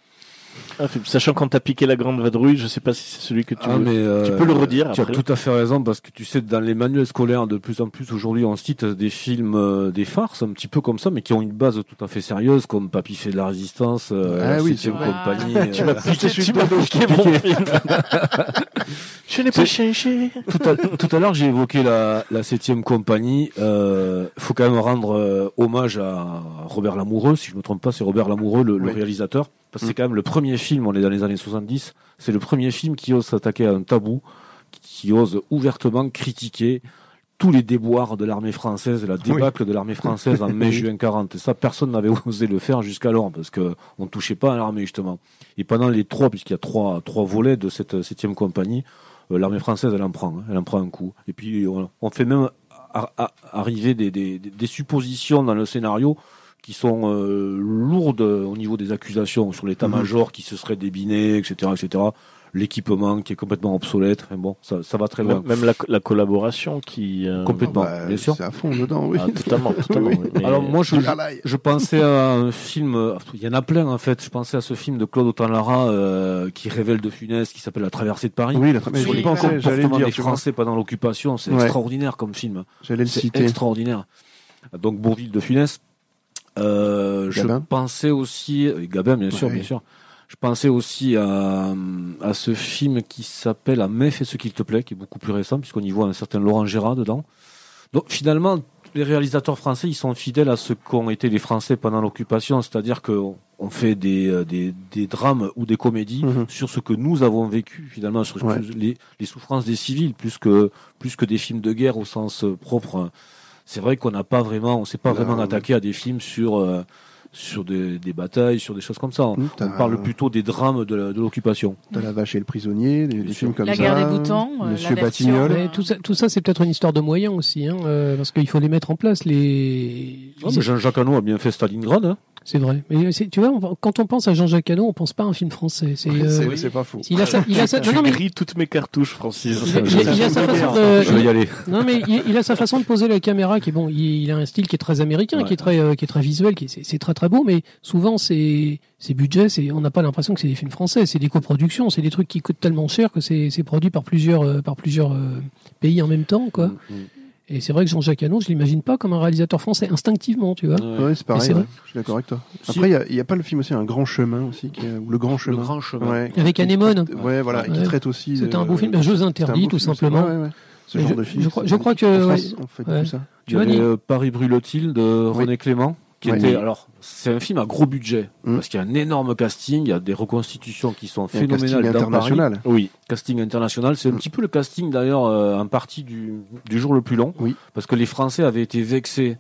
S1: Film. Sachant quand t'as piqué la grande vadrouille, je sais pas si c'est celui que tu
S7: Ah,
S1: veux.
S7: mais, euh,
S1: tu peux le redire
S7: Tu as tout à fait raison parce que tu sais, dans les manuels scolaires, de plus en plus aujourd'hui, on cite des films, euh, des farces, un petit peu comme ça, mais qui ont une base tout à fait sérieuse, comme Papy fait de la résistance, euh,
S4: Ah oui,
S8: c'est
S7: compagnie.
S1: Tu
S7: euh,
S1: m'as piqué, tu m'as piqué mon film. Je n'ai pas changé.
S7: tout à, tout à l'heure, j'ai évoqué la, la septième compagnie. Il faut quand même rendre euh, hommage à Robert Lamoureux, si je me trompe pas, c'est Robert Lamoureux, le, réalisateur. Parce que c'est quand même le premier film, on est dans les années 70, c'est le premier film qui ose s'attaquer à un tabou, qui, ose ouvertement critiquer tous les déboires de l'armée française, la débâcle de l'armée française en mai-juin 40. Et ça, personne n'avait osé le faire jusqu'alors, parce que on touchait pas à l'armée, justement. Et pendant les trois, puisqu'il y a trois, trois volets de cette septième compagnie, euh, l'armée française, elle en prend, hein, elle en prend un coup. Et puis, on, on fait même arriver des, des, des- des suppositions dans le scénario qui sont euh, lourdes au niveau des accusations sur l'état-major qui se serait débiné, etc., etc. L'équipement qui est complètement obsolète. Enfin bon, ça, ça va très loin.
S1: Même, même la, la collaboration qui. euh,
S7: Complètement,
S4: Bah,
S7: bien sûr.
S4: C'est à fond dedans, oui.
S1: ah, totalement, totalement.
S4: Oui.
S1: oui. Mais-
S7: Alors moi, je,
S4: Ah
S7: je pensais à un film, il y en a plein en fait. Je pensais à ce film de Claude Autant-Lara euh, qui révèle de Funès, qui s'appelle La Traversée de Paris.
S4: Oui, la tra- mais
S7: Sur
S4: je
S7: les
S4: l'ai pas encore- j'allais le
S7: comportements
S4: dire,
S7: des. Français pendant l'occupation, c'est
S4: Ouais.
S7: extraordinaire comme film.
S4: J'allais le
S7: C'est
S4: citer.
S7: extraordinaire. Donc Bourville de Funès. Euh, je
S4: Gabin.
S7: pensais aussi, euh, Gabin bien sûr,
S4: Ouais.
S7: bien sûr. Je pensais aussi à, à ce film qui s'appelle À mai fait ce qu'il te plaît, qui est beaucoup plus récent, puisqu'on y voit un certain Laurent Gérard dedans. Donc finalement, les réalisateurs français, ils sont fidèles à ce qu'ont été les Français pendant l'occupation, c'est-à-dire qu'on on fait des, euh, des, des drames ou des comédies
S4: Mhm.
S7: sur ce que nous avons vécu, finalement, sur
S4: Ouais.
S7: les, les souffrances des civils, plus que, plus que des films de guerre au sens euh, propre. C'est vrai qu'on n'a pas vraiment, on s'est pas vraiment attaqué à des films sur, euh, sur des, des batailles, sur des choses comme ça.
S4: Mmh,
S7: On
S4: t'as-
S7: parle plutôt des drames de la- de l'occupation.
S4: T'as la vache et le prisonnier, des, films comme
S8: La
S4: ça.
S8: guerre des boutons, euh,
S4: Monsieur
S8: la
S3: Mais tout ça, tout ça c'est peut-être une histoire de moyens aussi, hein, euh, parce qu'il faut les mettre en place. Les,
S7: Non, mais Jean-Jacques Hano a bien fait Stalingrad. hein.
S3: c'est vrai. Mais tu vois, on- quand on pense à Jean-Jacques Hano, on pense pas à un film français. C'est, euh,
S4: C'est c'est pas faux.
S3: il a sa, il a sa, non, non, mais
S1: grilles toutes mes cartouches, Francis.
S3: il, a- il a- il a sa façon de,
S7: Je vais y aller.
S3: non mais il, il a sa façon de poser la caméra qui est bon. Il, il a un style qui est très américain,
S7: Ouais.
S3: qui est très, euh, qui est très visuel, qui est, c'est, c'est très très beau. Mais souvent, c'est, ces budgets, c'est, on n'a pas l'impression que c'est des films français. C'est des coproductions. C'est des trucs qui coûtent tellement cher que c'est, c'est produit par plusieurs, euh, par plusieurs euh, pays en même temps, quoi.
S7: Mm,
S3: Et c'est vrai que Jean-Jacques Hano, je l'imagine pas comme un réalisateur français instinctivement, tu vois.
S7: mm.
S4: Ouais, c'est pareil.
S3: c'est vrai.
S4: ouais. Je suis d'accord avec toi. Après, il y a- il y, a pas le film aussi Un Grand Chemin aussi, qui est, ou Le Grand
S7: Le
S4: Chemin.
S7: grand chemin.
S4: Ouais.
S3: Avec
S4: Qui
S3: Anémone.
S4: traite- Ouais, voilà, qui traite aussi.
S3: C'était un
S4: euh,
S3: beau film. Un jeu
S4: c'était un
S3: interdit,
S4: beau
S3: tout
S4: film,
S3: simplement.
S4: Ce genre
S3: je-
S4: de film.
S3: je crois- je que,
S4: En
S3: ouais.
S4: France, on fait
S3: Ouais.
S4: tout ça.
S7: Il
S3: Tu
S7: y avait euh, Paris brûle-t-il de René Clément, qui
S4: Ouais.
S7: était. Alors, c'est un film à gros budget,
S4: Mm.
S7: parce qu'il y a un énorme casting, il y a des reconstitutions qui sont
S4: casting
S7: phénoménales Paris.
S4: international.
S7: Oui, casting international. C'est un
S4: Mm.
S7: petit peu le casting d'ailleurs euh, en partie du, du jour le plus long.
S4: Oui.
S7: Parce que les Français avaient été vexés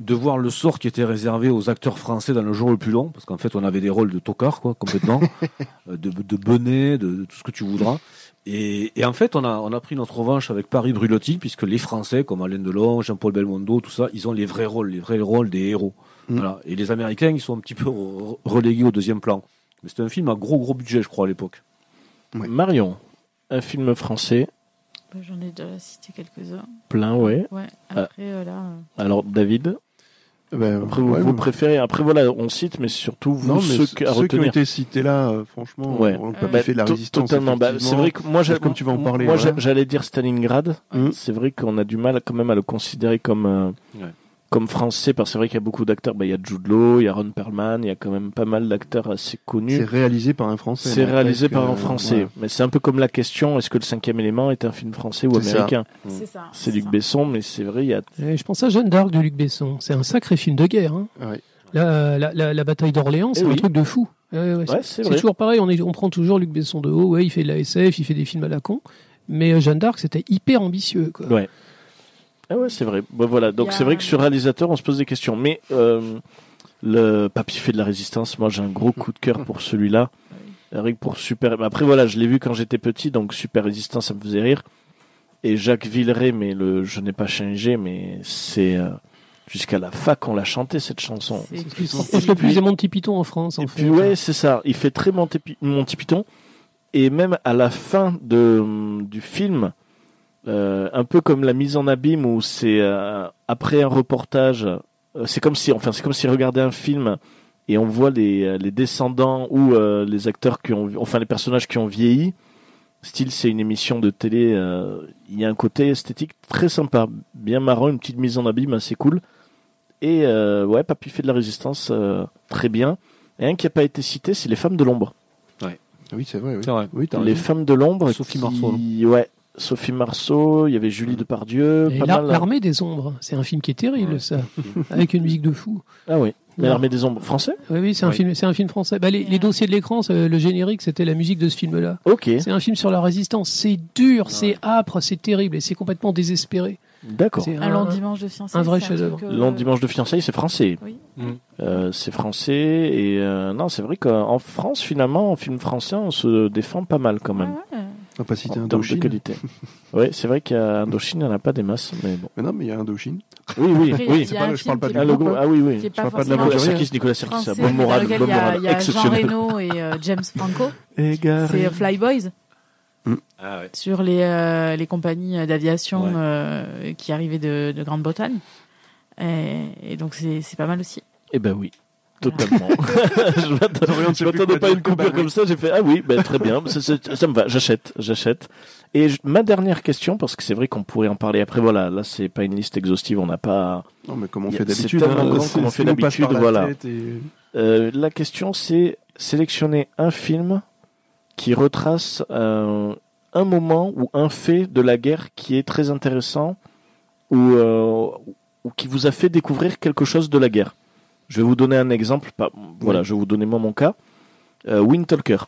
S7: de voir le sort qui était réservé aux acteurs français dans le jour le plus long. Parce qu'en fait, on avait des rôles de tocards, quoi, complètement. Euh, de, de benets, de, de tout ce que tu voudras. Et, et en fait, on a, on a pris notre revanche avec Paris brûle-t-il, puisque les Français, comme Alain Delon, Jean-Paul Belmondo, tout ça, ils ont les vrais rôles, les vrais rôles des héros.
S4: Mm.
S7: Voilà. Et les Américains, ils sont un petit peu re- relégués au deuxième plan. Mais c'était un film à gros, gros budget, je crois, à l'époque.
S1: Marion, un film français,
S8: bah, J'en ai déjà cité quelques-uns.
S1: plein, ouais.
S8: Ouais.
S1: Ah.
S8: Après, euh, là. euh,
S1: Alors, David,
S4: Ben,
S1: après, vous,
S4: ouais,
S1: vous
S4: ouais.
S1: préférez, après voilà, on cite, mais surtout vous,
S4: Non, mais
S1: ceux,
S4: ceux,
S1: que- à
S4: ceux qui ont été cités là, euh, franchement,
S1: Ouais.
S4: on peut
S8: bah,
S4: pas fait de la résistance.
S1: Totalement. Bah, c'est vrai que moi,
S4: comme tu vas en parler,
S1: moi, j'allais dire Stalingrad.
S4: Mm.
S1: C'est vrai qu'on a du mal quand même à le considérer comme euh. Comme français, parce que c'est vrai qu'il y a beaucoup d'acteurs. Bah, il y a Jude Law, il y a Ron Perlman, il y a quand même pas mal d'acteurs assez
S4: C'est
S1: connus.
S4: réalisé par un Français.
S1: C'est réalisé par un
S4: euh,
S1: français. Mais c'est un peu comme la question est-ce que le cinquième élément est un film français ou
S4: C'est
S1: américain?
S8: C'est ça.
S1: C'est Luc
S8: ça.
S1: Besson, mais c'est vrai, il y a.
S3: Eh, Je pense à Jeanne d'Arc de Luc Besson. C'est un sacré film de guerre. Hein.
S4: Ouais.
S3: La, la, la, la bataille d'Orléans, c'est
S1: Eh
S3: un
S1: oui.
S3: truc de fou. Ouais, ouais,
S1: Ouais,
S3: c'est-
S1: c'est
S3: c'est toujours pareil. On, est, on prend toujours Luc Besson de haut. Ouais, il fait de la SF, il fait des films à la con. Mais euh, Jeanne d'Arc, c'était hyper ambitieux. Quoi.
S1: Ouais. Ah ouais, c'est vrai. Bah, voilà. Donc
S8: a-
S1: c'est vrai que sur réalisateur, on se pose des questions. Mais euh, le Papy fait de la résistance, moi j'ai un gros coup de cœur pour celui-là. Pour Super. mais Après voilà, je l'ai vu quand j'étais petit, donc Super Résistance, ça me faisait rire. Et Jacques Villeray, mais le Je n'ai pas changé, mais c'est euh, jusqu'à la fac on l'a chanté cette chanson.
S8: C'est
S3: le plus Monty Python en France. En
S1: Et
S3: fait.
S1: puis ouais, c'est ça. Il fait très Monty, Python. Et même à la fin de, du film, euh, un peu comme la mise en abîme où c'est euh, après un reportage, euh, c'est comme si, enfin, c'est comme si regardait un film et on voit les, les descendants ou euh, les acteurs qui ont, enfin les personnages qui ont vieilli. Style, c'est une émission de télé. euh, Il y a un côté esthétique très sympa, bien marrant, une petite mise en abîme assez cool. Et euh, ouais, Papy fait de la résistance, euh, très bien. Et un qui n'a pas été cité, c'est les femmes de l'ombre.
S4: Oui, c'est vrai. Oui,
S7: C'est vrai.
S4: oui
S1: Les
S4: raison.
S1: femmes de l'ombre.
S7: Sophie
S1: qui-
S7: Marceau,
S1: Ouais, Sophie Marceau, il y avait Julie Depardieu. Mal.
S3: L'Armée des Ombres, c'est un film qui est terrible, ça, avec une musique de fou.
S1: Ah oui, l'armée des ombres français?
S3: Oui, oui, c'est un
S7: Oui.
S3: film, c'est un film français. Bah, les, les dossiers de l'écran, le générique, c'était la musique de ce film-là.
S1: Ok,
S3: C'est un film sur la résistance. C'est dur, c'est âpre, c'est terrible et c'est complètement désespéré.
S1: d'accord.
S3: C'est
S8: Un long dimanche de fiançailles.
S3: un vrai
S8: c'est
S3: chef-d'œuvre.
S8: euh,
S1: Long dimanche de fiançailles, c'est français.
S8: Oui.
S1: Euh, c'est français et euh, non, c'est vrai qu'en France, finalement, en film français, on se défend pas mal quand même.
S8: Ouais, ouais.
S4: On va pas citer
S1: En termes de
S4: Indochine.
S1: qualité. ouais, c'est vrai qu'à Indochine, il n'y en a pas des masses, mais bon.
S4: Mais non, mais il y a Indochine.
S1: Oui, oui,
S8: Après,
S1: oui.
S4: pas- je parle pas du
S1: Ah, le
S4: groupe,
S1: ah oui, oui.
S4: Je
S8: pas
S4: parle pas de la.
S1: Sarkis, Nicolas
S8: français,
S1: Bon moral, bon
S8: il y a-
S1: moral,
S8: Il y a Jean. Reno et euh, James Franco. C'est Flyboys
S7: Ah ouais.
S8: sur les, euh, les compagnies d'aviation
S7: Ouais.
S8: euh, qui arrivaient de, de Grande-Bretagne. Et, et donc c'est c'est pas mal aussi.
S1: Eh ben oui. Totalement. je m'attendais pas à une
S4: bah
S1: coupure
S4: oui.
S1: comme ça. J'ai fait ah oui, ben très bien, ça, ça- ça me va. J'achète, j'achète. Et je- ma dernière question, parce que c'est vrai qu'on pourrait en parler après. Voilà, là c'est pas une liste exhaustive, on n'a pas.
S4: Non, mais comme on fait d'habitude. hein,
S1: on fait d'habitude,
S4: la
S1: voilà.
S4: tête et-
S1: Euh, la question c'est sélectionner un film qui retrace euh, un moment ou un fait de la guerre qui est très intéressant ou, euh, ou qui vous a fait découvrir quelque chose de la guerre. Je vais vous donner un exemple. Pas, voilà,
S4: Oui.
S1: je vais vous donner moi mon cas. Euh, Wind Talker.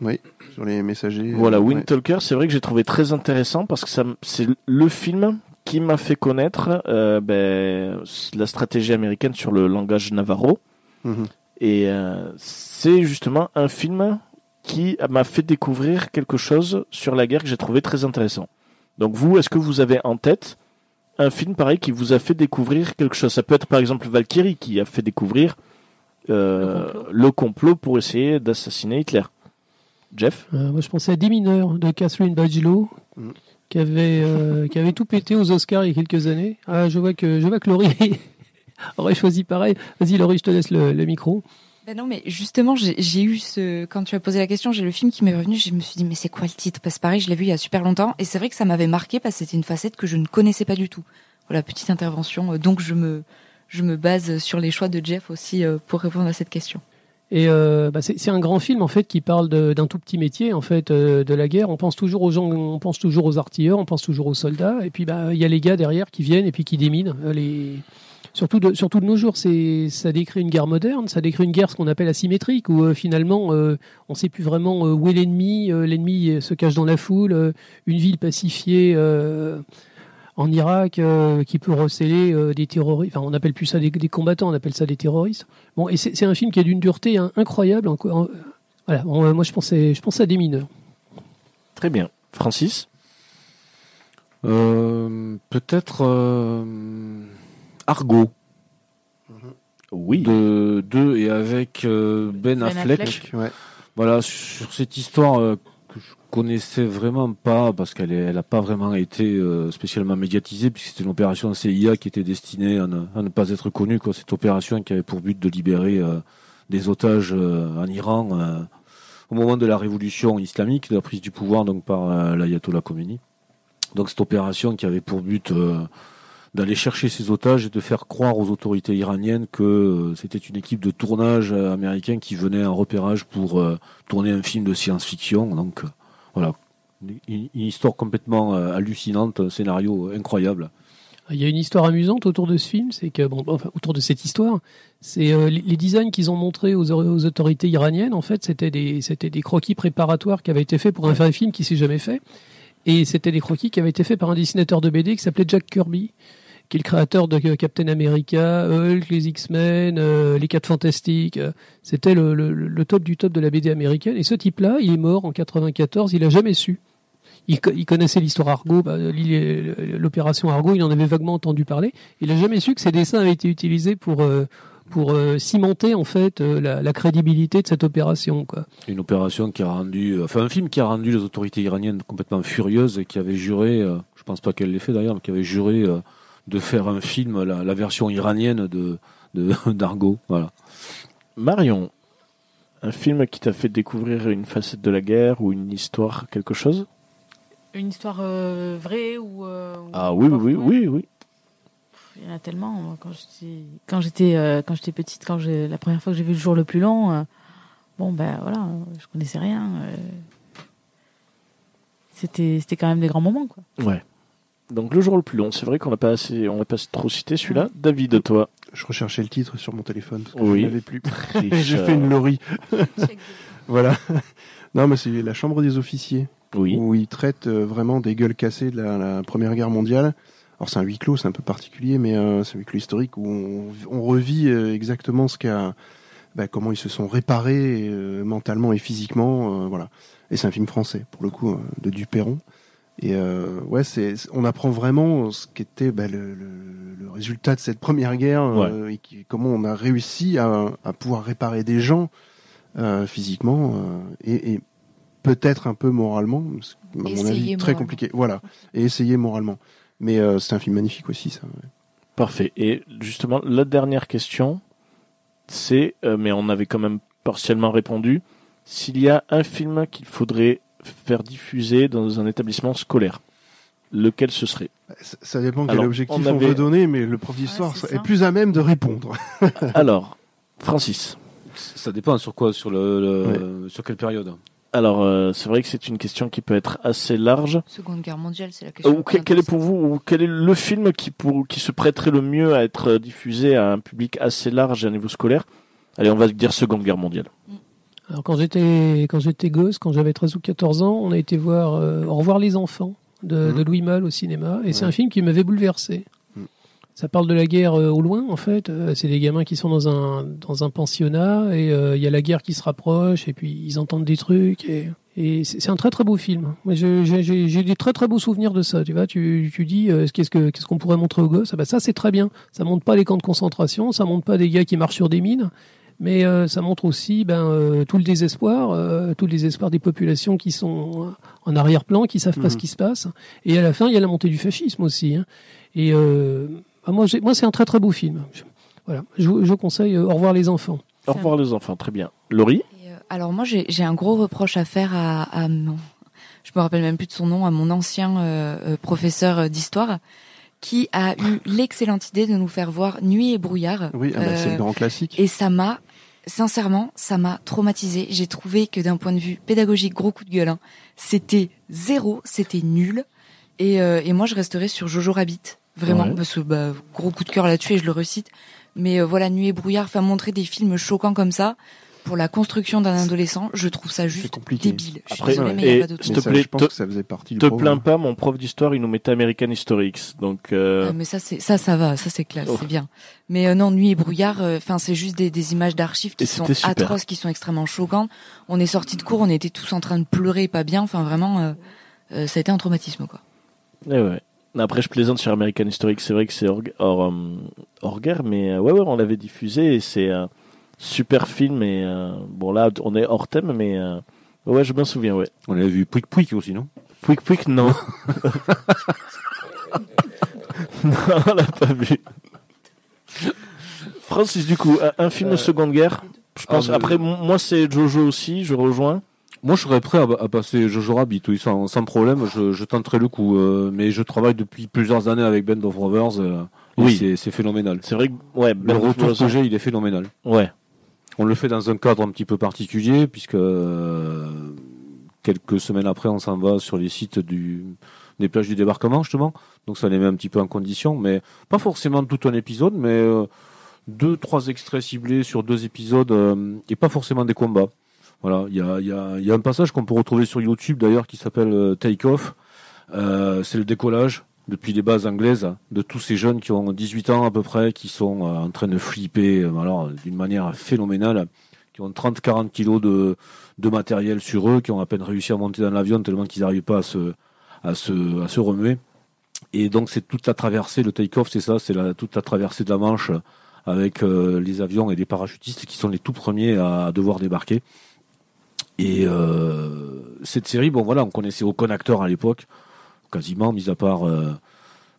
S4: Oui, sur les messagers.
S1: Voilà,
S4: euh,
S1: Wind
S4: ouais.
S1: Talker, c'est vrai que j'ai trouvé très intéressant parce que ça, c'est le film qui m'a fait connaître euh, ben, la stratégie américaine sur le langage navarro.
S4: Mhm.
S1: Et euh, c'est justement un film qui m'a fait découvrir quelque chose sur la guerre que j'ai trouvé très intéressant. Donc vous, est-ce que vous avez en tête un film pareil qui vous a fait découvrir quelque chose Ça peut être par exemple Valkyrie qui a fait découvrir euh,
S5: Le complot.
S1: le complot pour essayer d'assassiner Hitler. Jeff
S3: Euh, moi, je pensais à 10 mineurs de Catherine Bagelot,
S4: Mm.
S3: qui avait euh, qui avait tout pété aux Oscars il y a quelques années. Ah, je vois que je vois que Laurie aurait choisi pareil. Vas-y, Laurie, je te laisse le, le micro.
S6: Ben non, mais justement, j'ai eu ce. Quand tu as posé la question, j'ai le film qui m'est revenu. Je me suis dit, mais c'est quoi le titre? Parce que pareil, je l'ai vu il y a super longtemps. Et c'est vrai que ça m'avait marqué parce que c'était une facette que je ne connaissais pas du tout. Voilà, petite intervention. Euh, Donc, je me, je me base sur les choix de Jeff aussi euh, pour répondre à cette question.
S3: Et euh, bah, c'est un grand film en fait qui parle d'un tout petit métier en fait de la guerre. On pense toujours aux gens, on pense toujours aux artilleurs, on pense toujours aux soldats. Et puis bah il y a les gars derrière qui viennent et puis qui déminent. Les... Surtout de, surtout de nos jours, c'est ça décrit une guerre moderne, ça décrit une guerre ce qu'on appelle asymétrique où euh, finalement euh, on sait plus vraiment euh, où est l'ennemi. Euh, l'ennemi se cache dans la foule. Euh, une ville pacifiée. euh, en Irak, euh, qui peut recéler euh, des terroristes. Enfin, on appelle plus ça des, des combattants, on appelle ça des terroristes. Bon, et c'est c'est un film qui est d'une dureté hein, incroyable. en- en- voilà, bon, euh, moi je pensais, je pensais à des mineurs.
S1: Très bien. Francis?
S7: Euh, Peut-être euh, Argo
S1: Oui.
S7: de, de et avec euh, Ben,
S8: Ben
S7: Affleck.
S8: Affleck.
S4: Ouais.
S7: Voilà, sur cette histoire euh, que je connaissais vraiment pas, parce qu'elle est- elle a pas vraiment été euh, spécialement médiatisée, puisque c'était une opération CIA qui était destinée à ne, à ne pas être connue. Quoi. Cette opération qui avait pour but de libérer euh, des otages euh, en Iran euh, au moment de la révolution islamique, de la prise du pouvoir donc par euh, l'ayatollah Khomeini. Donc cette opération qui avait pour but euh, d'aller chercher ces otages et de faire croire aux autorités iraniennes que euh, c'était une équipe de tournage euh, américain qui venait en repérage pour euh, tourner un film de science-fiction. Donc voilà, une, histoire complètement hallucinante, un scénario incroyable.
S3: Il y a une histoire amusante autour de ce film, c'est que bon, enfin, autour de cette histoire, c'est les, designs qu'ils ont montrés aux, autorités iraniennes. En fait, c'était des, c'était des croquis préparatoires qui avaient été faits pour un vrai film qui s'est jamais fait, et c'était des croquis qui avaient été faits par un dessinateur de BD qui s'appelait Jack Kirby, qui est le créateur de euh, Captain America, Hulk, les X-Men, euh, les Quatre Fantastiques. euh, C'était le, top du top de la BD américaine. Et ce type-là, il est mort en 94. Il a jamais su. Il, co- il connaissait l'histoire Argo, bah, l'île- l'opération Argo, il en avait vaguement entendu parler. Il a jamais su que ces dessins avaient été utilisés pour euh, euh, cimenter en fait euh, la, crédibilité de cette opération.
S7: Une opération qui a rendu, enfin un film qui a rendu les autorités iraniennes complètement furieuses et qui avait juré, euh, je pense pas qu'elle l'ait fait d'ailleurs, mais qui avait juré euh, de faire un film, la, la version iranienne de de- d'Argo. Voilà.
S1: Marion, un film qui t'a fait découvrir une facette de la guerre ou une histoire, quelque chose?
S8: Une histoire euh, vraie ou. euh, ou
S1: Ah oui,
S8: pas
S1: oui, oui, oui, oui.
S8: Il y en a tellement. moi, Quand j'étais, quand j'étais, euh, quand j'étais petite, quand j'ai la première fois que j'ai vu le jour le plus long, euh, bon ben voilà, je connaissais rien. euh, c'était, c'était quand même des grands moments quoi.
S1: Ouais. Donc le jour le plus long, c'est vrai qu'on n'a pas assez, on n'a pas trop cité celui-là. David, toi?
S4: Je recherchais le titre sur mon téléphone parce que
S1: Oui.
S4: je l'avais plus. J'ai fait une laurie. voilà. Non, mais c'est la Chambre des officiers
S1: Oui.
S4: où ils traitent euh, vraiment des gueules cassées de la, la Première Guerre mondiale. Alors c'est un huis clos, c'est un peu particulier, mais euh, c'est un huis clos historique où on, on revit euh, exactement ce qu'a, bah, comment ils se sont réparés euh, mentalement et physiquement, voilà. Et c'est un film français pour le coup de Duperron. Et euh, ouais, c'est, on apprend vraiment ce qu'était bah, le, le, le résultat de cette première guerre euh, et qui- comment on a réussi à, à pouvoir réparer des gens euh, physiquement euh, et, et peut-être un peu moralement, parce que, à mon
S6: Essayer
S4: avis, très compliqué. Voilà, et essayer moralement. Mais euh, c'est un film magnifique aussi, ça. ouais.
S1: Parfait. Et justement, la dernière question. c'est, euh, mais on avait quand même partiellement répondu, s'il y a un film qu'il faudrait faire diffuser dans un établissement scolaire, lequel ce serait?
S4: Ça- Ça dépend quel
S1: Alors,
S4: objectif
S1: on
S4: on,
S1: avait-
S4: veut donner, mais le prof d'histoire
S8: Ouais,
S4: est plus à même de répondre.
S1: Alors, Francis.
S7: Ça dépend sur quoi, sur le, le- sur quelle période.
S1: Alors, euh, c'est vrai que c'est une question qui peut être assez large.
S6: Seconde Guerre mondiale, c'est la question.
S1: Ou que- quel est pour vous, ou quel est le film qui, pour, qui se prêterait le mieux à être diffusé à un public assez large à niveau scolaire? Allez, on va dire Seconde Guerre mondiale.
S3: Alors quand j'étais quand j'étais gosse, quand j'avais 13 ou 14 ans, on a été voir euh, Au revoir les enfants de, de Louis Malle au cinéma et c'est un film qui m'avait bouleversé.
S4: Mhm.
S3: Ça parle de la guerre euh, au loin en fait, Euh, c'est des gamins qui sont dans un dans un pensionnat et euh, il y a la guerre qui se rapproche et puis ils entendent des trucs et et c'est c'est un très très beau film. J'ai j'ai- j'ai des très très beaux souvenirs de ça. Tu vois, tu, tu dis euh, qu'est-ce que qu'est-ce qu'on pourrait montrer aux gosses? Ah bah ça c'est très bien. Ça montre pas les camps de concentration, ça montre pas des gars qui marchent sur des mines, mais euh, ça montre aussi ben euh, tout le désespoir, euh, tout le désespoir des populations qui sont en arrière-plan, qui savent pas ce qui se passe. Et à la fin, il y a la montée du fascisme aussi. hein. Et euh, ah, moi, j'ai- moi c'est un très très beau film. Je- voilà, je, vous- je vous conseille euh, Au revoir les enfants.
S1: Au revoir les enfants, très bien. Laurie?
S6: Et, euh, alors moi j'ai j'ai un gros reproche à faire à, à mon, je me rappelle même plus de son nom, à mon ancien euh, euh, professeur euh, d'histoire qui a eu l'excellente idée de nous faire voir Nuit et brouillard.
S4: Oui, ah bah, c'est
S6: Euh,
S4: le grand classique.
S6: Et ça m'a, sincèrement, ça m'a traumatisé. J'ai trouvé que d'un point de vue pédagogique, gros coup de gueule, hein, c'était zéro, c'était nul. Et, euh, et moi, je resterai sur Jojo Rabbit, vraiment,
S1: Ouais.
S6: parce que bah, gros coup de cœur là-dessus et je le recite. Mais euh, voilà, Nuit et brouillard, enfin montrer des films choquants comme ça pour la construction d'un adolescent, je trouve ça juste
S4: compliqué.
S6: débile. Je suis
S1: Après,
S6: désolée, mais il
S1: et
S6: n'y a pas d'autre
S1: s'il te
S4: ça,
S1: plaît,
S4: je pense
S1: te-
S4: que ça faisait partie du
S1: Te
S4: programme.
S1: plains pas, mon prof d'histoire, il nous mettait American History X. Donc, euh,
S6: Ah, mais ça, c'est ça, ça va, ça c'est classe,
S1: Oh.
S6: c'est bien. Mais euh, non, nuit et brouillard, enfin c'est juste des, des images d'archives qui
S1: Et
S6: sont
S1: c'était super.
S6: atroces, qui sont extrêmement choquantes. On est sortis de cours, on était tous en train de pleurer, pas bien. Enfin vraiment, euh, euh, ça a été un traumatisme quoi.
S1: eh ouais. Après, je plaisante sur American History X. C'est vrai que c'est hors, hors, euh, hors guerre, mais euh, ouais, ouais, on l'avait diffusé et c'est super film. Et euh, bon, là, on est hors thème, mais euh, ouais, je m'en souviens, ouais.
S7: On avait vu Pouic Pouic aussi, non?
S1: Pouic Pouic, non. non, on l'a pas vu. Francis, du coup, un- un film de Seconde Guerre? Je pense.
S7: ah, mais-
S1: Après, moi, c'est Jojo aussi. Je rejoins.
S7: Moi, je serais prêt à, à passer Jojo Rabbit, oui, sans, sans problème. Je, je tenterai le coup. euh, mais je travaille depuis plusieurs années avec Band of Brothers. euh,
S1: Oui.
S7: c'est- phénoménal.
S1: C'est vrai que ouais,
S7: Le retour que j'ai, il est phénoménal.
S1: Ouais.
S7: On le fait dans un cadre un petit peu particulier, puisque euh, quelques semaines après, on s'en va sur les sites des plages du débarquement, justement. Donc ça les met un petit peu en condition, mais pas forcément tout un épisode, mais euh, deux, trois extraits ciblés sur deux épisodes, euh, et pas forcément des combats. Voilà, il y a, y, y a un passage qu'on peut retrouver sur YouTube d'ailleurs qui s'appelle Take Off. C'est le décollage depuis les bases anglaises de tous ces jeunes qui ont 18 ans à peu près, qui sont euh, en train de flipper, euh, alors d'une manière phénoménale, qui ont 30-40 kilos de, de matériel sur eux, qui ont à peine réussi à monter dans l'avion tellement qu'ils n'arrivent pas à se, à se, à se remuer. Et donc c'est toute la traversée, le take-off, c'est ça, c'est la, toute la traversée de la Manche avec euh, les avions et les parachutistes qui sont les tout premiers à, devoir débarquer. Et euh, cette série, bon voilà, on connaissait aucun acteur à l'époque, quasiment, mis à part euh,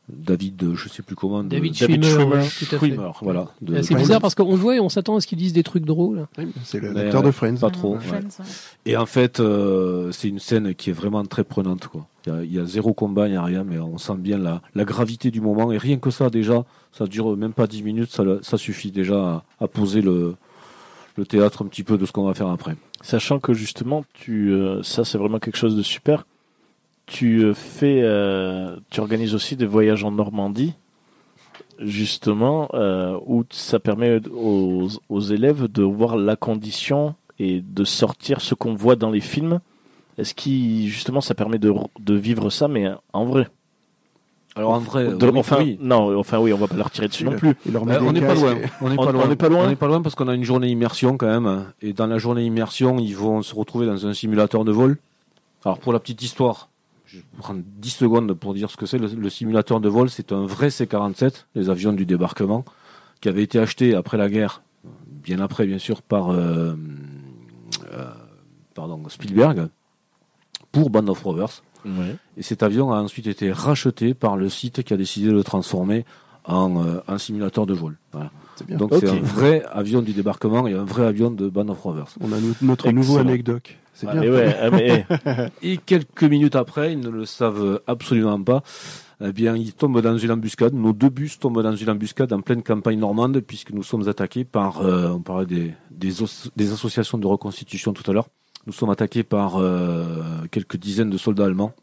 S7: David, euh, je sais plus comment, de-
S3: David Schwimmer,
S1: Schwimmer,
S3: ouais, tout à fait.
S7: Schwimmer, voilà. de-
S3: C'est bizarre parce qu'on le voit et on s'attend à ce qu'ils disent des trucs drôles.
S4: Oui, C'est le-
S7: Mais,
S4: l'acteur
S7: euh,
S4: de Friends.
S7: Pas trop. ouais.
S8: Friends, ouais.
S7: Et en fait, euh, c'est une scène qui est vraiment très prenante. Quoi. Il, y a, il y a zéro combat, il n'y a rien, mais on sent bien la, la gravité du moment. Et rien que ça, déjà, ça dure même pas 10 minutes, ça, ça suffit déjà à, à poser le, le théâtre un petit peu de ce qu'on va faire après.
S1: Sachant que justement, tu, euh, ça c'est vraiment quelque chose de super. Tu euh, fais, euh, tu organises aussi des voyages en Normandie, justement, euh, où ça permet aux, aux élèves de voir la condition et de sortir ce qu'on voit dans les films. Est-ce qui justement ça permet de, de vivre ça, mais en vrai?
S7: Alors en vrai,
S1: De-
S7: oui,
S1: enfin,
S7: oui.
S1: non, enfin oui, on va pas leur tirer dessus non plus.
S7: On n'est pas loin. n'est
S1: on n'est pas loin
S7: On n'est pas loin parce qu'on a une journée immersion quand même. Et dans la journée immersion, ils vont se retrouver dans un simulateur de vol. Alors pour la petite histoire, je vais prendre 10 secondes pour dire ce que c'est. Le, le simulateur de vol, c'est un vrai C-47, les avions du débarquement, qui avait été acheté après la guerre, bien après bien sûr, par euh, euh, pardon, Spielberg, pour Band of Brothers. Et cet avion a ensuite été racheté par le site qui a décidé de le transformer en, euh, en simulateur de vol. Voilà.
S4: C'est bien.
S7: Donc c'est un vrai avion du débarquement et un vrai avion de Band of Rovers.
S4: On a no- notre nouveau anecdote. C'est
S7: Ah,
S4: bien.
S1: Et ouais, ah, mais, eh,
S7: Et quelques minutes après, ils ne le savent absolument pas. Eh bien, ils tombent dans une embuscade. Nos deux bus tombent dans une embuscade en pleine campagne normande, puisque nous sommes attaqués par, euh, on parlait des, des, os- des associations de reconstitution tout à l'heure. Nous sommes attaqués par euh, quelques dizaines de soldats allemands.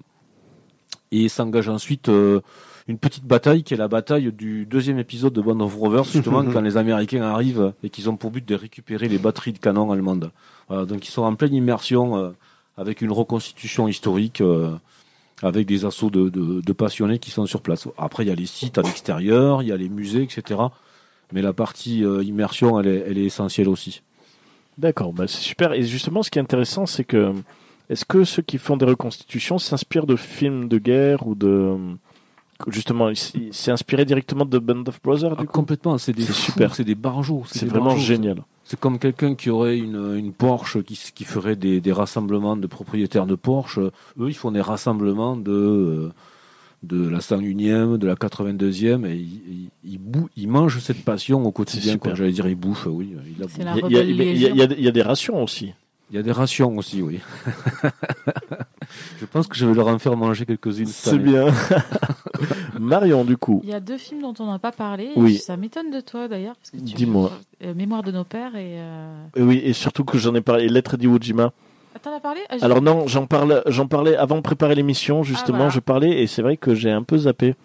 S7: Et s'engage ensuite euh, une petite bataille qui est la bataille du deuxième épisode de Band of Rovers, justement quand les Américains arrivent et qu'ils ont pour but de récupérer les batteries de canon allemandes. Voilà, donc ils sont en pleine immersion euh, avec une reconstitution historique, euh, avec des assauts de, de, de passionnés qui sont sur place. Après, il y a les sites à l'extérieur, il y a les musées, etc. Mais la partie euh, immersion, elle est, elle est essentielle aussi.
S1: D'accord, bah c'est super. Et justement, ce qui est intéressant, c'est que est-ce que ceux qui font des reconstitutions s'inspirent de films de guerre ou de justement, il- s'est inspiré directement de Band of Brothers
S7: Ah,
S1: du coup
S7: complètement, c'est
S1: super.
S7: c'est des barjots.
S1: C'est vraiment
S7: barjots.
S1: génial.
S7: C'est comme quelqu'un qui aurait une, une Porsche qui, qui ferait des, des rassemblements de propriétaires de Porsche. Eux, ils font des rassemblements de, euh, de la 101e, de la 82e, et ils, ils, ils bou- ils mangent cette passion au quotidien. J'allais dire, ils bouffent, oui. Ils la
S8: C'est
S7: bouffent.
S8: la
S1: Il y, a, il y a-
S8: rebelle
S1: mais il y a- il y a-
S8: légion.
S1: il y a des rations aussi.
S7: Il y a des rations aussi, oui. je pense que je vais leur en faire manger quelques-unes.
S1: C'est bien. Marion, du coup.
S8: Il y a deux films dont on n'a pas parlé. et
S1: Oui.
S8: Ça m'étonne de toi d'ailleurs.
S1: Dis-moi.
S8: Euh, Mémoire de nos pères et. euh,
S1: Et oui, et surtout que j'en ai parlé. Lettre d'Iwo Jima.
S8: Ah, t'en as parlé? Ah,
S1: Alors non, j'en parle, j'en parlais avant de préparer l'émission. Justement,
S8: voilà.
S1: je parlais et c'est vrai que j'ai un peu zappé.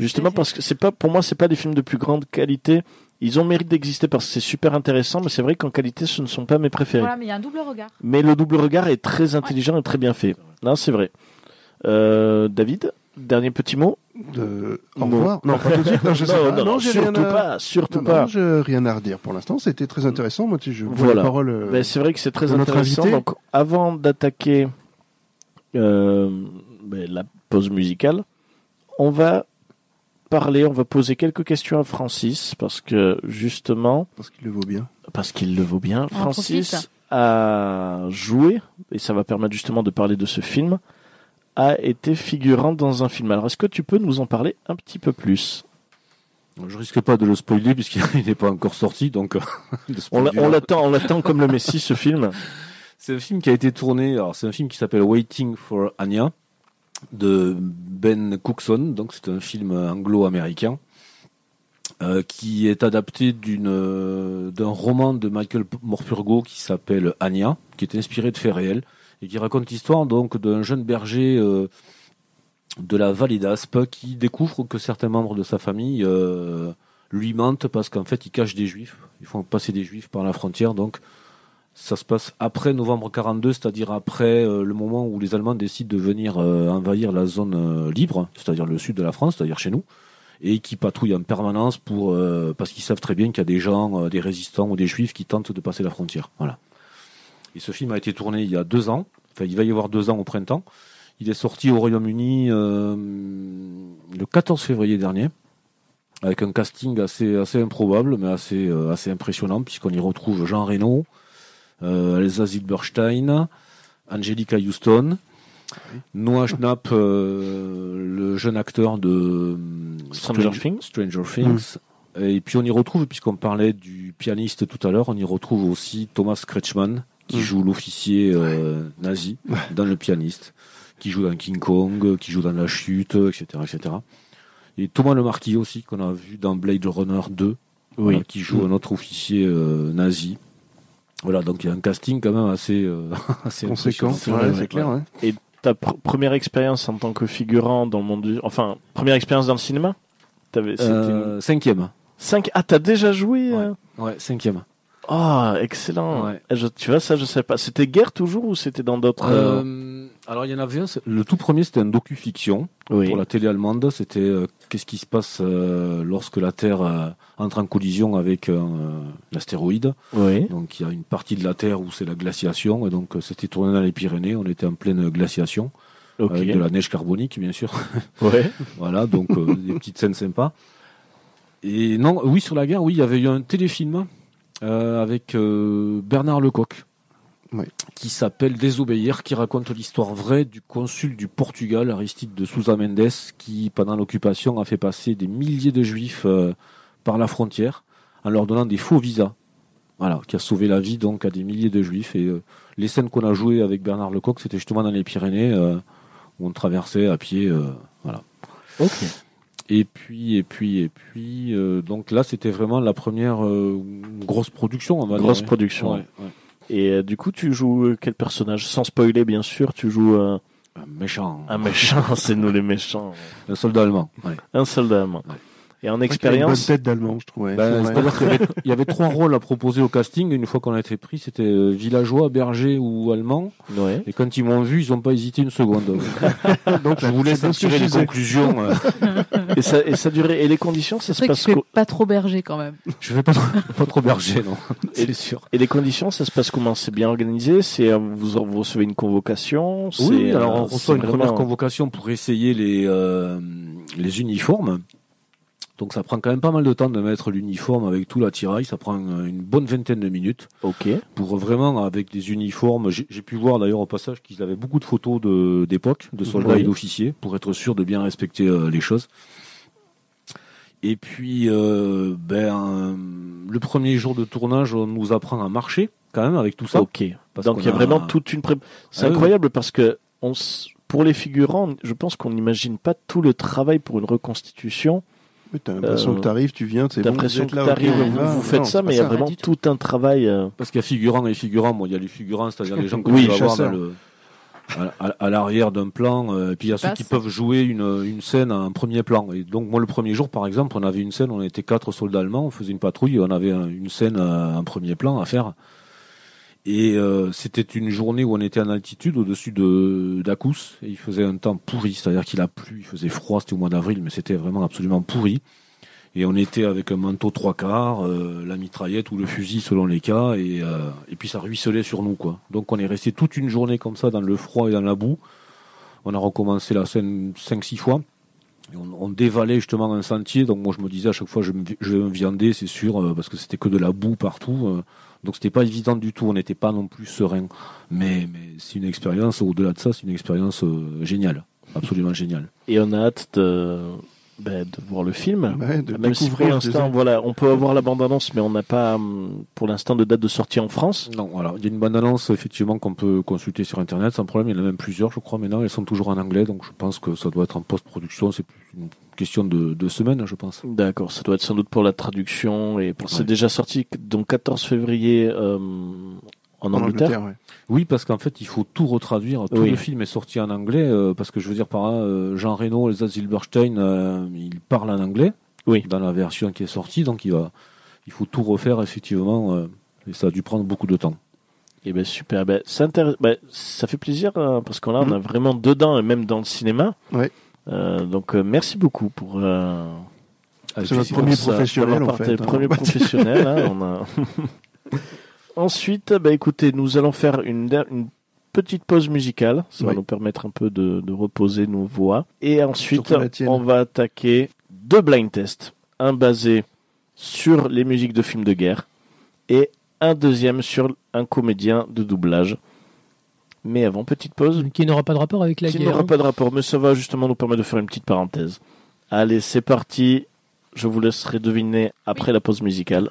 S1: Justement parce que c'est pas, pour moi, c'est pas des films de plus grande qualité. Ils ont mérite d'exister parce que c'est super intéressant, mais c'est vrai qu'en qualité, ce ne sont pas mes préférés.
S8: Voilà, mais il y a un double regard.
S1: Mais le double regard est très intelligent et très bien fait. Non, c'est vrai. Euh, David, dernier petit mot.
S4: De... Au
S1: Non.
S4: revoir. Non, pas tout de suite. Non, je sais
S1: non,
S4: pas.
S1: non, surtout
S4: rien à...
S1: pas, surtout
S4: Non,
S1: pas.
S4: non, j'ai rien à redire pour l'instant. C'était très intéressant. Moi, tu sais, je vois
S1: Voilà.
S4: la parole. euh,
S1: Ben, c'est vrai que c'est très intéressant. Donc, avant d'attaquer euh, ben, la pause musicale, on va parler, on va poser quelques questions à Francis parce que justement,
S4: Parce qu'il le vaut bien.
S1: parce qu'il le vaut bien,
S8: On
S1: Francis
S8: profite.
S1: a joué et ça va permettre justement de parler de ce film a été figurant dans un film. Alors, est-ce que tu peux nous en parler un petit peu plus?
S7: Je risque pas de le spoiler puisqu'il n'est pas encore sorti, donc. euh,
S1: On l'attend, on l'attend comme le Messie, ce film.
S7: C'est un film qui a été tourné. Alors c'est un film qui s'appelle Waiting for Anya de Ben Cookson. Donc c'est un film anglo-américain euh, qui est adapté euh, d'un roman de Michael Morpurgo qui s'appelle Anya, qui est inspiré de faits réels et qui raconte l'histoire d'un jeune berger euh, de la vallée d'Aspe qui découvre que certains membres de sa famille lui mentent parce qu'en fait ils cachent des juifs. Ils font passer des juifs par la frontière donc. Ça se passe après novembre 42, c'est-à-dire après euh, le moment où les Allemands décident de venir euh, envahir la zone euh, libre, c'est-à-dire le sud de la France, c'est-à-dire chez nous, et qui patrouillent en permanence pour parce qu'ils savent très bien qu'il y a des gens, des résistants ou des juifs qui tentent de passer la frontière. Voilà. Et ce film a été tourné il y a deux ans. Enfin, il va y avoir deux ans au printemps. Il est sorti au Royaume-Uni le 14 février dernier avec un casting assez assez improbable mais assez assez impressionnant puisqu'on y retrouve Jean Reno, euh, Elsa Zilberstein, Angelica Houston, Noah Schnapp, euh, le jeune acteur de euh,
S1: Stranger
S7: Strange-
S1: Things.
S7: Stranger Things. Et puis on y retrouve, puisqu'on parlait du pianiste tout à l'heure, on y retrouve aussi Thomas Kretschmann, qui
S4: Mm.
S7: joue l'officier euh, nazi dans le pianiste, qui joue dans King Kong, qui joue dans La Chute, etc. etc. Et Thomas Le Marquis aussi, qu'on a vu dans Blade Runner 2, voilà, qui joue un autre officier euh, nazi. Voilà, donc il y a un casting quand même assez, euh, assez
S4: Conséquent. Ouais, c'est
S1: ouais.
S4: clair. hein.
S1: Ta pr- première expérience en tant que figurant dans le monde du... Enfin, première expérience dans le cinéma? T'avais,
S7: Euh, cinquième.
S1: Cinq... Ah, t'as déjà joué
S7: Ouais.
S1: euh?
S7: Ouais, cinquième.
S1: Ah, excellent.
S7: Ouais.
S1: Je- tu vois, ça, je sais pas. C'était guerre toujours ou c'était dans d'autres... euh,
S7: Euh, alors il y en avait un. Le tout premier, c'était un docu-fiction
S1: Oui.
S7: pour la télé allemande. C'était euh, qu'est-ce qui se passe euh, lorsque la Terre euh, entre en collision avec l'astéroïde?
S1: Oui.
S7: Donc il y a une partie de la Terre où c'est la glaciation, et donc c'était tourné dans les Pyrénées. On était en pleine glaciation
S1: Ok.
S7: avec de la neige carbonique, bien sûr.
S1: Ouais.
S7: voilà, donc des petites scènes sympas. Et non, oui, sur la guerre, oui, il y avait eu un téléfilm avec Bernard Lecoq. Qui s'appelle Désobéir, qui raconte l'histoire vraie du consul du Portugal, Aristide de Sousa Mendes, qui, pendant l'occupation, a fait passer des milliers de juifs euh, par la frontière en leur donnant des faux visas. Voilà, qui a sauvé la vie donc à des milliers de juifs. Et euh, les scènes qu'on a jouées avec Bernard Lecoq, c'était justement dans les Pyrénées, euh, où on traversait à pied. euh, voilà.
S1: Ok.
S7: Et puis, et puis, et puis, euh, donc là, c'était vraiment la première euh, grosse production, on va dire.
S1: Grosse
S7: ouais.
S1: production.
S7: Ouais, ouais.
S1: Et euh, du coup, tu joues euh, quel personnage? Sans spoiler, bien sûr, tu joues
S7: Un méchant.
S1: un méchant, c'est nous les méchants.
S7: Un soldat allemand. ouais.
S1: Un soldat allemand.
S7: Ouais.
S1: Et en
S4: Une
S1: expérience,
S4: bonne tête d'allemand, je trouvais.
S7: Ben. C'est-à-dire qu'il y avait- il y avait trois rôles à proposer au casting. Une fois qu'on a été pris, c'était euh, villageois, berger ou allemand.
S1: ouais.
S7: Et quand ils m'ont vu, ils n'ont pas hésité une seconde. Donc je vous laisse tirer les conclusions. euh.
S1: Et ça, et ça durait. Et les conditions, ça se
S8: que
S1: passe
S8: tu fais pas trop berger quand même.
S7: Je vais pas trop, pas trop berger, non.
S1: Et-
S7: C'est sûr.
S1: Et les conditions, ça se passe comment? C'est bien organisé? C'est euh, vous, vous recevez une convocation?
S7: Oui,
S1: c'est,
S7: alors on reçoit une
S1: vraiment-
S7: première convocation pour essayer les, euh, les uniformes. Donc ça prend quand même pas mal de temps de mettre l'uniforme avec tout l'attirail. Ça prend euh, une bonne vingtaine de minutes
S1: Ok.
S7: pour vraiment avec des uniformes. J'ai pu voir d'ailleurs au passage qu'ils avaient beaucoup de photos de- d'époque, de, soldats
S1: Oui.
S7: et d'officiers, pour être sûr de bien respecter euh, les choses. Et puis, euh, ben, le premier jour de tournage, on nous apprend à marcher quand même avec tout ça.
S1: Ok.
S7: Parce
S1: Donc il y a
S7: a-
S1: vraiment toute une pré... C'est
S7: Ah oui,
S1: incroyable parce que on s- pour les figurants, je pense qu'on n'imagine pas tout le travail pour une reconstitution.
S4: T'as l'impression
S1: Euh,
S4: que t'arrives, tu viens, c'est
S1: T'as
S4: bon,
S1: l'impression que t'arrives,
S4: on y
S1: vous, faites ça, mais il y a vraiment
S8: tout.
S1: un travail. euh,
S7: Parce qu'il y a figurants et figurants. Moi, il y a les figurants, c'est-à-dire les gens que
S1: Oui,
S7: tu vas voir
S4: chasseurs.
S7: dans le, à, à- à l'arrière d'un plan. euh, et puis il y a ceux qui peuvent jouer une, une scène en premier plan. Et donc moi, le premier jour, par exemple, on avait une scène, on était quatre soldats allemands, on faisait une patrouille, et on avait un- une scène euh, en premier plan à faire. Et euh, c'était une journée où on était en altitude, au-dessus de d'Akous, et il faisait un temps pourri, c'est-à-dire qu'il a plu, il faisait froid, c'était au mois d'avril, mais c'était vraiment absolument pourri. Et on était avec un manteau trois quarts, euh, la mitraillette ou le fusil selon les cas, et, euh, et puis ça ruisselait sur nous, quoi. Donc on est resté toute une journée comme ça dans le froid et dans la boue. On a recommencé la scène cinq six fois. Et on, dévalait justement un sentier, donc moi je me disais à chaque fois je, je vais me viander, c'est sûr, euh, parce que c'était que de la boue partout. Donc c'était pas évident du tout, on n'était pas non plus serein. Mais, mais c'est une expérience, au-delà de ça, c'est une expérience euh, géniale, absolument géniale.
S1: et on a hâte de, ben, de voir le film.
S4: Ouais, de
S1: Même si pour l'instant, voilà, on peut avoir la bande-annonce, mais on n'a pas, hum, pour l'instant, de date de sortie en France.
S7: Non, voilà, il y a une bande-annonce effectivement qu'on peut consulter sur internet sans problème. Il y en a même plusieurs, je crois. Maintenant, elles sont toujours en anglais, donc je pense que ça doit être en post-production. C'est plus une question de, de semaines, je pense.
S1: D'accord, ça doit être sans doute pour la traduction et pour... c'est déjà sorti donc 14 février euh, en,
S4: En
S1: Angleterre.
S4: ouais.
S7: Oui, parce qu'en fait, il faut tout retraduire. Tout
S1: Oui.
S7: le film est sorti en anglais, euh, parce que je veux dire par là, euh, Jean Reno, Elsa Zilberstein, euh, il parle en anglais.
S1: Oui.
S7: Dans la version qui est sortie, donc il va, il faut tout refaire effectivement, euh, et ça a dû prendre beaucoup de temps.
S1: Et ben super, ben, ça, intér- ben, ça fait plaisir euh, parce qu'on là on
S4: Mhm.
S1: a vraiment dedans et même dans le cinéma.
S4: Ouais.
S1: Euh, donc euh, merci beaucoup pour. euh,
S4: C'est notre premier professionnel, en fait, hein.
S1: Premier professionnel. hein, on a... Ensuite, bah, écoutez, nous allons faire une, petite pause musicale. Ça va nous permettre un peu de, de reposer nos voix. Et ensuite, on va attaquer deux blind tests. Un basé sur les musiques de films de guerre et un deuxième sur un comédien de doublage. Mais avant, petite pause
S3: Qui n'aura pas de rapport avec la
S1: qui
S3: guerre.
S1: n'aura
S3: hein.
S1: pas de rapport, mais ça va justement nous permettre de faire une petite parenthèse. Allez, c'est parti. Je vous laisserai deviner après la pause musicale.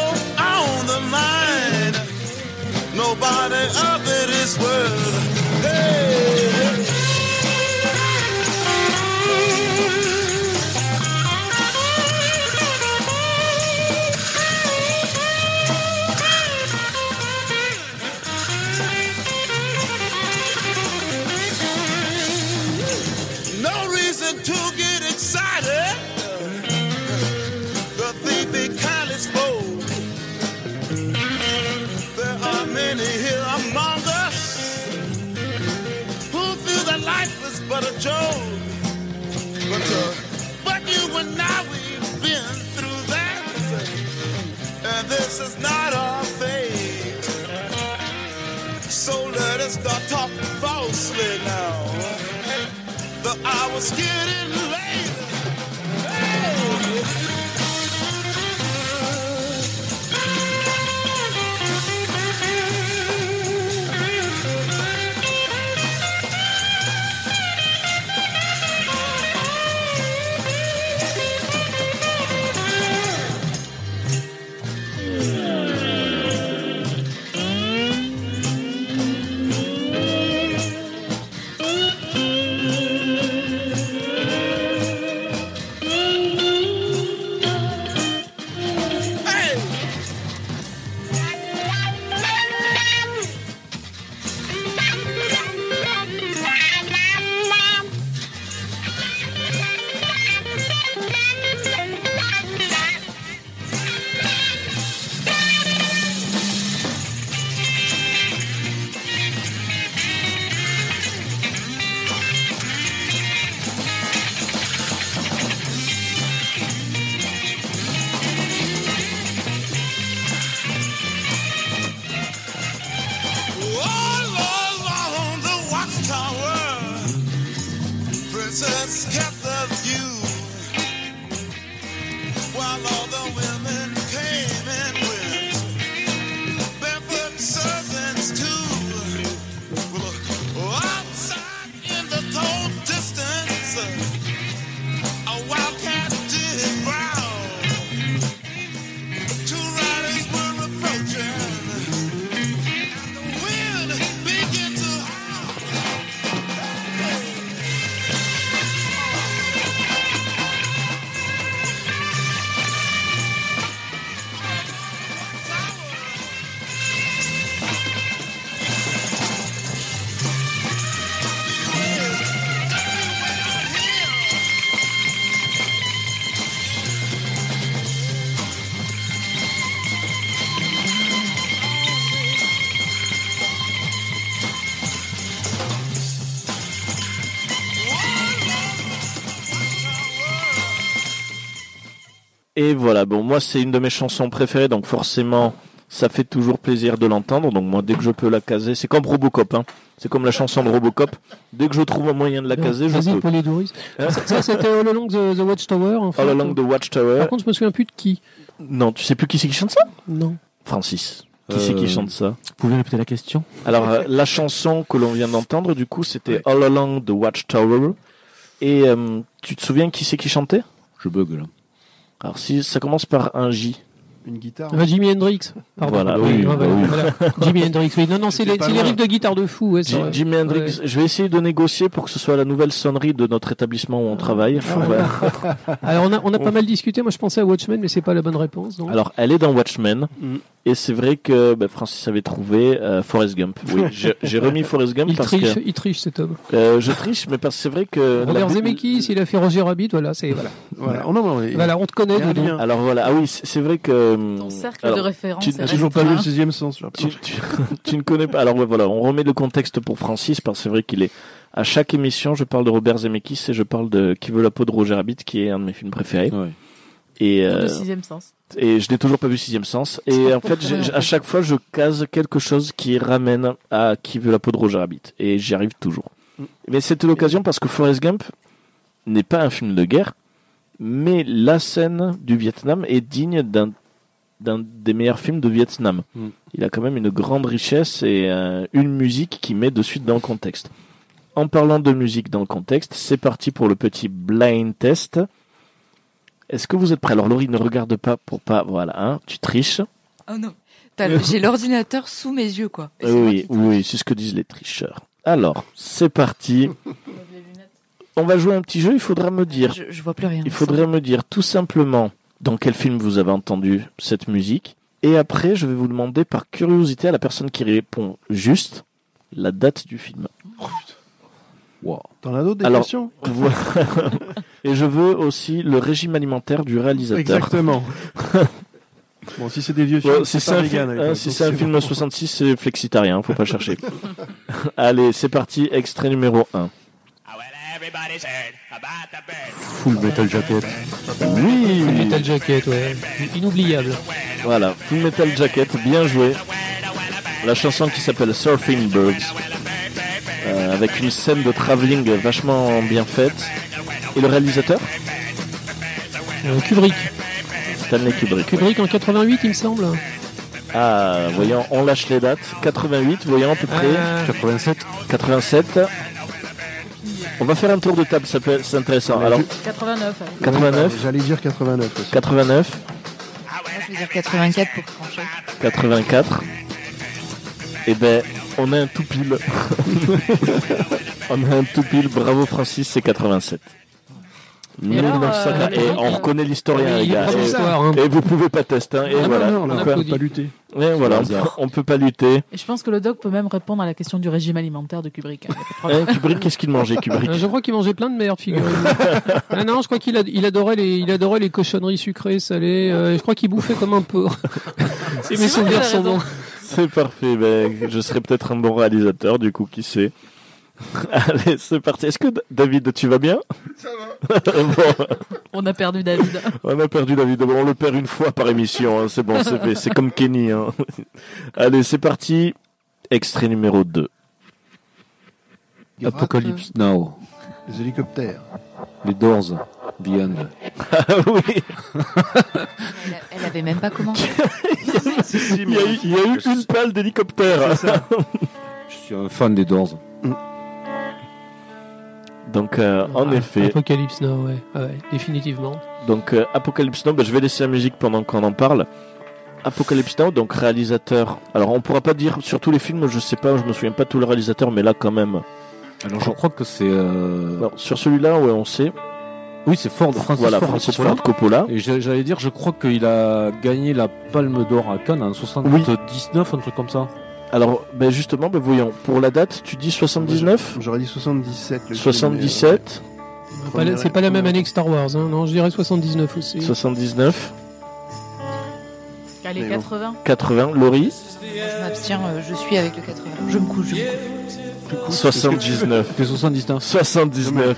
S9: of it is worth. Hey. But a joke. But, uh, but you and I, we've been through that. And this is not our fate. So let us start talking falsely now. The hour's getting late. Hey!
S1: Et voilà, bon, moi c'est une de mes chansons préférées, donc forcément ça fait toujours plaisir de l'entendre. Donc moi dès que je peux la caser, c'est comme Robocop, hein. c'est comme la chanson de Robocop. Dès que je trouve un moyen de la caser, je
S3: Vas-y,
S1: peux.
S3: Polydorus. Ça, ça, c'était All Along the, the Watchtower. En fait.
S1: All Along the Watchtower.
S3: Par contre, je me souviens plus de qui.
S1: Non, tu sais plus qui c'est qui chante ça?
S3: Non.
S1: Francis. Qui c'est qui
S7: Euh,
S1: chante ça?
S7: Vous pouvez répéter la question
S1: Alors euh, la chanson que l'on vient d'entendre, du coup, c'était All Along the Watchtower. Et euh, tu te souviens qui c'est qui chantait?
S7: Je bug là.
S1: Alors si ça commence par un J.
S4: Une guitare.
S3: Ah, Jimi Hendrix. Pardon.
S1: Voilà,
S3: Oui,
S1: oui,
S3: ah, voilà,
S1: oui.
S3: voilà. Jimi Hendrix, oui. Non, non, c'est les, les riffs de guitare de fou. Ouais.
S1: Jimi Hendrix,
S3: Ouais.
S1: je vais essayer de négocier pour que ce soit la nouvelle sonnerie de notre établissement où on travaille. Ouais.
S3: Alors, on a, on a pas mal discuté. Moi, je pensais à Watchmen, mais c'est pas la bonne réponse. donc.
S1: Alors, elle est dans Watchmen.
S3: Mm.
S1: Et c'est vrai que bah, Francis avait trouvé euh, Forrest Gump. Oui, j'ai remis Forrest Gump
S3: il
S1: parce
S3: triche,
S1: que
S3: il triche cet homme.
S1: euh, je triche, mais parce que c'est vrai que
S3: Robert
S1: la-
S3: Zemeckis, il a fait Roger Rabbit, voilà, c'est voilà.
S4: Voilà. Non, mais-
S3: Voilà, on te connaît.
S1: Alors voilà, ah oui, c'est vrai que
S5: Ton cercle
S1: alors,
S5: de référence
S1: tu-
S4: J'ai toujours pas vu le sixième sens. là.
S1: tu, tu, tu ne connais pas. Alors ouais, voilà, on remet le contexte pour Francis parce que c'est vrai qu'il est à chaque émission, je parle de Robert Zemeckis et je parle de Qui veut la peau de Roger Rabbit, qui est un de mes films préférés.
S7: Ouais.
S1: Et
S5: Le
S1: euh,
S5: sixième sens.
S1: et je n'ai toujours pas vu Sixième Sens. Et en fait, à chaque fois, je case quelque chose qui ramène à Qui veut la peau de Roger Rabbit. Et j'y arrive toujours. Mais c'était l'occasion parce que Forrest Gump n'est pas un film de guerre, mais la scène du Vietnam est digne d'un d'un des meilleurs films de Vietnam.
S7: Mm.
S1: Il a quand même une grande richesse et euh, une musique qui met de suite dans le contexte. En parlant de musique dans le contexte, c'est parti pour le petit blind test. Est-ce que vous êtes prêts? Alors Laurie ne regarde pas pour pas voilà hein, tu triches.
S6: Oh non. J'ai l'ordinateur sous mes yeux, quoi. Et c'est
S1: Euh,
S6: moi
S1: oui, oui, c'est ce que disent les tricheurs. Alors, c'est parti. On va jouer un petit jeu, il faudra me dire
S6: Je, je vois plus rien.
S1: Il faudrait me dire tout simplement dans quel film vous avez entendu cette musique? Et après, je vais vous demander par curiosité à la personne qui répond juste la date du film.
S4: T'en as d'autres des
S1: Alors,
S4: questions?
S1: Voilà. Et je veux aussi le régime alimentaire du réalisateur.
S4: Exactement. bon, si c'est des vieux films,
S1: Ouais, c'est un,
S4: vegan,
S1: film, hein, si c'est un film
S4: bon.
S1: 66, c'est flexitarien, faut pas chercher. Allez, c'est parti, extrait numéro 1.
S7: Full Metal Jacket.
S1: Oui,
S3: Full Metal Jacket, ouais. Inoubliable.
S1: Voilà, Full Metal Jacket, bien joué. La chanson qui s'appelle Surfing Birds, euh, avec une scène de travelling vachement bien faite. Et le réalisateur
S3: Euh, Kubrick.
S1: Stanley Kubrick.
S3: Kubrick en 88, il me semble.
S1: Ah, voyons, on lâche les dates. 88, voyons à peu près.
S3: Euh,
S7: 87.
S1: 87. On va faire un tour de table, ça peut- c'est intéressant. Alors,
S4: je-
S8: 89.
S1: 89,
S4: J'allais dire 89 aussi.
S1: 89,
S6: Moi, je veux dire 84 pour trancher.
S1: 84. Et ben, on a un tout pile. on a un tout pile. Bravo Francis, c'est 87.
S8: Et alors,
S1: 1900,
S8: euh,
S1: et on reconnaît l'historien, les
S3: il y a
S1: gars. Et,
S3: hein.
S1: et vous pouvez pas tester. hein, Et
S3: Ah,
S1: voilà.
S4: non, non,
S3: on
S4: on peut pas lutter.
S1: Et voilà, on, peut pas lutter.
S8: Et je pense que le doc peut même répondre à la question du régime alimentaire de Kubrick. hein.
S1: Hein, Kubrick, qu'est-ce qu'il mangeait, Kubrick
S3: je crois qu'il mangeait plein de merde, figurez ah non, je crois qu'il il adorait les, il adorait les cochonneries sucrées, salées. euh, je crois qu'il bouffait comme un porc. Si mes souvenirs sont bons.
S1: C'est parfait. Ben, je serais peut-être un bon réalisateur, du coup, qui sait. Allez, c'est parti. Est-ce que David, tu vas bien? Ça va. bon,
S8: On a perdu David.
S1: on a perdu David. Bon, on le perd une fois par émission. hein. C'est bon, c'est fait. C'est comme Kenny. hein. Allez, c'est parti. Extrait numéro 2.
S7: Apocalypse Now.
S4: Les hélicoptères.
S7: Les Doors. Beyond.
S1: Ah oui.
S6: Elle, elle avait même pas commencé.
S1: Il y a eu, il y a eu une pale d'hélicoptère.
S7: Je suis un fan des Doors.
S1: Donc, euh, en
S3: Ah,
S1: effet.
S3: Apocalypse Now, ouais, ouais, définitivement.
S1: Donc euh, Apocalypse Now, bah, je vais laisser la musique pendant qu'on en parle. Apocalypse Now, donc réalisateur. Alors on pourra pas dire sur tous les films, je sais pas, je me souviens pas de tous les réalisateurs, mais là quand même.
S7: Alors je crois que c'est. euh,
S1: Alors, sur celui-là, ouais, on sait.
S7: Oui, c'est Ford. Francis
S1: voilà,
S7: Ford
S1: Francis
S7: Coppola.
S1: Ford Coppola.
S7: Et j'a- j'allais dire, je crois qu'il a gagné la Palme d'Or à Cannes en 79, un truc comme ça.
S1: Alors, ben justement, ben voyons. Pour la date, tu dis 79
S4: J'aurais dit 77. le film,
S1: 77
S3: Pas la- C'est pas la même année que Star Wars, hein. non, je dirais 79 aussi.
S1: 79
S8: Allez,
S4: Mais bon.
S8: 80.
S1: 80 Laurie
S6: Je m'abstiens, euh, je suis avec le 80. Je me couche, je me couche.
S1: 79
S7: C'est 79.
S1: 79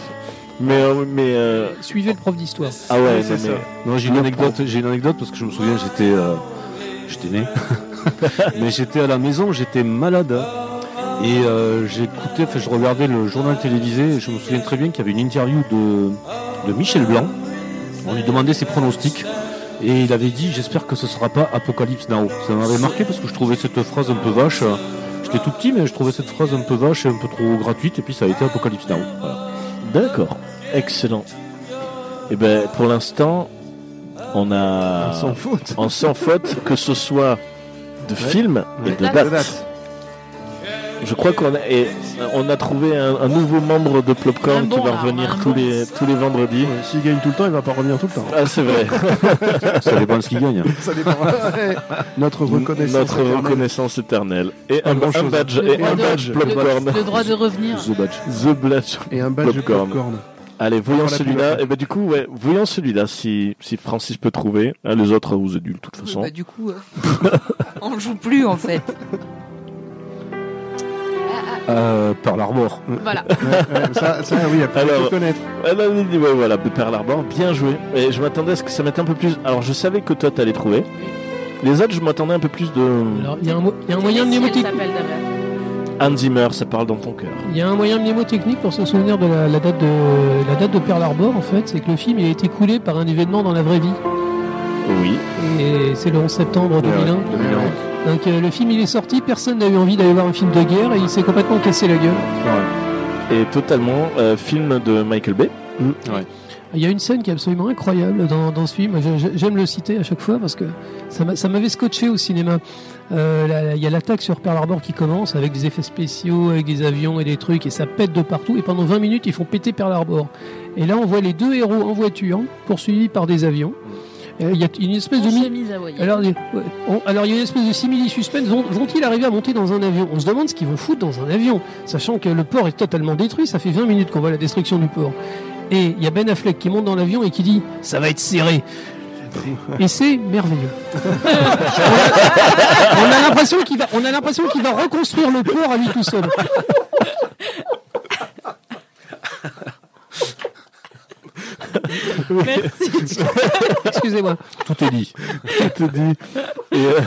S1: Mais, euh, mais euh,
S3: Suivez le prof d'histoire.
S1: ah ouais,
S4: c'est
S1: non,
S4: ça.
S1: mais
S7: Non, j'ai une anecdote, j'ai une anecdote parce que je me souviens, j'étais, euh, j'étais né, mais j'étais à la maison, j'étais malade et euh, j'écoutais, enfin, je regardais le journal télévisé. Et je me souviens très bien qu'il y avait une interview de de Michel Blanc. On lui demandait ses pronostics et il avait dit, j'espère que ce sera pas Apocalypse Now. Ça m'avait marqué parce que je trouvais cette phrase un peu vache. J'étais tout petit, mais je trouvais cette phrase un peu vache et un peu trop gratuite. Et puis ça a été Apocalypse Now. Voilà.
S1: D'accord, excellent. Et ben pour l'instant, on a
S4: Sans faute.
S1: en sans faute que ce soit de film et
S4: Ouais.
S1: de
S8: Date.
S1: date.
S4: Date.
S1: Je crois qu'on a, et on a trouvé un, un nouveau membre de Plopcorn
S8: bon,
S1: qui va revenir tous
S8: bon.
S1: les tous les vendredis.
S4: Ouais, S'il gagne tout le temps, il va pas revenir tout le temps.
S1: Ah c'est vrai.
S7: Ça dépend de ce qu'il gagne.
S4: Ça dépend. Notre reconnaissance.
S1: Notre
S4: éternelle.
S1: reconnaissance éternelle et un, badge et un badge Plopcorn.
S8: Le droit de revenir.
S7: The Badge.
S1: The badge.
S4: Et un badge
S1: Popcorn.
S4: popcorn.
S1: Allez, voyons celui-là. Et ben du coup, ouais, voyons celui-là si si Francis peut trouver. Hein, les autres vous êtes nuls de toute façon.
S6: Bah, du coup, euh, on joue plus en fait.
S7: Euh, Pearl Harbor.
S8: Voilà.
S4: Ouais, ouais, ça, ça, oui, après,
S1: Alors-
S4: faut connaître.
S1: Ah, là, oui, ouais, voilà, Pearl Harbor, bien joué. Et je m'attendais à ce que ça mette un peu plus. Alors, je savais que toi, t'allais trouver. Les autres, je m'attendais un peu plus de.
S3: Alors, il y a un, mo- il y a un moyen de
S8: Si
S1: Hans Zimmer, ça parle dans ton cœur.
S3: Il y a un moyen mnémotechnique pour se souvenir de la, la date de la date de Pearl Harbor en fait, c'est que le film il a été coulé par un événement dans la vraie vie
S1: Oui.
S3: et c'est le 11 septembre 2001.
S1: 2001.
S3: Donc euh, le film il est sorti, personne n'a eu envie d'aller voir un film de guerre et il s'est complètement cassé la gueule.
S1: Et totalement euh, film de Michael Bay.
S3: Il y a une scène qui est absolument incroyable dans, dans ce film. J'aime le citer à chaque fois parce que ça m'a- ça m'avait scotché au cinéma. Euh, Il y a l'attaque sur Pearl Harbor qui commence avec des effets spéciaux, avec des avions et des trucs, et ça pète de partout. Et pendant 20 minutes, ils font péter Pearl Harbor. Et là, on voit les deux héros en voiture, poursuivis par des avions. Euh, Il y a une espèce de alors, euh, on- alors il y a une espèce de simili suspense. Vont, vont-ils arriver à monter dans un avion? On se demande ce qu'ils vont foutre dans un avion, sachant que le port est totalement détruit. Ça fait 20 minutes qu'on voit la destruction du port. Et il y a Ben Affleck qui monte dans l'avion et qui dit ça va être serré. Et c'est merveilleux. on a l'impression qu'il va, on a l'impression qu'il va reconstruire le port à lui tout seul.
S8: Merci.
S3: Excusez-moi.
S7: Tout est dit.
S1: Tout est dit. Et, euh,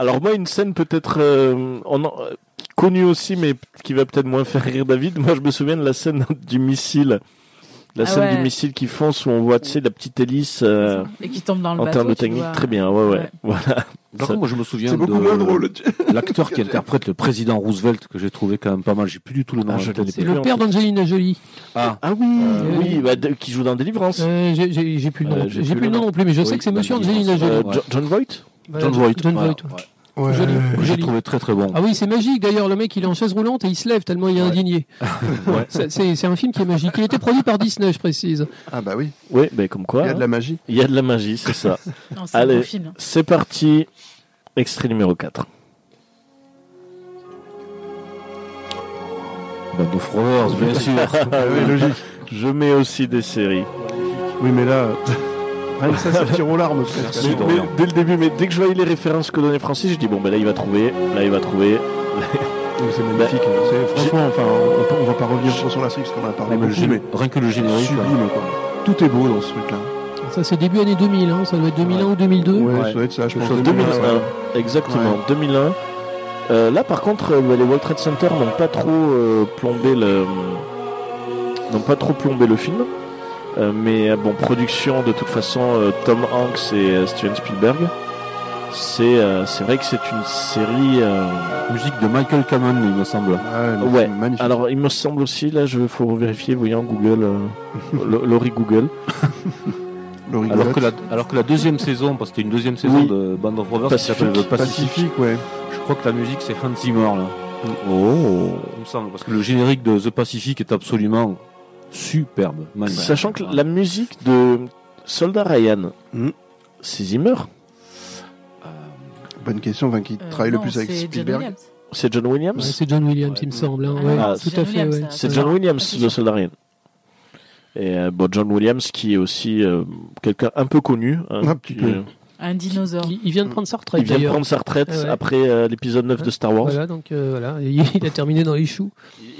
S1: alors moi, une scène peut-être euh, euh, connue aussi, mais qui va peut-être moins faire rire David. Moi, je me souviens de la scène du missile. La
S8: Ah
S1: scène
S8: ouais.
S1: du missile qui fonce où on voit, tu sais, la petite hélice euh,
S8: Et qui tombe dans le
S1: en
S8: bateau.
S1: termes de technique.
S8: vois.
S1: Très bien, ouais, ouais.
S8: Ouais.
S1: Voilà.
S7: Par contre, moi, je me souviens
S4: C'est beaucoup
S7: de l'acteur qui interprète le président Roosevelt que j'ai trouvé quand même pas mal. J'ai plus du tout le nom.
S1: Ah,
S7: en
S1: je
S3: le père d'Angelina Jolie.
S7: Ah,
S1: Ah oui,
S3: Euh,
S1: oui, bah, de- qui joue dans Délivrance.
S3: Euh, j'ai- plus le nom.
S1: Euh,
S3: j'ai plus le nom non plus, mais je sais que c'est Monsieur
S7: bah,
S3: Angelina Jolie.
S1: Euh, John Voight
S7: John Voight.
S3: John Voight, ouais. Joli.
S7: Trouvé très très bon.
S3: Ah oui, c'est magique. D'ailleurs, le mec, il est en chaise roulante et il se lève tellement il est indigné.
S7: Ouais.
S3: C'est- un film qui est magique. Il a été produit par Disney, je précise.
S4: Ah bah oui,
S1: Oui, ben comme quoi.
S4: il y a de
S1: hein.
S4: la magie.
S1: Il y a de la magie, c'est ça.
S8: Non, c'est un
S1: Allez.
S8: bon film.
S1: C'est parti. Extrait numéro 4.
S7: Band of Brothers, bien sûr.
S1: Ah oui, logique. Je mets aussi des séries.
S4: Oui, mais là, rien que ça, tire aux larmes.
S1: Mais- mais dès le début, mais dès que je voyais les références que donnait Francis, je dis bon ben là il va trouver, là il va trouver.
S4: C'est magnifique. C'est- Franchement, enfin, on, on va pas revenir sur la série parce qu'on en a parlé
S7: le
S4: beaucoup, mais
S7: Rien que le générique.
S4: sublime quoi. Tout est beau dans ce truc-là.
S3: Ça, c'est début année 2000. Hein. Ça doit être 2001 ou 2002.
S4: Ouais,
S1: Ouais.
S4: ça doit être ça, je pense.
S1: chose
S4: 2001,
S1: 2001,
S4: ouais.
S1: exactement,
S4: Ouais.
S1: 2001. Euh, là par contre, euh, les World Trade Center n'ont pas trop euh, plombé le, n'ont pas trop plombé le film. Euh, mais euh, bon, production de toute façon, euh, Tom Hanks et euh, Steven Spielberg. C'est euh, c'est vrai que c'est une série. euh,
S7: Musique de Michael Kamen, il me semble.
S4: Ouais, magnifique.
S1: Alors, il me semble aussi, là, je faut vérifier, voyant Google, euh, Laurie Google.
S4: Laurie
S7: Alors que, la, alors que la deuxième saison, parce qu'il y a une deuxième saison
S1: Oui.
S7: de Band of Brothers qui s'appelle
S1: Pacific,
S4: Pacifique, ouais.
S7: je crois que la musique c'est Hans Zimmer là.
S1: Oh.
S7: Il me semble, parce que le générique de The Pacific est absolument superbe, magnifique.
S1: Sachant que la musique de Soldat Ryan,
S4: Hmm.
S1: c'est Zimmer,
S4: Bonne question, enfin, qui
S8: Euh,
S4: travaille le plus avec
S8: c'est John
S4: Spielberg.
S8: Williams.
S1: c'est John Williams.
S3: Ouais, c'est John Williams, il me semble. hein.
S8: Ah,
S3: Ouais,
S1: Ah,
S3: tout
S8: c'est
S3: à
S8: John
S3: fait. Ouais.
S1: C'est. John Williams,
S8: Ah,
S1: le
S8: ça.
S1: Soldat Ryan. Et euh, bon, John Williams qui est aussi euh, quelqu'un un peu connu. hein,
S4: Un petit
S1: qui,
S4: peu.
S8: Un dinosaure.
S3: Il, il vient de prendre sa retraite
S1: il vient de prendre sa retraite
S3: Ah ouais.
S1: après euh, l'épisode 9 de Star Wars.
S3: Voilà, donc euh, voilà, il, il a terminé dans les choux.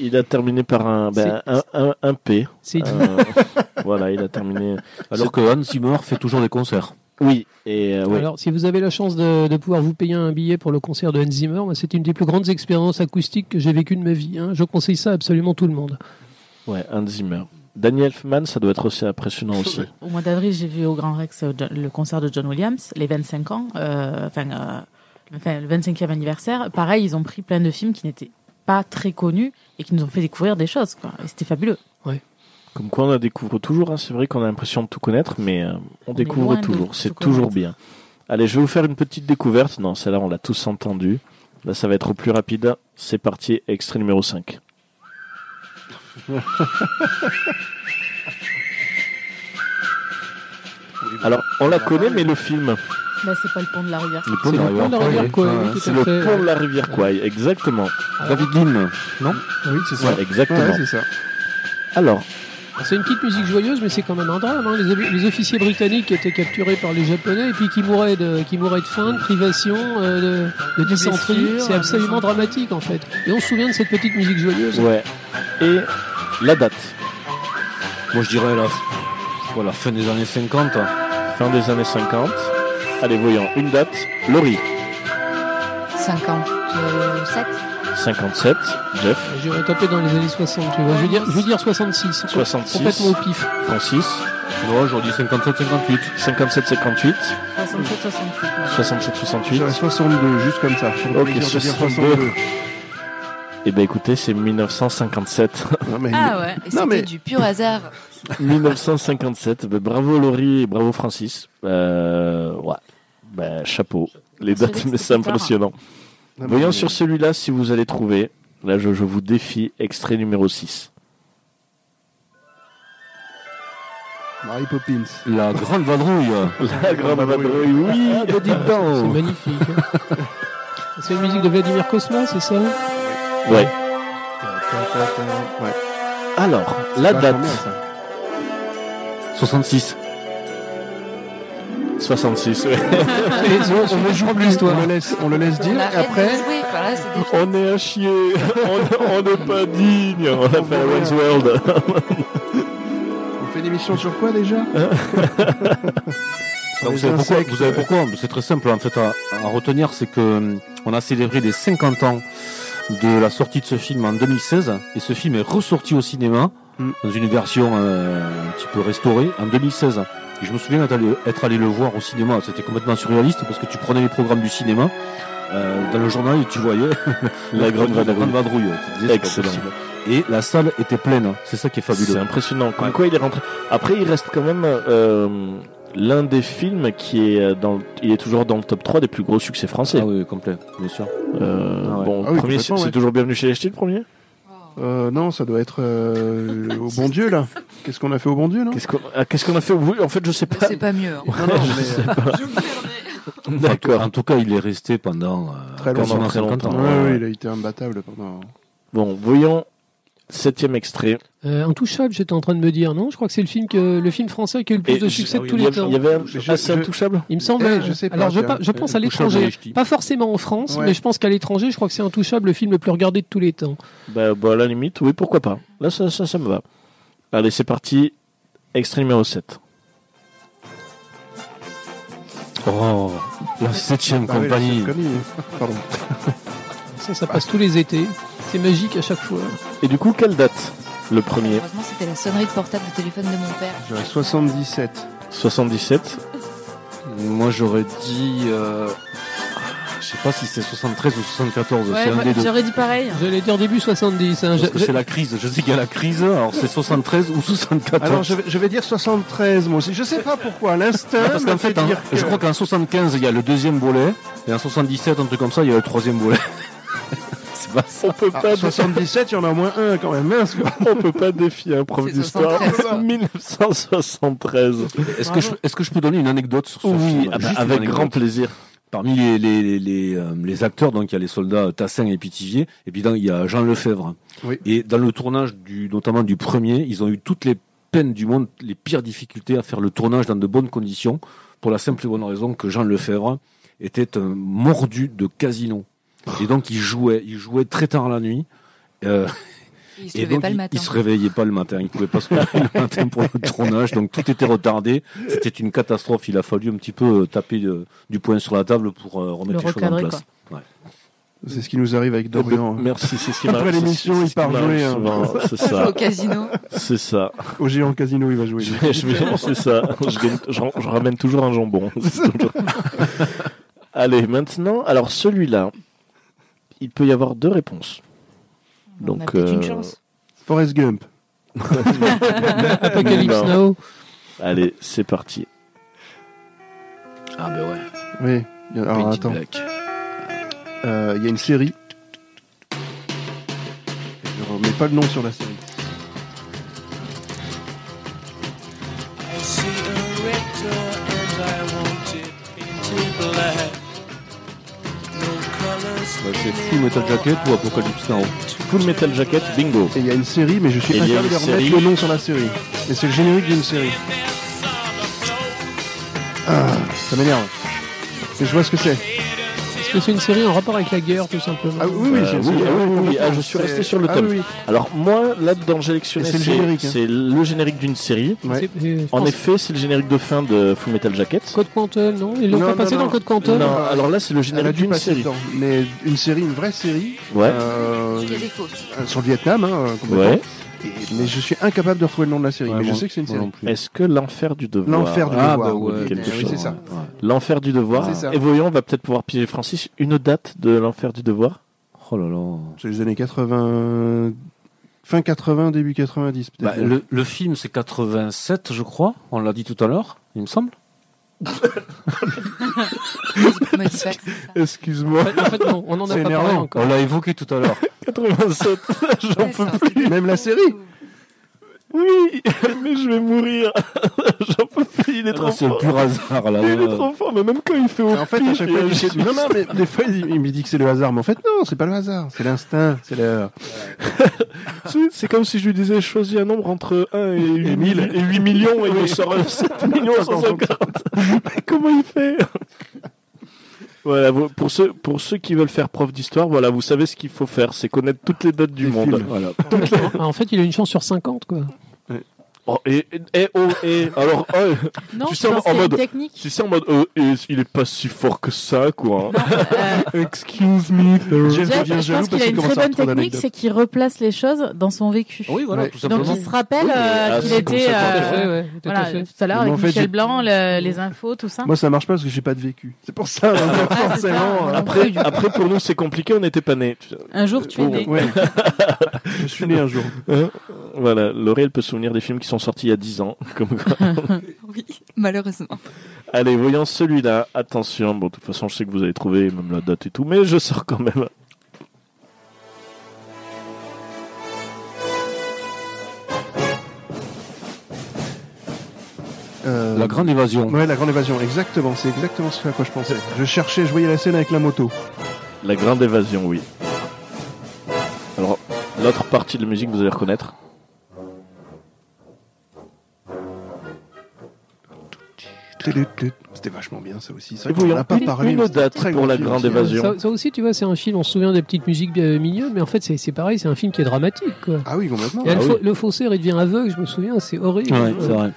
S1: Il a terminé par un, ben, un, un, un P.
S3: C'est dit.
S1: Euh, voilà, il a terminé.
S7: Alors que Hans Zimmer fait toujours des concerts.
S1: Oui, et euh, ouais.
S3: Alors, si vous avez la chance de, de pouvoir vous payer un billet pour le concert de Hans Zimmer, moi, c'était une des plus grandes expériences acoustiques que j'ai vécues de ma vie. hein. Je conseille ça à absolument tout le monde.
S1: Ouais, Hans Zimmer. Daniel Elfman, ça doit être aussi impressionnant aussi.
S8: Au mois d'avril, j'ai vu au Grand Rex euh, le concert de John Williams, les 25 ans, euh, enfin, euh, enfin, le 25e anniversaire. Pareil, ils ont pris plein de films qui n'étaient pas très connus et qui nous ont fait découvrir des choses. Quoi. Et c'était fabuleux.
S1: Comme quoi, on la découvre toujours. hein. C'est vrai qu'on a l'impression de tout connaître, mais euh, on,
S8: On
S1: découvre toujours. C'est toujours bien. Allez, je vais vous faire une petite découverte. Non, celle-là, on l'a tous entendu. Là, ça va être au plus rapide. C'est parti, extrait numéro 5. Alors, on la connaît, mais le film,
S8: Là, c'est pas le pont de la rivière.
S7: Le pont
S3: C'est
S7: de
S3: le
S7: la
S3: pont de la
S7: rivière
S3: tout
S1: c'est le pont de la rivière Kwai. Exactement.
S7: David Lean, non?
S4: Oui, c'est ça.
S1: Ouais, exactement.
S4: Ouais, c'est ça.
S1: Alors,
S3: C'est une petite musique joyeuse, mais c'est quand même un drame. hein. Les, les officiers britanniques qui étaient capturés par les Japonais et puis qui mouraient de, qui mouraient de faim, de privation, euh, de, de dysenterie.
S8: blessures,
S3: C'est absolument dramatique en fait. Et on se souvient de cette petite musique joyeuse.
S1: ouais. Et la date.
S7: Moi je dirais la, voilà, fin des années 50.
S1: Fin des années 50. Allez, voyons. Une date. Laurie.
S6: 57
S1: 57. Jeff.
S3: J'irais taper dans les années 60, tu vois. Je vais dire, je vais dire 66.
S1: 66.
S3: Complètement au pif.
S1: Francis.
S7: Non, j'aurais dit 57, 58.
S1: 57, 58.
S8: 67, 68.
S1: 67,
S4: Je
S1: 68.
S4: dirais 62, juste comme ça. Pour
S1: Ok,
S4: plaisir de dire
S1: 62. Eh ben écoutez, c'est 1957.
S4: Non, mais
S8: Ah ouais.
S6: Et c'était
S4: mais-
S6: du pur hasard.
S1: 1957. Ben, bravo Laurie et bravo Francis. Euh, ouais. Ben, chapeau. Les dates, mais c'est impressionnant. Voyons sur celui-là si vous allez trouver. Là, je, je vous défie. Extrait numéro 6.
S4: Mary Poppins.
S7: La grande vadrouille.
S1: La grande vadrouille, oui.
S3: Ah, bah, donc, C'est magnifique. hein. c'est la musique de Vladimir Kosma, c'est ça?
S1: Ouais.
S4: Ouais.
S1: Alors, la date.
S4: bien, ça?
S7: 66.
S1: 66, ouais.
S3: On, on ne joue plus, toi.
S4: On le laisse, on le laisse dire.
S6: On
S4: après,
S6: de jouer. Enfin, là, c'est des-
S1: On est à chier. On n'est pas digne. On a fait Wayne's World.
S4: on fait une émission sur quoi déjà?
S7: Donc, vous, savez pourquoi, vous savez pourquoi? C'est très simple en fait à, à retenir, c'est que on a célébré les 50 ans de la sortie de ce film en 2016 et ce film est ressorti au cinéma
S4: Mm.
S7: dans une version euh, un petit peu restaurée en 2016. Et je me souviens d'être allé, être allé le voir au cinéma, c'était complètement surréaliste parce que tu prenais les programmes du cinéma euh, dans le journal et tu voyais
S1: La grande vadrouille.
S7: vadrouille. Disais, c'est pas
S1: Excellent.
S7: Et la salle était pleine, c'est ça qui est
S1: C'est
S7: fabuleux.
S1: impressionnant. Comme
S7: Ouais.
S1: quoi il est rentré. Après, il reste quand même euh, l'un des films qui est dans. le- Il est toujours dans le top 3 des plus gros succès français.
S7: Ah oui, complet, bien sûr.
S1: Euh,
S7: Ah ouais.
S1: Bon,
S4: Ah oui,
S1: premier, c'est c'est
S4: ouais.
S1: toujours bienvenu chez les Ch'tis, le premier?
S4: Euh, Non, ça doit être euh, au bon Dieu là. Qu'est-ce qu'on a fait au bon Dieu non
S1: Qu'est-ce qu'on ah, qu'est-ce qu'on a fait Oui, en fait, je sais pas.
S6: C'est pas mieux. hein.
S4: Non, non, mais,
S1: D'accord.
S7: En tout cas, il est resté pendant euh,
S4: Très
S1: longtemps, très
S7: 50 ans.
S1: longtemps.
S4: Ouais, ouais, il a été imbattable pendant.
S1: Bon, voyons septième extrait.
S3: Euh, Intouchable, j'étais en train de me dire, non Je crois que c'est le film que le film français qui a eu le plus
S1: Et
S3: de succès
S7: ah
S3: de tous les temps.
S1: il y avait un
S4: Je-
S1: assez
S4: je-
S1: intouchable.
S3: Il me semble.
S4: Eh, je sais pas,
S3: Alors je, pense à l'étranger, pas forcément en France,
S4: Ouais.
S3: mais je pense qu'à l'étranger, je crois que c'est Intouchable, le film le plus regardé de tous les temps.
S1: Bah, bah, à la limite, oui, pourquoi pas. Là, ça, ça, ça me va. Allez, c'est parti. Extrait numéro 7.
S7: Oh, la septième
S4: Ah
S7: compagnie.
S4: Pardon.
S3: Ça, ça passe tous les étés. C'est magique à chaque fois.
S1: Et du coup, quelle date Le premier.
S6: Heureusement, c'était la sonnerie de portable de téléphone de mon père.
S4: J'aurais 77.
S1: 77.
S7: Moi, j'aurais dit. euh, Je sais pas si c'est 73 ou 74.
S8: Ouais,
S7: c'est un
S8: moi,
S7: des deux.
S8: j'aurais dit pareil.
S3: J'allais dire début 70. hein.
S7: Parce que c'est la crise. Je sais qu'il y a la crise. Alors, c'est 73 ou 74.
S4: Alors je vais, je vais dire 73 moi aussi. Je sais pas pourquoi. L'instinct.
S7: Ah, parce qu'en fait, hein,
S4: dire que-
S7: je crois qu'en 75, il y a le deuxième volet. Et en 77, un truc comme ça, il y a le troisième volet. C'est pas ça.
S1: On peut
S4: Ah,
S1: pas,
S4: 77, il y en a au moins un quand même. Mince, quoi.
S1: on peut pas défier un prof d'histoire.
S6: 73.
S1: 1973.
S7: Est-ce que, je, est-ce que je peux donner une anecdote sur ce
S1: Oui,
S7: film
S1: ah bah, avec grand plaisir.
S7: Parmi les, les, les, les, euh, les acteurs, donc il y a les soldats Tassin et Pithiviers, et puis dans- il y a Jean Lefebvre.
S4: Oui.
S7: Et dans le tournage du, notamment du premier, ils ont eu toutes les peines du monde, les pires difficultés à faire le tournage dans de bonnes conditions, pour la simple et bonne raison que Jean Lefebvre était un mordu de casino. Et donc il jouait, il jouait très tard la nuit. Euh,
S6: Il se
S7: et
S6: levait
S7: donc,
S6: pas le
S7: il-
S6: matin.
S7: Il se réveillait pas le matin. Il pouvait pas se réveiller le matin pour le tournage. Donc tout était retardé. C'était une catastrophe. Il a fallu un petit peu euh, taper euh, du poing sur la table pour euh, remettre
S8: Le
S7: les choses en place.
S4: C'est ce qui nous arrive avec Dorian. hein.
S1: Merci, c'est ce qui
S4: Après l'émission, il part jouer, hein.
S1: C'est ça.
S6: au casino.
S1: C'est ça.
S4: Au géant casino, il va jouer.
S1: Je vais, je vais- c'est ça. Je, gagne- je ram- je ramène toujours un jambon. C'est toujours- Allez, maintenant, alors celui-là, il peut y avoir deux réponses.
S6: On a
S1: Donc,
S6: une
S1: euh,
S6: chance.
S4: Forrest Gump.
S3: Apocalypse. Now.
S1: Allez, c'est parti.
S7: Ah ben ouais.
S4: Oui. Il y a- Alors
S7: Painted
S4: attends.
S7: Black.
S4: Euh, Il y a une série. Je remets pas le nom sur la série.
S7: Bah, c'est Full Metal Jacket ou Apocalypse Now.
S1: Full Metal Jacket, bingo.
S4: Et il y a une série, mais je suis
S1: Et il y a
S4: incapable de remettre
S1: série.
S4: le nom sur la série. Mais c'est le générique d'une série. Ah, ça m'énerve. Mais je vois ce que c'est.
S3: Que c'est une série en rapport avec la guerre, tout simplement
S4: Ah oui, oui,
S1: Euh, oui, oui, oui, oui.
S4: complètement.
S1: Ah, je suis resté sur le
S4: ah
S1: thème. Alors moi, là-dedans, j'ai sélectionné,
S4: Et c'est le
S1: c'est
S4: générique, hein.
S1: c'est le générique d'une série.
S4: Ouais.
S1: En effet, c'est le générique de fin de Full Metal Jacket.
S3: Code Quantum, non? Ils l'ont pas
S4: non,
S3: passé
S4: non.
S3: dans Code Quantum?
S1: Non, alors là, c'est le générique d'une série.
S4: dedans. Mais une série, une vraie série.
S1: Ouais.
S4: euh, euh, sur le Vietnam, hein, complètement.
S1: Ouais.
S4: Et- mais je suis incapable de retrouver le nom de la série.
S7: Ouais,
S4: mais je sais que c'est une série.
S1: Est-ce que l'enfer du devoir
S4: L'enfer du
S7: Ah,
S4: devoir.
S7: bah ouais,
S4: oui,
S1: quelque
S4: oui,
S1: chose.
S4: c'est ça.
S7: Ouais.
S1: L'enfer du devoir.
S4: Ça.
S1: Et voyons, on va peut-être pouvoir piéger Francis une date de l'enfer du devoir.
S7: Oh là là.
S4: C'est les années 80. Fin 80, début 90,
S7: Bah,
S4: peut-être.
S7: le, le film c'est 87 je crois, on l'a dit tout à l'heure, il me semble.
S1: Excuse-moi.
S3: En fait, en fait, non, on en a
S4: C'est
S3: pas parlé
S4: énervant.
S3: encore.
S7: On l'a évoqué tout à l'heure.
S1: 87. J'en
S6: Ouais,
S1: peux plus.
S4: Même la série
S1: Oui, mais je vais mourir. J'en peux plus, il est trop
S7: Ah, C'est le
S1: fort.
S7: pur hasard là.
S1: Il est trop fort, mais même quand il fait au
S4: En fait, à chaque fois,
S1: il-
S4: dit non, non, mais des fois, il il me dit que c'est le hasard, mais en fait, non, c'est pas le hasard, c'est l'instinct, c'est le,
S1: C'est- comme si je lui disais choisis un nombre entre 1 et 8, mille- et 8 millions et il me sort 7 millions 150. Mais Comment il fait? Voilà, vous- pour ceux, pour ceux qui veulent faire prof d'histoire, voilà, vous savez ce qu'il faut faire, c'est connaître toutes les dates du monde. Voilà.
S3: en fait, il a une chance sur 50, quoi.
S1: Oh, et, et, oh, et, alors, oh,
S8: Non,
S1: tu
S8: je
S1: sais, en,
S8: pense
S1: en
S8: qu'il y a une
S1: mode,
S8: technique.
S1: tu sais, en mode, euh, et il est pas si fort que ça, quoi.
S8: Euh,
S1: Excuse me.
S4: Jeff
S8: je
S4: jaloux
S8: pense
S4: parce
S8: qu'il a une très bonne technique, c'est qu'il replace les choses dans son vécu.
S7: Oui, voilà,
S4: Ouais.
S7: tout
S8: Donc il se rappelle
S1: Oui,
S8: euh,
S1: ah,
S8: qu'il
S1: comme
S8: était euh,
S3: ouais, tout à
S8: voilà, tout à l'heure avec
S4: en fait,
S8: Michel Blanc, le- les infos, tout ça.
S4: Moi, ça marche pas parce que j'ai pas de vécu. C'est pour ça, donc,
S8: Ah, ça,
S4: forcément. euh,
S8: non
S1: Après, après, pour nous, c'est compliqué, on n'était pas nés.
S8: Un jour, tu es né.
S4: Je suis né un jour.
S1: Hein? Voilà, Laurie, elle peut se souvenir des films qui sont sortis il y a 10 ans. Comme quoi.
S6: Oui, malheureusement.
S1: Allez, voyons celui-là. Attention, bon, de toute façon, je sais que vous avez trouvé même la date et tout, mais je sors quand même.
S4: Euh,
S7: La grande évasion.
S4: Ouais, la grande évasion, exactement. C'est exactement ce à quoi je pensais. Je cherchais, je voyais la scène avec la moto.
S1: La Grande Évasion, oui. Alors, l'autre partie de la musique, vous allez reconnaître.
S4: C'était vachement bien, ça aussi.
S1: Et
S4: Ça, on a pas
S1: une,
S4: parlé.
S1: une date
S4: très
S1: pour La Grande
S4: aussi.
S1: Évasion.
S3: Ça, ça aussi, tu vois, c'est un film, on se souvient des petites musiques euh, mignonnes, mais en fait, c'est c'est pareil, c'est un film qui est dramatique, quoi.
S4: Ah oui, complètement.
S3: Et
S1: Ah
S3: le,
S1: oui.
S3: le faussaire, il devient aveugle, je me souviens, c'est horrible.
S7: Ouais, c'est vrai.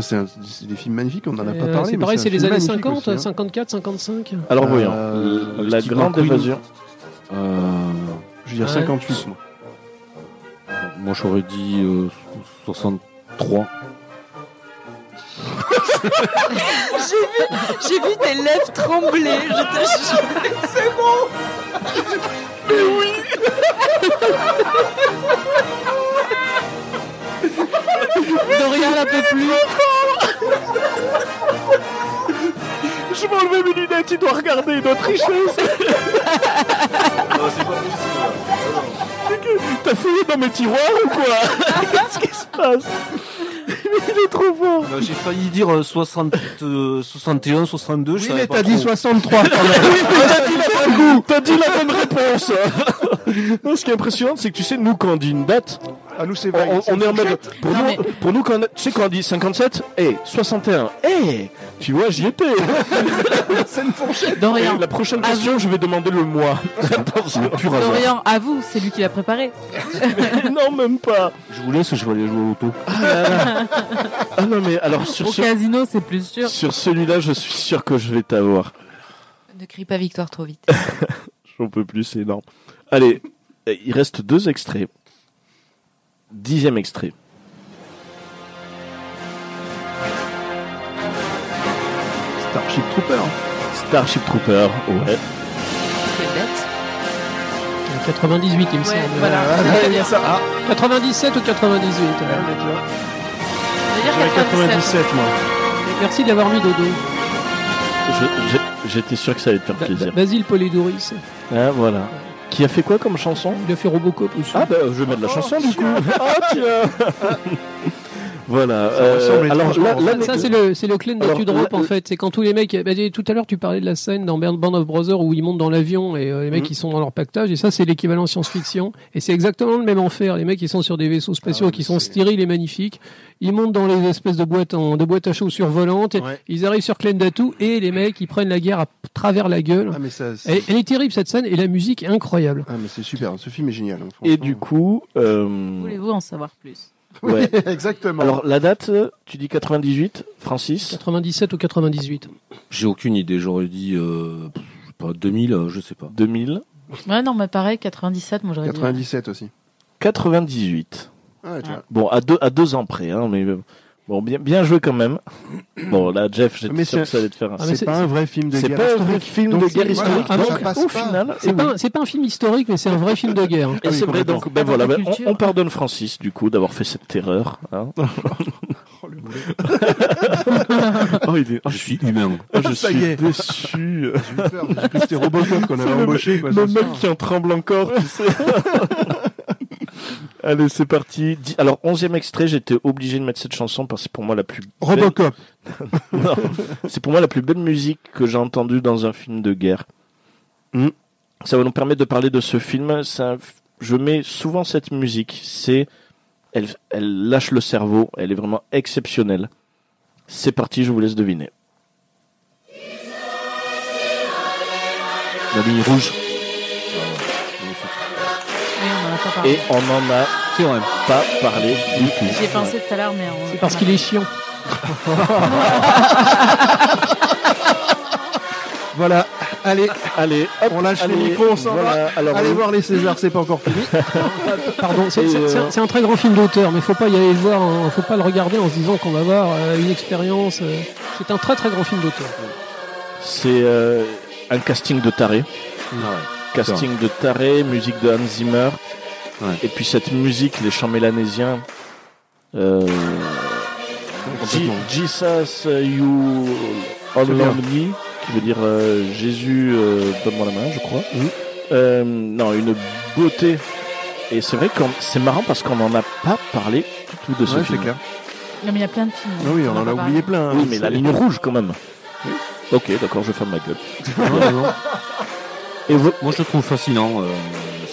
S4: C'est c'est des films magnifiques, on en a pas
S3: Euh,
S4: parlé.
S3: c'est pareil, c'est les années
S4: magnifique
S3: 50,
S4: aussi, hein.
S3: 54, 55.
S1: Alors,
S4: Euh,
S1: voyons. La
S7: Steve
S1: Grande. Évasion.
S7: Euh,
S4: Je veux dire
S3: Ouais.
S4: 58, moi.
S7: moi, j'aurais dit euh, 63.
S6: J'ai vu tes lèvres trembler, je te jure.
S8: Dorian la peut plus.
S1: Je vais enlever mes lunettes, il doit regarder, il doit tricher. T'as fouillé dans mes tiroirs ou quoi? Qu'est-ce qui se passe? Il est trop fort.
S7: Bah, J'ai failli dire euh, 60, euh, 61, 62. je
S4: Oui,
S7: savais
S4: mais
S7: pas
S4: t'as dit
S7: trop.
S4: 63 quand même.
S1: T'as dit la bonne- T'as dit la bonne réponse. non, ce qui est impressionnant, c'est que tu sais, nous, quand on dit une date,
S4: Ah, nous, c'est
S1: on,
S4: vrai.
S1: on- on est en mode. Pour
S8: Non,
S1: nous,
S8: mais-
S1: pour nous, quand on, a- tu sais, quand on dit 57, eh, 61, eh, tu vois, j'y étais.
S4: C'est une fourchette.
S8: Dorian,
S1: Et la prochaine question, je vais demander le mois. Attention.
S8: Dorian, à vous, c'est lui qui l'a préparé.
S1: non, même pas.
S7: Je vous laisse, je vais aller jouer au loto.
S1: Ah non, mais alors, sur,
S8: Au
S1: ce-
S8: casino, c'est plus sûr.
S1: sur celui-là, je suis sûr que je vais t'avoir.
S6: Ne crie pas victoire trop vite.
S1: J'en peux plus, c'est énorme. Allez, il reste deux extraits. Dixième extrait.
S4: Starship Trooper.
S1: Starship Trooper, ouais.
S6: Quelle date?
S3: 98, il me semble.
S8: voilà.
S4: Ah, a ça. Ah,
S3: 97 ou 98
S4: ouais, vois.
S8: C'est-à-dire
S4: J'aurais 97, moi.
S3: Merci de l'avoir mis, Dodo.
S1: Je- J'étais sûr que ça allait te faire plaisir.
S3: Ba- Basile Polidouris.
S1: Ah, voilà. Qui a fait quoi comme chanson?
S3: Il a fait Robocop aussi.
S1: Ah bah je vais mettre la chanson du coup. Ah tiens. voilà.
S4: Ça
S1: euh, alors là, là,
S3: Ça, c'est le, c'est le clé de
S1: Alors, là-
S3: en fait. C'est quand tous les mecs. bah, tout à l'heure, tu parlais de la scène dans Band of Brothers où ils montent dans l'avion et euh, les mecs
S1: Mhm.
S3: ils sont dans leur pactage. Et ça, c'est l'équivalent science-fiction. Et c'est exactement le même enfer. Les mecs ils sont sur des vaisseaux spatiaux
S4: Ah,
S3: qui
S4: mais
S3: sont stériles et magnifiques. Ils montent dans les espèces de boîtes en, de boîtes à chaud survolantes. et
S4: Ouais.
S3: Ils arrivent sur Klendatu et les mecs ils prennent la guerre à travers la gueule.
S4: Ah, mais ça. c'est-
S3: Elle, elle est terrible cette scène et la musique est incroyable.
S4: Ah, mais c'est super. Ce film est génial. hein,
S1: Et du coup, euh,
S8: Voulez-vous en savoir plus?
S1: Ouais.
S4: Exactement.
S1: Alors la date, tu dis 98, Francis
S3: 97 ou 98.
S7: J'ai aucune idée. J'aurais dit, euh, pas, 2000, euh, je sais pas.
S1: 2000,
S8: Ouais, non, mais pareil, 97, moi j'aurais dit.
S4: 97 aussi.
S1: 98.
S4: Ah, ouais, tu vois.
S1: Bon, à deux, à deux ans près, hein, mais euh, bon, bien, bien joué quand même. Bon, là, Jeff, j'étais sûr
S4: c'est-
S1: que ça allait te faire un.
S3: Ah, mais
S4: c'est
S3: c'est-
S4: pas un vrai film de
S1: c'est
S4: guerre
S1: pas un vrai film
S4: Donc
S1: de
S4: c'est-
S1: guerre
S4: voilà,
S1: historique.
S3: Ah,
S1: donc, au
S4: pas.
S1: final,
S3: C'est
S1: eh
S3: pas,
S1: oui.
S3: un- c'est pas un film historique, mais c'est un vrai film de guerre.
S1: Et
S4: Ah oui,
S1: c'est vrai, donc ben voilà, ben, on, pardonne Francis du coup d'avoir fait cette erreur. Hein. oh, il est, oh,
S7: Je suis humain.
S1: oh, je
S4: Ça
S1: suis
S4: y est.
S1: déçu.
S4: J'ai eu peur. J'ai cru que c'était Robocop qu'on avait
S1: C'est le-
S4: embauché. Quoi,
S1: Le mec qui en tremble encore, tu sais. Allez, c'est parti. Alors, onzième extrait, j'étais obligé de mettre cette chanson parce que c'est pour moi la plus belle...
S4: Robocop.
S1: Non, c'est pour moi la plus belle musique que j'ai entendue dans un film de guerre.
S4: Mm.
S1: Ça va nous permettre de parler de ce film. Je mets souvent cette musique. C'est, elle, elle lâche le cerveau. Elle est vraiment exceptionnelle. C'est parti, je vous laisse deviner.
S7: La ligne rouge.
S8: Pas.
S1: Et on en a
S7: C'est vrai.
S1: pas parlé du tout.
S8: J'y ai pensé tout à l'heure, mais on-
S3: C'est parce qu'il est chiant.
S4: Voilà. Allez,
S1: Allez, hop,
S4: on lâche
S1: allez,
S4: les micros, on s'en
S1: voilà.
S4: va.
S1: Alors,
S4: Allez
S1: oui.
S4: voir les Césars, c'est pas encore fini.
S3: Pardon, c'est
S1: euh,
S3: c'est un- très grand film d'auteur, mais faut pas y aller le voir, en- faut pas le regarder en se disant qu'on va voir euh, une expérience. euh, C'est un très très grand film d'auteur.
S1: c'est euh, un casting de taré. Casting de taré, musique de Hans Zimmer.
S7: Ouais.
S1: Et puis cette musique, les chants mélanésiens. Euh, Jesus, you all me, qui veut dire euh, Jésus, euh, donne-moi la main, je crois.
S4: Mhm.
S1: Euh, non, une beauté. Et c'est vrai que c'est marrant parce qu'on n'en a pas parlé du tout de ce
S4: Ouais,
S1: film.
S4: c'est clair.
S8: Non, mais il y a plein de films.
S4: Ah oui, on en a oublié plein. hein.
S1: Oui, mais la ligne rouge quand même. Ok, d'accord, je ferme ma gueule.
S7: Non, non, non.
S1: Et
S7: Moi, je le trouve fascinant.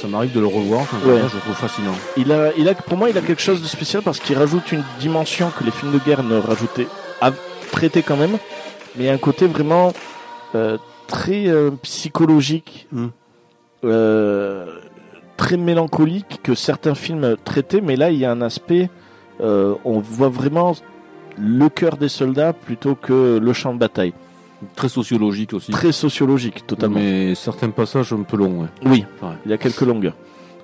S7: Ça m'arrive de le revoir. Enfin,
S1: Ouais.
S7: voilà, je le trouve fascinant.
S1: il a, il a, pour moi, il a quelque chose de spécial parce qu'il rajoute une dimension que les films de guerre ne rajoutaient, traitaient quand même, mais il y a un côté vraiment euh, très euh, psychologique,
S4: Mm.
S1: euh, très mélancolique que certains films traitaient, mais là, il y a un aspect, on voit vraiment le cœur des soldats plutôt que le champ de bataille.
S7: Très sociologique aussi.
S1: Très sociologique, totalement.
S7: Mais certains passages un peu longs. ouais.
S1: Oui,
S7: Ouais.
S1: il y a quelques longueurs.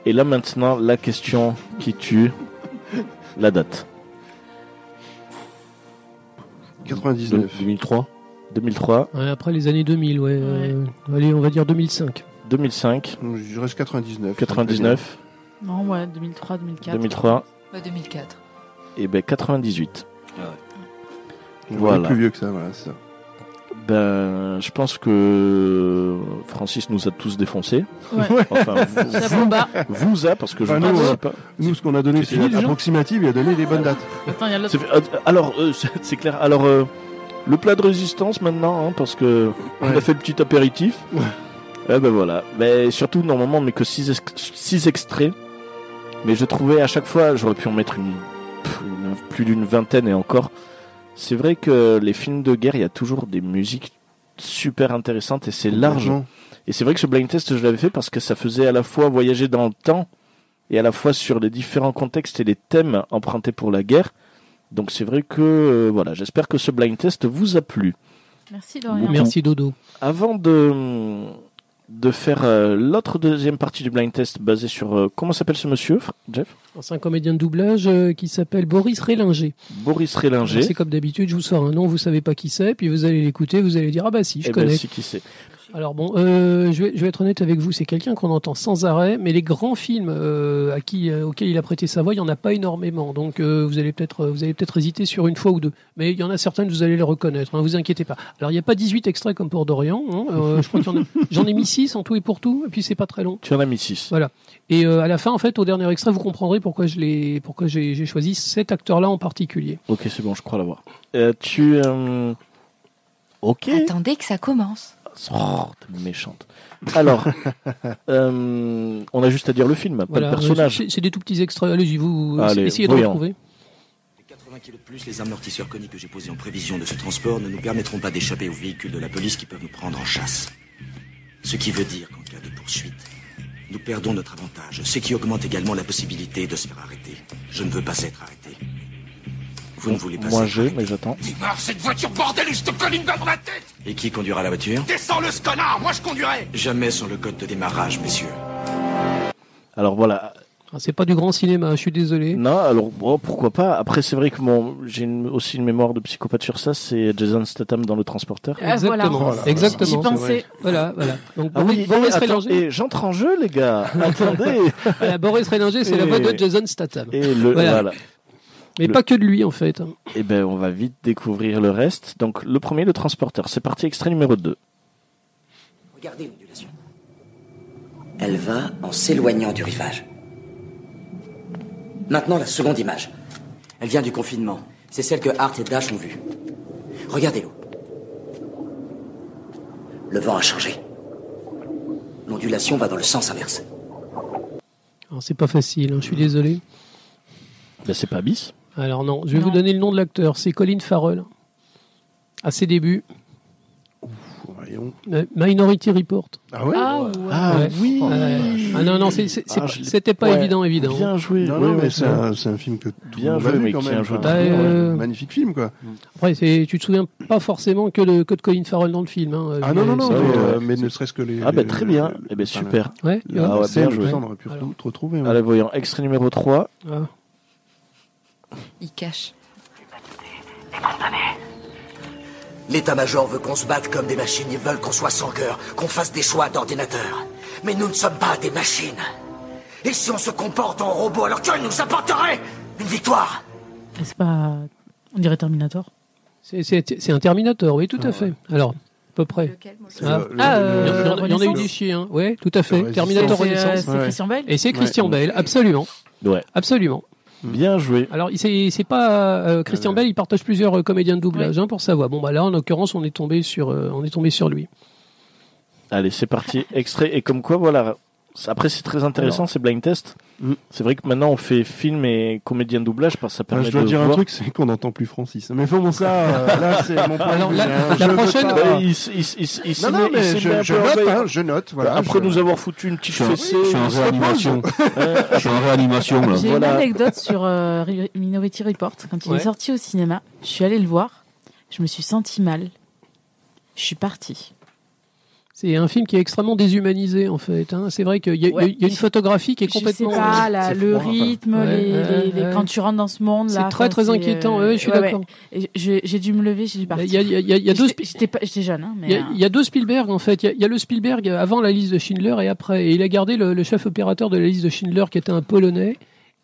S1: Et là maintenant, la question qui tue, la date.
S4: 99.
S7: 2003.
S1: 2003,
S3: Ouais, après les années 2000, ouais. euh, allez, on va dire 2005.
S1: 2005,
S4: Je reste 99.
S1: 99,
S8: Non, ouais, 2003, 2004.
S1: 2003
S6: Bah, 2004.
S1: et ben 98.
S4: On
S1: Voilà.
S4: est plus vieux que ça, voilà, c'est ça.
S1: Ben, je pense que Francis nous a tous défoncés.
S8: Ouais.
S1: Enfin, vous, a parce que je
S4: Enfin,
S1: ne
S4: nous,
S1: sais pas.
S4: Nous, ce qu'on a donné,
S1: C'est
S4: approximative, il a donné des bonnes dates.
S8: Attends, y a
S1: euh, Alors, euh, c'est clair. Alors, euh, le plat de résistance maintenant, hein, parce que on a fait le petit apéritif.
S4: Ouais.
S1: Eh ben voilà. Mais surtout, normalement, on met que 6 six extraits. Mais je trouvais à chaque fois, j'aurais pu en mettre une, pff, une- plus d'une vingtaine et encore. C'est vrai que les films de guerre, il y a toujours des musiques super intéressantes et c'est large. Et c'est vrai que ce blind test, je l'avais fait parce que ça faisait à la fois voyager dans le temps et à la fois sur les différents contextes et les thèmes empruntés pour la guerre. Donc c'est vrai que euh, voilà, j'espère que ce blind test vous a plu.
S8: Merci Dorian.
S3: Merci Dodo.
S1: Avant de de faire euh, l'autre deuxième partie du blind test basée sur euh, comment s'appelle ce monsieur, Jeff?
S3: C'est un comédien de doublage euh, qui s'appelle Boris Rélinger.
S1: Boris Rélinger.
S3: C'est comme d'habitude, je vous sors un nom, vous savez pas qui c'est, puis vous allez l'écouter, vous allez dire ah bah si, je
S1: Eh ben,
S3: connais.
S1: si, qui c'est
S3: Alors bon, euh, je, vais, je vais être honnête avec vous, c'est quelqu'un qu'on entend sans arrêt, mais les grands films euh, à qui, euh, auxquels il a prêté sa voix, il y en a pas énormément. Donc euh, vous allez peut-être, vous allez peut-être hésiter sur une fois ou deux, mais il y en a certaines, vous allez les reconnaître. Hein, vous inquiétez pas. Alors il n'y a pas 18 extraits comme pour Dorian. hein, euh, je crois qu'il y en a- j'en ai mis 6 en tout et pour tout, et puis c'est pas très long.
S1: Tu en as mis 6.
S3: Et euh, à la fin, en fait, au dernier extrait, vous comprendrez pourquoi je l'ai, pourquoi j'ai j'ai choisi cet acteur-là en particulier.
S1: Ok, c'est bon, je crois l'avoir. Euh, tu euh, Ok.
S6: Attendez que ça commence.
S1: Oh, t'es méchante. Alors, euh, on a juste à dire le film, pas
S3: Voilà,
S1: le personnage.
S3: c'est c'est des tout petits extraits. Allez-y, vous
S1: Allez,
S3: essayez de
S1: voyons.
S3: retrouver.
S10: Les 80 kilos de plus, les amortisseurs coniques que j'ai posés en prévision de ce transport ne nous permettront pas d'échapper aux véhicules de la police qui peuvent nous prendre en chasse. Ce qui veut dire qu'en cas de poursuite, nous perdons notre avantage, ce qui augmente également la possibilité de se faire arrêter. Je ne veux pas être arrêté. Vous ne voulez pas
S1: Moi j'ai, mais j'attends.
S9: Démarre cette voiture, bordel, et je te colle une balle dans la tête
S10: Et qui conduira la voiture?
S9: Descends-le, ce connard, moi je conduirai
S10: Jamais sans le code de démarrage, messieurs.
S1: Alors voilà.
S3: Ah, C'est pas du grand cinéma, je suis désolé.
S1: Non, alors bon, pourquoi pas. Après, c'est vrai que mon, j'ai une- aussi une mémoire de psychopathe sur ça. C'est Jason Statham dans Le Transporteur.
S8: Ah, voilà.
S3: Exactement,
S4: Voilà.
S3: exactement.
S8: J'y pensais.
S3: Voilà, voilà. Donc
S1: Ah
S3: Boris,
S1: oui,
S3: Boris
S1: et, attends,
S3: Rélinger,
S1: et j'entre en jeu, les gars. Attendez.
S3: voilà, Boris Rélinger, c'est la voix de Jason Statham.
S1: Et le
S3: Voilà.
S1: voilà.
S3: Mais
S1: le-
S3: pas que de lui, en fait.
S1: Eh ben, on va vite découvrir le reste. Donc, le premier, le transporteur. C'est parti, extrait numéro 2.
S10: Regardez l'ondulation.
S11: Elle va en s'éloignant du rivage.
S12: Maintenant, la seconde image. Elle vient du confinement. C'est celle que Hart et Dash ont vue. Regardez l'eau. Le vent a changé. L'ondulation va dans le sens inverse.
S3: Alors c'est pas facile, hein, je suis désolé.
S1: Ben, c'est pas bis.
S3: Alors non, je vais
S8: Non.
S3: vous donner le nom de l'acteur, c'est Colin Farrell. À ses débuts, euh, Minority Report.
S4: Ah ouais
S8: Ah, ouais.
S1: Ah
S3: Ouais.
S1: oui.
S3: Ah non, non,
S1: Ah,
S3: pas- c'était pas
S1: Ouais.
S3: évident, évident.
S1: Bien joué.
S4: Non, non,
S1: ouais,
S4: mais c'est un, film que tout
S1: Bien
S4: le monde a
S1: joué,
S4: vu
S1: mais
S4: quand
S1: qui
S4: même.
S3: Bah, euh,
S4: Magnifique film, quoi.
S3: Après, tu te souviens pas forcément que de, que de Colin Farrell dans le film. Hein.
S4: Ah non, non, non, mais, euh, mais ne serait-ce que les.
S1: Ah ben
S4: les-
S1: très bien.
S4: les-
S1: Eh ben super.
S3: Ouais,
S1: Ah bien joué.
S4: ça, on aurait pu
S3: Alors.
S4: te retrouver. ouais.
S1: Allez, voyons. Extrait numéro 3.
S3: Ah.
S6: Il cache.
S12: L'état-major veut qu'on se batte comme des machines. Ils veulent qu'on soit sans cœur, qu'on fasse des choix d'ordinateur. Mais nous ne sommes pas des machines. Et si on se comporte en robot, alors que nous apporterait une victoire?
S8: C'est pas. On dirait Terminator.
S3: C'est- C'est c'est un Terminator, oui, tout à fait. Alors, à peu près.
S6: Lequel,
S3: Ah.
S4: le- le-
S8: Ah,
S4: le-
S3: Il y,
S8: euh,
S3: en- il y a eu
S8: Renaissance
S3: des chiens, ouais, tout à fait. Terminator
S8: euh,
S3: Renaissance.
S8: C'est
S4: Ouais.
S8: Christian Bale.
S3: Et c'est Christian
S4: Ouais.
S3: Bale, absolument,
S1: Ouais.
S3: absolument.
S1: Bien joué.
S3: Alors, il- c'est pas euh, Christian
S4: Ouais.
S3: Bale, il partage plusieurs euh, comédiens de doublage hein, pour sa voix. Bon, bah là, en l'occurrence, on est tombé sur, euh, on est tombé sur lui.
S1: Allez, c'est parti. Extrait. Et comme quoi, voilà. Après, c'est très intéressant, c'est blind test.
S4: Mm.
S1: C'est vrai que maintenant, on fait film et comédien de doublage parce que ça permet
S4: je dois
S1: de
S4: dire un truc, c'est qu'on n'entend plus Francis. Mais bon, ça, euh, là, c'est mon point
S3: Alors,
S4: de vue,
S3: la-
S4: hein.
S3: la prochaine-
S4: pas-
S1: il, il, il,
S4: Non, non, mais je, je note, hein, je note, voilà.
S1: Après
S4: je-
S1: nous avoir foutu une petite fessée.
S7: je suis en réanimation. Je suis en réanimation.
S8: J'ai
S1: Voilà.
S8: une anecdote sur euh, Ri- Minority Report. Quand il
S3: Ouais.
S8: est sorti au cinéma, je suis allée le voir. Je me suis senti mal. Je suis partie.
S3: C'est un film qui est extrêmement déshumanisé, en fait. hein. C'est vrai qu'il y, a-
S8: Ouais.
S3: il y a une photographie qui est
S8: Je
S3: complètement.
S8: sais pas, la- le
S4: froid,
S8: rythme,
S3: Ouais,
S8: les,
S3: ouais,
S8: les- les-
S3: ouais.
S8: quand tu rentres dans ce monde là.
S3: C'est très très inquiétant.
S8: euh,
S3: ouais, je suis d'accord.
S8: Je- J'ai dû me lever, j'ai dû
S3: Il y a-
S8: partir.
S3: il y a, y a- il y a deux.
S8: J'étais- jeune, hein, mais.
S3: Il y, a,
S8: euh,
S3: il y a deux Spielberg en fait. Il y a, il y a le Spielberg avant la liste de Schindler et après. Et il a gardé le, le chef opérateur de la liste de Schindler qui était un Polonais.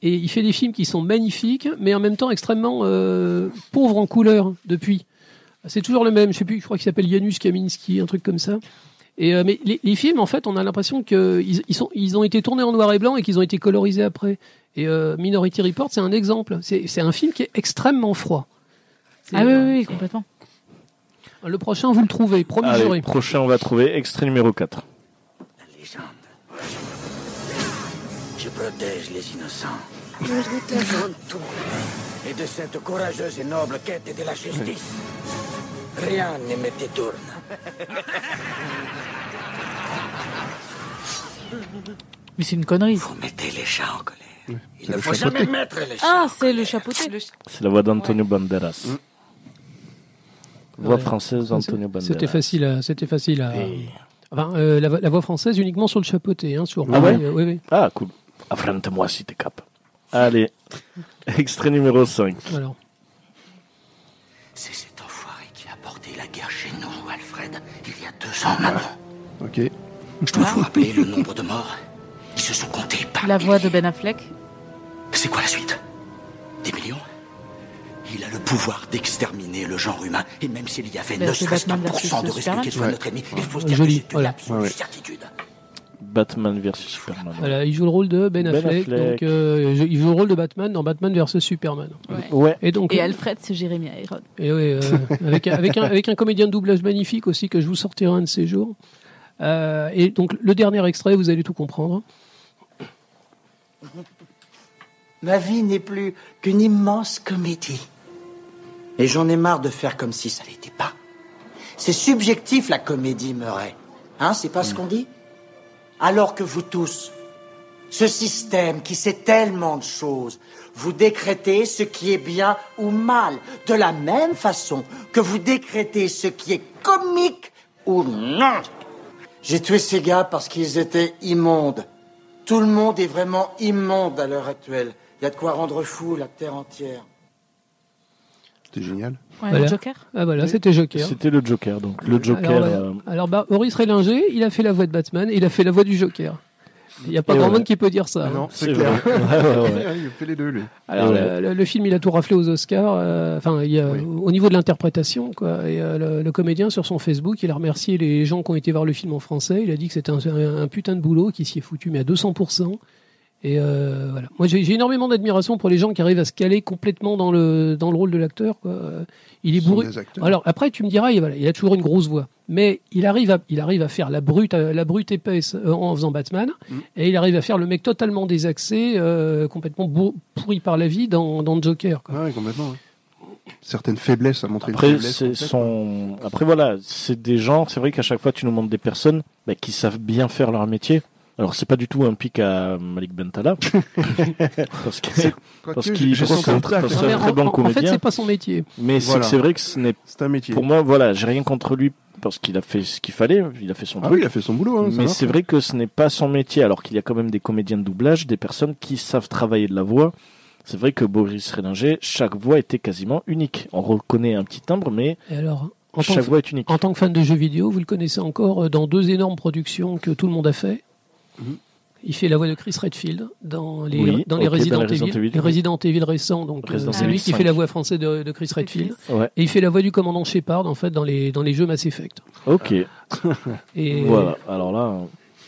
S3: Et il fait des films qui sont magnifiques, mais en même temps extrêmement euh, pauvres en couleur depuis. C'est toujours le même. Je sais plus. Je crois qu'il s'appelle Janusz Kaminski, un truc comme ça. Et euh, mais les, les films, en fait, on a l'impression qu'ils ils sont, ils ont été tournés en noir et blanc et qu'ils ont été colorisés après. Et euh, Minority Report, c'est un exemple. C'est c'est un film qui est extrêmement froid.
S8: Ah oui,
S3: euh,
S8: oui, oui, complètement.
S3: Le prochain, vous le trouvez, promis
S1: Allez,
S3: juré.
S1: prochain, on va trouver extrait numéro 4.
S12: La légende. Je protège les innocents. Et de cette courageuse et noble quête de la justice, rien ne me détourne.
S8: Mais c'est une connerie.
S12: Vous mettez les chats en colère. Il ne faut
S4: chapeauté.
S12: jamais mettre les chats.
S8: Ah, c'est le chapeauté.
S1: C'est la voix d'Antonio Banderas.
S4: Mm.
S1: Voix
S3: Ouais.
S1: française d'Antonio Banderas.
S3: C'était facile à, c'était facile à.
S1: Et-
S3: Enfin, euh, la, la voix française uniquement sur le chapeauté, hein, sur.
S1: Ah ouais
S3: euh, oui, oui.
S1: Ah, cool. Affronte-moi si t'es cap. Allez, extrait numéro 5.
S3: Alors,
S12: C'est cet enfoiré qui a porté la guerre chez nous, Alfred, il y a deux ans maintenant.
S4: Ok.
S12: Je dois vous rappeler le nombre de morts. Ils se sont comptés par
S8: La voix de. Ben Affleck.
S12: C'est quoi la suite? Des millions? Il a le pouvoir d'exterminer le genre humain. Et même s'il y avait
S8: Ben,
S12: ne serait-ce qu'un pour cent de risque qu'il soit
S4: Ouais.
S12: notre ennemi, il faut se dire
S3: joli,
S12: que c'est une
S3: voilà.
S12: absolue
S4: Ouais, ouais.
S12: certitude.
S1: Batman versus Superman.
S3: voilà, il joue le rôle de Ben,
S1: Ben
S3: Affleck,
S1: Affleck.
S3: donc euh, il joue le rôle de Batman dans Batman vs Superman.
S1: Ouais.
S3: Et donc,
S8: Et Alfred, c'est Jérémy Iron.
S3: et ouais, euh, avec, un- avec, un, avec un comédien de doublage magnifique aussi que je vous sortirai un de ces jours. Euh, et donc le dernier extrait, vous allez tout comprendre.
S13: Ma vie n'est plus qu'une immense comédie. Et j'en ai marre de faire comme si ça l'était pas. C'est subjectif la comédie, Murray. Hein, c'est pas ce qu'on dit? Alors que vous tous, ce système qui sait tellement de choses, vous décrétez ce qui est bien ou mal, de la même façon que vous décrétez ce qui est comique ou non. J'ai tué ces gars parce qu'ils étaient immondes. Tout le monde est vraiment immonde à l'heure actuelle. Il y a de quoi rendre fou la terre entière.
S4: C'était génial.
S8: Ouais,
S3: Voilà.
S8: le Joker.
S3: Ah voilà, c'était Joker.
S1: C'était le Joker, donc. Le Joker.
S3: Alors,
S1: euh,
S3: Alors, bah, Maurice Rélinger, il a fait la voix de Batman et il a fait la voix du Joker. Il n'y a pas
S1: Et
S3: grand
S1: ouais.
S3: monde qui peut dire ça.
S4: Ah
S3: hein.
S4: non, c'est
S1: c'est
S4: clair.
S1: vrai. Ouais, ouais, ouais.
S4: il fait les deux, lui.
S3: Alors, le, film, il a tout raflé aux Oscars. euh, Enfin,
S4: Oui.
S3: au niveau de l'interprétation, quoi. Et euh, le, le comédien sur son Facebook, il a remercié les gens qui ont été voir le film en français. Il a dit que c'était un, un- un putain de boulot, qu'il s'y est foutu, mais à 200 Et euh, voilà. Moi, j'ai énormément d'admiration pour les gens qui arrivent à se caler complètement dans le dans le rôle de l'acteur. Il est bourré. Alors après, tu me diras, il, voilà, il a toujours une grosse voix, mais il arrive à il arrive à faire la brute euh, la brute épaisse euh, en faisant Batman,
S4: Mm.
S3: et il arrive à faire le mec totalement désaxé, euh, complètement pourri par la vie dans dans Joker. quoi.
S4: Ah ouais, complètement. ouais. Certaines faiblesses à montrer
S1: Après, c'est son. Après voilà, c'est des gens. C'est vrai qu'à chaque fois, tu nous montres des personnes bah, qui savent bien faire leur métier. Alors, c'est pas du tout un pic à Malik Bentala, parce
S4: Quoique,
S1: parce qu'il
S4: senti un
S1: très bon
S3: en, en fait,
S1: comédien.
S3: c'est pas son métier.
S1: mais c'est
S4: Voilà.
S1: c'est vrai que ce n'est
S4: C'est un métier.
S1: pour moi voilà, j'ai rien contre lui parce qu'il a fait ce qu'il fallait, il a fait son
S4: Ah
S1: truc.
S4: oui, il a fait son boulot. Hein,
S1: Mais c'est vrai que ce n'est pas son métier, alors qu'il y a quand même des comédiens de doublage, des personnes qui savent travailler de la voix. C'est vrai que Boris Rélinger, chaque voix était quasiment unique. On reconnaît un petit timbre, mais
S3: Et alors, en tant,
S1: chaque
S3: que,
S1: voix est unique.
S3: en tant que fan de jeux vidéo, vous le connaissez encore euh, dans deux énormes productions que tout le monde a fait. Il fait la voix de Chris Redfield dans les,
S1: Oui,
S3: dans les Resident
S1: dans les Resident
S3: Evil,
S1: Evil,
S3: les. Resident Evil récents. Donc, euh, c'est lui qui
S1: 5.
S3: fait la voix française de, de Chris Redfield.
S1: Ouais.
S3: Et il fait la voix du commandant Shepard en fait dans les dans les jeux Mass Effect.
S1: Ok.
S3: Et
S1: Voilà. Alors là,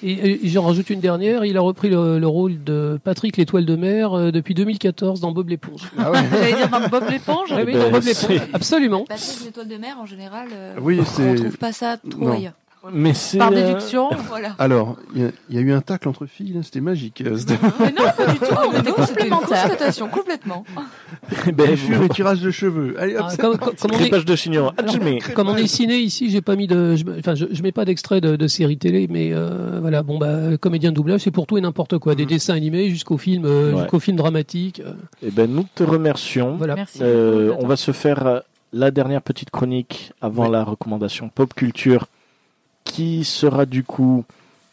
S3: Et, et j'en rajoute une dernière. Il a repris le, le rôle de Patrick l'étoile de mer euh, depuis 2014 dans Bob l'éponge.
S4: Ah ouais.
S5: J'allais dire dans Bob l'éponge.
S3: Oui,
S1: ben,
S3: dans Bob l'éponge. Absolument.
S6: Patrick l'étoile de mer, en général, euh,
S4: Oui,
S6: on
S4: c'est-
S6: trouve pas ça trop
S4: Non.
S6: ailleurs.
S1: Mais c'est
S5: Par
S1: euh,
S5: déduction.
S6: Voilà.
S4: Alors, il y, a- il y a eu un tacle entre filles, là, c'était magique. Euh,
S6: Mais non, pas du tout. On était complémentaires. constatation, complètement.
S1: ben,
S4: Coiffure et tirage de cheveux. Allez, hop,
S3: Ah,
S4: c'est
S3: comme, comme- comme on est,
S1: de chignon.
S3: Comme on est ciné ici, j'ai pas mis de, je, enfin, je, je mets pas d'extrait de, de série télé, mais euh, voilà, bon bah, comédien de doublage, c'est pour tout et n'importe quoi, des dessins animés jusqu'au film, euh,
S1: Ouais.
S3: jusqu'au film dramatique.
S1: Eh ben, nous te remercions.
S3: voilà.
S5: Merci.
S1: Euh, on va se faire la dernière petite chronique avant la recommandation pop culture, qui sera du coup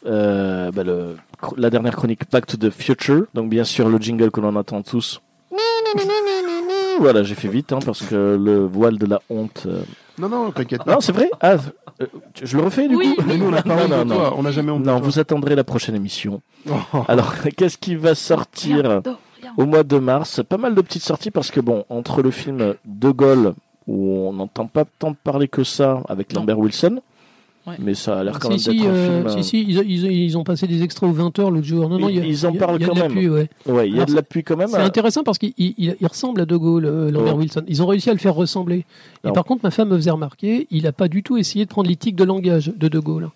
S1: euh, bah, le- la dernière chronique Back to the Future. Donc bien sûr le jingle que l'on attend tous. Voilà, j'ai fait vite hein, parce que le voile de la honte. euh,
S4: Non, non, t'inquiète pas.
S1: Non, c'est vrai? Ah, euh, je le refais du
S5: Oui,
S1: coup?
S4: Mais nous, on n'a pas
S1: Non,
S4: honte
S1: non,
S4: de
S1: non.
S4: toi. On n'a jamais honte de
S1: Non,
S4: toi.
S1: vous attendrez la prochaine émission.
S4: Oh.
S1: Alors, qu'est-ce qui va sortir
S5: Rien, non, rien.
S1: au mois de mars? Pas mal de petites sorties parce que bon, entre le film De Gaulle où on n'entend pas tant parler que ça avec
S5: Non.
S1: Lambert Wilson,
S5: Ouais.
S1: mais ça a l'air quand
S3: Si,
S1: même
S3: si,
S1: d'être un
S3: euh,
S1: film.
S3: si, si, ils, ils- ils ont passé des extraits aux 20h l'autre jour. Non, non,
S1: Ils-
S3: il y a-
S1: ils en
S3: il y a-
S1: parlent
S3: il y a
S1: quand
S3: de
S1: même.
S3: l'appui, ouais.
S1: euh, Ouais, il y a de l'appui quand même.
S3: C'est intéressant parce qu'il il, il- il ressemble à De Gaulle, euh, Lambert
S1: Ouais.
S3: Wilson. Ils ont réussi à le faire ressembler. Et par contre, ma femme me faisait remarquer, il n'a pas du tout essayé de prendre les tics de langage de De Gaulle.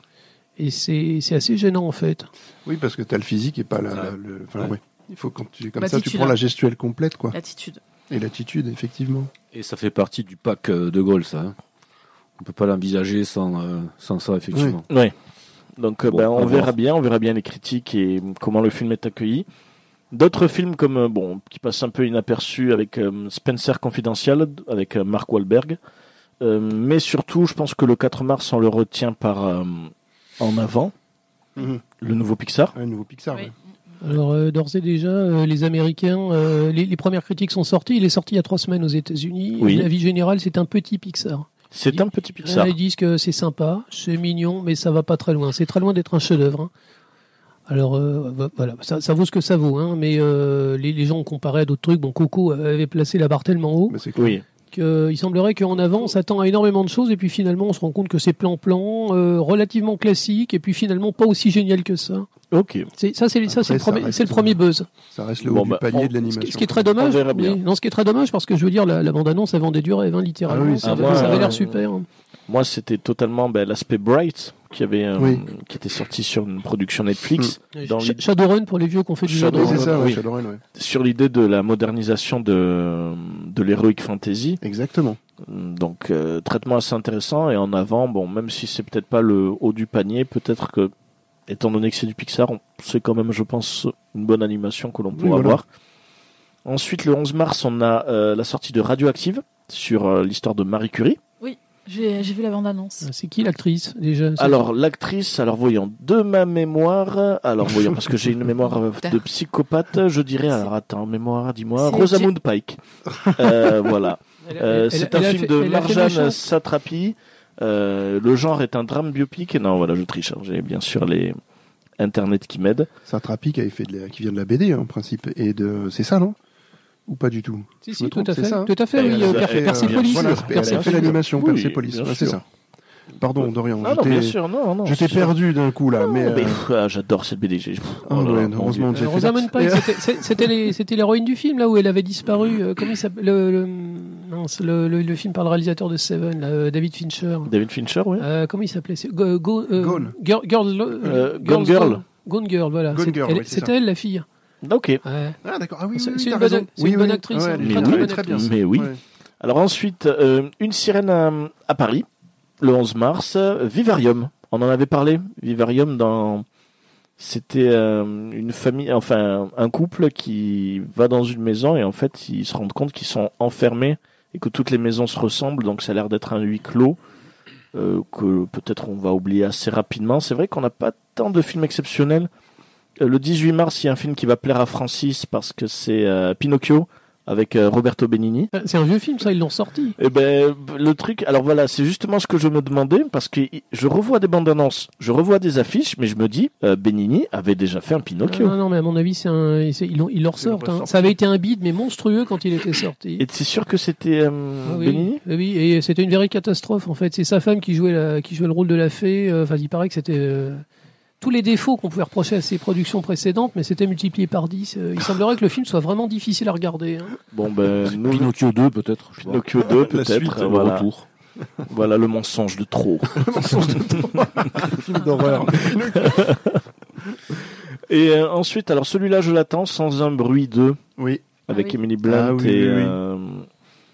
S3: Et c'est c'est assez gênant en fait.
S4: Oui, parce que t'as le physique et pas la, la- le. Enfin, ouais. Il faut quand tu comme ça, tu prends la gestuelle complète, quoi.
S5: L'attitude.
S4: Et l'attitude, effectivement.
S7: Et ça fait partie du pack euh, de Gaulle, ça. hein. On peut pas l'envisager sans, euh, sans ça, effectivement.
S1: Ouais. Donc euh,
S7: Bon,
S1: ben, on
S7: voir.
S1: verra bien, on verra bien les critiques et comment le film est accueilli. D'autres films comme euh, bon qui passent un peu inaperçus avec euh, Spencer Confidential avec euh, Mark Wahlberg, Euh, mais surtout je pense que le 4 mars on le retient par euh, en avant
S4: Mhm.
S1: le nouveau Pixar.
S4: Un nouveau Pixar.
S5: Oui.
S4: ouais.
S3: Alors euh, d'ores et déjà, euh, les Américains, euh, les, les premières critiques sont sorties. Il est sorti il y a trois semaines aux États-Unis.
S1: Oui.
S3: L'avis général, c'est un petit Pixar.
S1: C'est un petit Pixar.
S3: Euh, Ils disent que c'est sympa, c'est mignon, mais ça va pas très loin. C'est très loin d'être un chef-d'œuvre. hein. Alors euh, vo- voilà, ça, ça vaut ce que ça vaut, hein, mais euh, les, les gens ont comparé à d'autres trucs. Bon, Coco avait placé la barre tellement haut
S4: Mais c'est cool.
S1: Oui.
S3: qu'il semblerait qu'en avant, on s'attend à énormément de choses, et puis finalement, on se rend compte que c'est plan-plan, euh, relativement classique, et puis finalement pas aussi génial que ça.
S1: Ok.
S3: C'est, ça, c'est, le premier, le buzz.
S4: Ça reste le haut
S1: Bon,
S4: du
S1: bah,
S4: palier
S1: on-
S4: de l'animation.
S3: Ce qui, ce qui est très dommage. Oui. non, ce qui est très dommage, parce que je veux dire, la, la bande-annonce, elle vendait du rêve, hein, littéralement.
S4: Ah oui,
S3: ça, avait- ça l'air super.
S1: Moi c'était totalement ben, l'aspect Bright qui avait euh,
S4: Oui.
S1: qui était sorti sur une production Netflix dans
S3: Sh-
S1: l'idée-
S3: Shadowrun pour les vieux qui ont fait du Shadowrun.
S4: c'est ça,
S1: Oui.
S4: Shadowrun, ouais.
S1: sur l'idée de la modernisation de de l'heroic fantasy.
S4: Exactement.
S1: Donc euh, traitement assez intéressant et en avant, bon même si c'est peut-être pas le haut du panier, peut-être que étant donné que c'est du Pixar, on- c'est quand même je pense une bonne animation que l'on pourra
S4: voilà.
S1: voir. Ensuite le 11 mars, on a euh, la sortie de Radioactive sur euh, l'histoire de Marie Curie.
S8: J'ai j'ai vu la bande-annonce.
S3: C'est qui l'actrice déjà?
S1: Alors l'actrice, alors voyons de ma mémoire, alors voyons parce que j'ai une mémoire euh, de psychopathe, je dirais alors attends mémoire, dis-moi Rosamund Pike. Euh, voilà. Euh, c'est un film
S3: fait-
S1: de Marjane. Satrapi. Euh, le genre est un drame biopic. Non, voilà, je triche. hein. J'ai bien sûr les Internet qui m'aident.
S4: Satrapi qui avait fait de la- qui vient de la BD en principe et de c'est ça non? Ou pas du tout?
S3: Si,
S4: Je
S3: si, tout
S4: trompe,
S3: à fait.
S4: ça, hein?
S3: Tout à fait, oui. euh, Persepolis.
S4: Voilà, elle a
S3: Persepolis.
S4: fait l'animation
S1: Oui,
S4: Persepolis, c'est ça. Pardon, Dorian.
S1: Ah non,
S4: j'étais-
S1: bien sûr, non, non.
S4: J'étais perdu d'un coup là, mais.
S1: Oh, mais,
S4: euh,
S1: ah, j'adore cette BD. j'ai-
S4: Ah
S1: oh là
S4: ouais, heureusement que j'ai
S3: Euh, Rosamund. Pike, c'était- c'était c'était l'héroïne du film là où elle avait disparu. euh, comment il s'appelle le, le, mince, le, le- le film par le réalisateur de Seven, là, euh, David Fincher.
S1: David Fincher, oui.
S3: Euh, comment il s'appelait Go, Go- euh,
S4: Gone.
S3: Girl,
S1: Euh,
S3: euh,
S1: Gone Girl.
S3: Gone Girl, voilà.
S4: Girl,
S3: elle- C'était
S4: ça.
S3: elle la fille.
S1: Ok.
S3: Ouais.
S4: Ah d'accord. Ah oui,
S3: C'est-
S4: oui,
S3: c'est une bonne-
S4: Oui,
S3: une bonne actrice,
S4: Ouais,
S3: hein,
S1: très
S4: très,
S1: bonne
S3: actrice.
S1: Mais oui.
S4: Ouais.
S1: Alors ensuite, une sirène à Paris, le 11 mars, Vivarium. On en avait parlé, Vivarium dans... C'était euh, une famille, enfin un couple qui va dans une maison et en fait ils se rendent compte qu'ils sont enfermés et que toutes les maisons se ressemblent, donc ça a l'air d'être un huis clos euh, que peut-être on va oublier assez rapidement. C'est vrai qu'on n'a pas tant de films exceptionnels. Euh, le 18 mars, il y a un film qui va plaire à Francis parce que c'est Pinocchio avec euh, Roberto Benigni.
S3: C'est un vieux film, ça, ils l'ont sorti.
S1: Eh ben, le truc, alors voilà, c'est justement ce que je me demandais, parce que je revois des bandes annonces, je revois des affiches, mais je me dis, euh, Benigni avait déjà fait un Pinocchio.
S3: Non, non, mais à mon avis, c'est un, c'est- ils, l'ont- ils le ressortent. hein. Ça avait été un bide, mais monstrueux quand il était sorti.
S1: Et c'est sûr que c'était euh,
S3: Ah oui,
S1: Benigni?
S3: oui, oui, et c'était une vraie catastrophe en fait. C'est sa femme qui jouait, la, qui jouait le rôle de la fée. euh, Enfin, il paraît que c'était euh, tous les défauts qu'on pouvait reprocher à ses productions précédentes, mais c'était multiplié par 10. Euh, il semblerait que le film soit vraiment difficile à regarder. hein.
S1: Bon, ben, nous,
S7: Pinocchio 2 peut-être.
S1: Pinocchio 2
S7: La
S1: peut-être,
S7: suite,
S1: euh,
S7: le
S1: voilà.
S7: retour.
S1: Voilà le mensonge de trop.
S4: Film d'horreur.
S1: Et euh, ensuite, alors celui-là, je l'attends, Sans un bruit 2,
S4: Oui.
S1: avec
S8: Ah oui.
S1: Emily Blunt
S4: Ah oui,
S1: et...
S4: oui, oui.
S1: euh,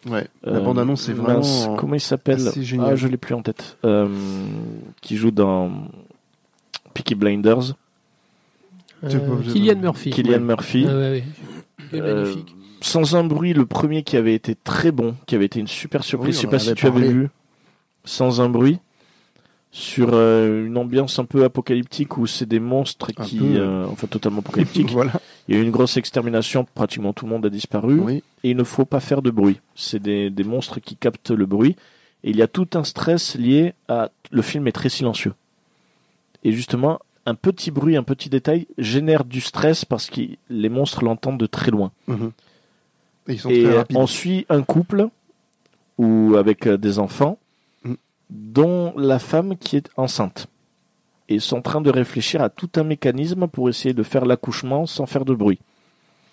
S4: Ouais. La
S1: euh,
S4: bande annonce est
S1: mince,
S4: vraiment.
S1: comment il s'appelle. Ah, je l'ai plus en tête. Euh, qui joue dans Peaky Blinders.
S3: Euh, Killian
S4: pas-
S3: Murphy.
S1: Killian Murphy.
S3: Ah, ouais, ouais.
S1: Euh,
S3: magnifique.
S1: Sans un bruit, le premier qui avait été très bon, qui avait été une super surprise.
S4: Oui,
S1: je sais pas si tu avais vu. Sans un bruit. Sur euh, une ambiance un peu apocalyptique où c'est des monstres
S4: Un
S1: qui, euh, enfin totalement apocalyptique.
S4: voilà.
S1: Il y a eu une grosse extermination, pratiquement tout le monde a disparu.
S4: Oui.
S1: et il ne faut pas faire de bruit. C'est des, des monstres qui captent le bruit. Et il y a tout un stress lié à... Le film est très silencieux. Et justement, un petit bruit, un petit détail génère du stress parce que les monstres l'entendent de très loin.
S4: Mhm. Et ils sont
S1: Et
S4: très rapides.
S1: on suit un couple ou avec euh, des enfants
S4: Mm.
S1: dont la femme qui est enceinte. Et ils sont en train de réfléchir à tout un mécanisme pour essayer de faire l'accouchement sans faire de bruit.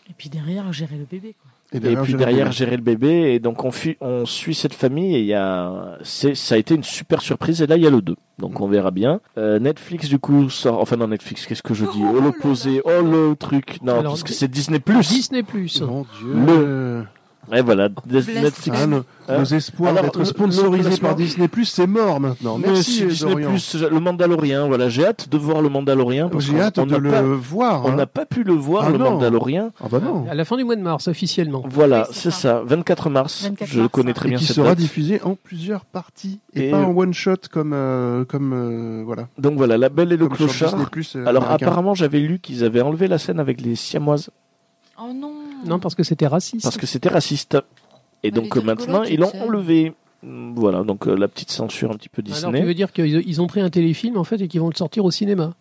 S8: Et puis derrière, gérer le bébé. Quoi.
S1: Et,
S4: derrière,
S1: puis derrière gérer le bébé. Et donc on, fuit- on suit cette famille et il y a c'est ça a été une super surprise. Et là il y a le 2 donc on verra bien. Euh, Netflix du coup sort enfin non Netflix qu'est-ce que je dis? Oh l'opposé. Oh le truc. Non
S3: Alors,
S1: parce que c'est Disney Plus.
S3: Disney Plus.
S4: Mon Dieu.
S1: Le- et voilà. Netflix
S4: Ah, nos,
S1: Hein
S4: nos espoirs
S1: Alors,
S4: d'être sponsorisés par Disney Plus, c'est mort maintenant.
S1: Mais
S4: Merci
S1: si, Disney. Plus le Mandalorien voilà j'ai hâte de voir le Mandalorien
S4: J'ai hâte
S1: on
S4: de le
S1: pas,
S4: voir.
S1: on
S4: hein.
S1: n'a pas pu le voir
S4: Ah
S1: le
S4: non.
S1: Mandalorien
S4: Ah bah non.
S3: À la fin du mois de mars, officiellement.
S1: voilà
S6: Oui, c'est
S1: ça 24 mars
S8: 24
S1: je
S8: mars,
S1: connais
S8: hein.
S1: très
S4: Et
S1: bien
S4: qui
S1: cette
S4: sera
S1: date.
S4: diffusé en plusieurs parties et,
S1: Et,
S4: pas
S1: euh,
S4: en one shot comme euh, comme euh, voilà.
S1: donc voilà La Belle et le
S4: Comme
S1: Clochard
S4: Plus, euh,
S1: Alors
S4: américain.
S1: apparemment j'avais lu qu'ils avaient enlevé la scène avec les siamoises
S6: Oh non.
S3: Non, parce que c'était raciste.
S1: parce que c'était raciste. Et
S6: Bah,
S1: donc maintenant ils l'ont enlevé. Mm, Voilà, donc euh, la petite censure un petit peu
S3: Alors, tu
S1: Disney.
S3: veux dire qu'ils ils ont pris un téléfilm en fait et qu'ils vont le sortir au cinéma.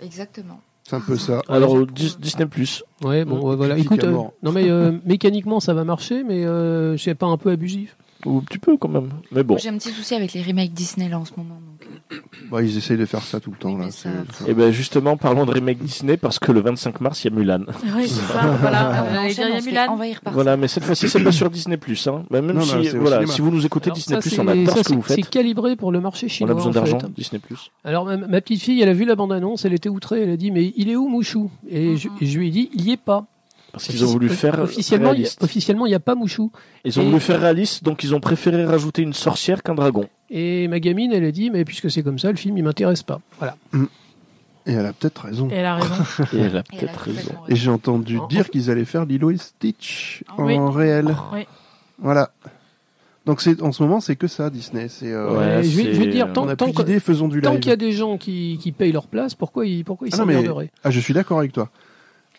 S6: Exactement.
S4: C'est un peu ça.
S1: Alors euh, Dis- Disney Plus.
S3: Ouais, bon, ouais, voilà. Écoute, euh, non mais euh, mécaniquement ça va marcher, mais euh, je sais pas un peu abusif.
S1: Ou un petit peu quand même. Mais bon.
S6: J'ai un petit souci avec les remakes Disney là en ce moment. Donc, euh,
S4: Bah, ils essayent de faire ça tout le temps
S6: Oui,
S4: là.
S6: mais
S4: c'est-
S6: ça-
S1: Et ben justement parlons de remake Disney parce que le 25 mars il y a Mulan.
S8: Oui, c'est ça. Voilà.
S6: on
S8: dire, y a
S6: on
S8: Mulan.
S6: envahir par
S1: Voilà, mais cette fois-ci c'est pas sur Disney Plus. Hein. Bah, même
S4: Non,
S1: si voilà, vous nous écoutez
S3: Alors,
S1: Disney
S3: ça,
S1: Plus, on adore
S3: ça,
S1: ce que vous
S3: c'est- C'est
S1: faites.
S3: calibré pour le marché
S1: On
S3: chinois.
S1: a besoin d'argent, Disney Plus.
S3: Alors ma, ma petite fille, elle a vu la bande-annonce, elle était outrée, elle a dit mais il est où Mouchou? Et je, et je lui ai dit il y est pas.
S1: Parce qu'ils ont voulu faire
S3: officiellement, il y a-
S1: réaliste.
S3: officiellement il y a pas Mouchou.
S1: Ils ont
S3: et-
S1: voulu faire réaliste, donc ils ont préféré rajouter une sorcière qu'un dragon.
S3: Et ma gamine, elle a dit mais puisque c'est comme ça, le film il m'intéresse pas. Voilà.
S4: Et elle a peut-être raison.
S8: Et elle a raison.
S1: Et elle a peut-être raison.
S4: Et j'ai entendu
S3: En-
S4: dire qu'ils allaient faire Lilo et Stitch
S8: Ah
S4: en
S8: oui.
S4: réel.
S8: Oui.
S4: Voilà. Donc c'est en ce moment c'est que ça Disney. C'est euh,
S1: Ouais,
S3: je, vais, je vais te dire tant, tant
S4: plus
S3: que-
S4: d'idées, faisons du
S3: tant
S4: live.
S3: qu'il y a des gens qui, qui payent leur place, pourquoi ils pourquoi ils
S4: Ah non, mais-
S3: s'emmerderaient
S4: Ah je suis d'accord avec toi.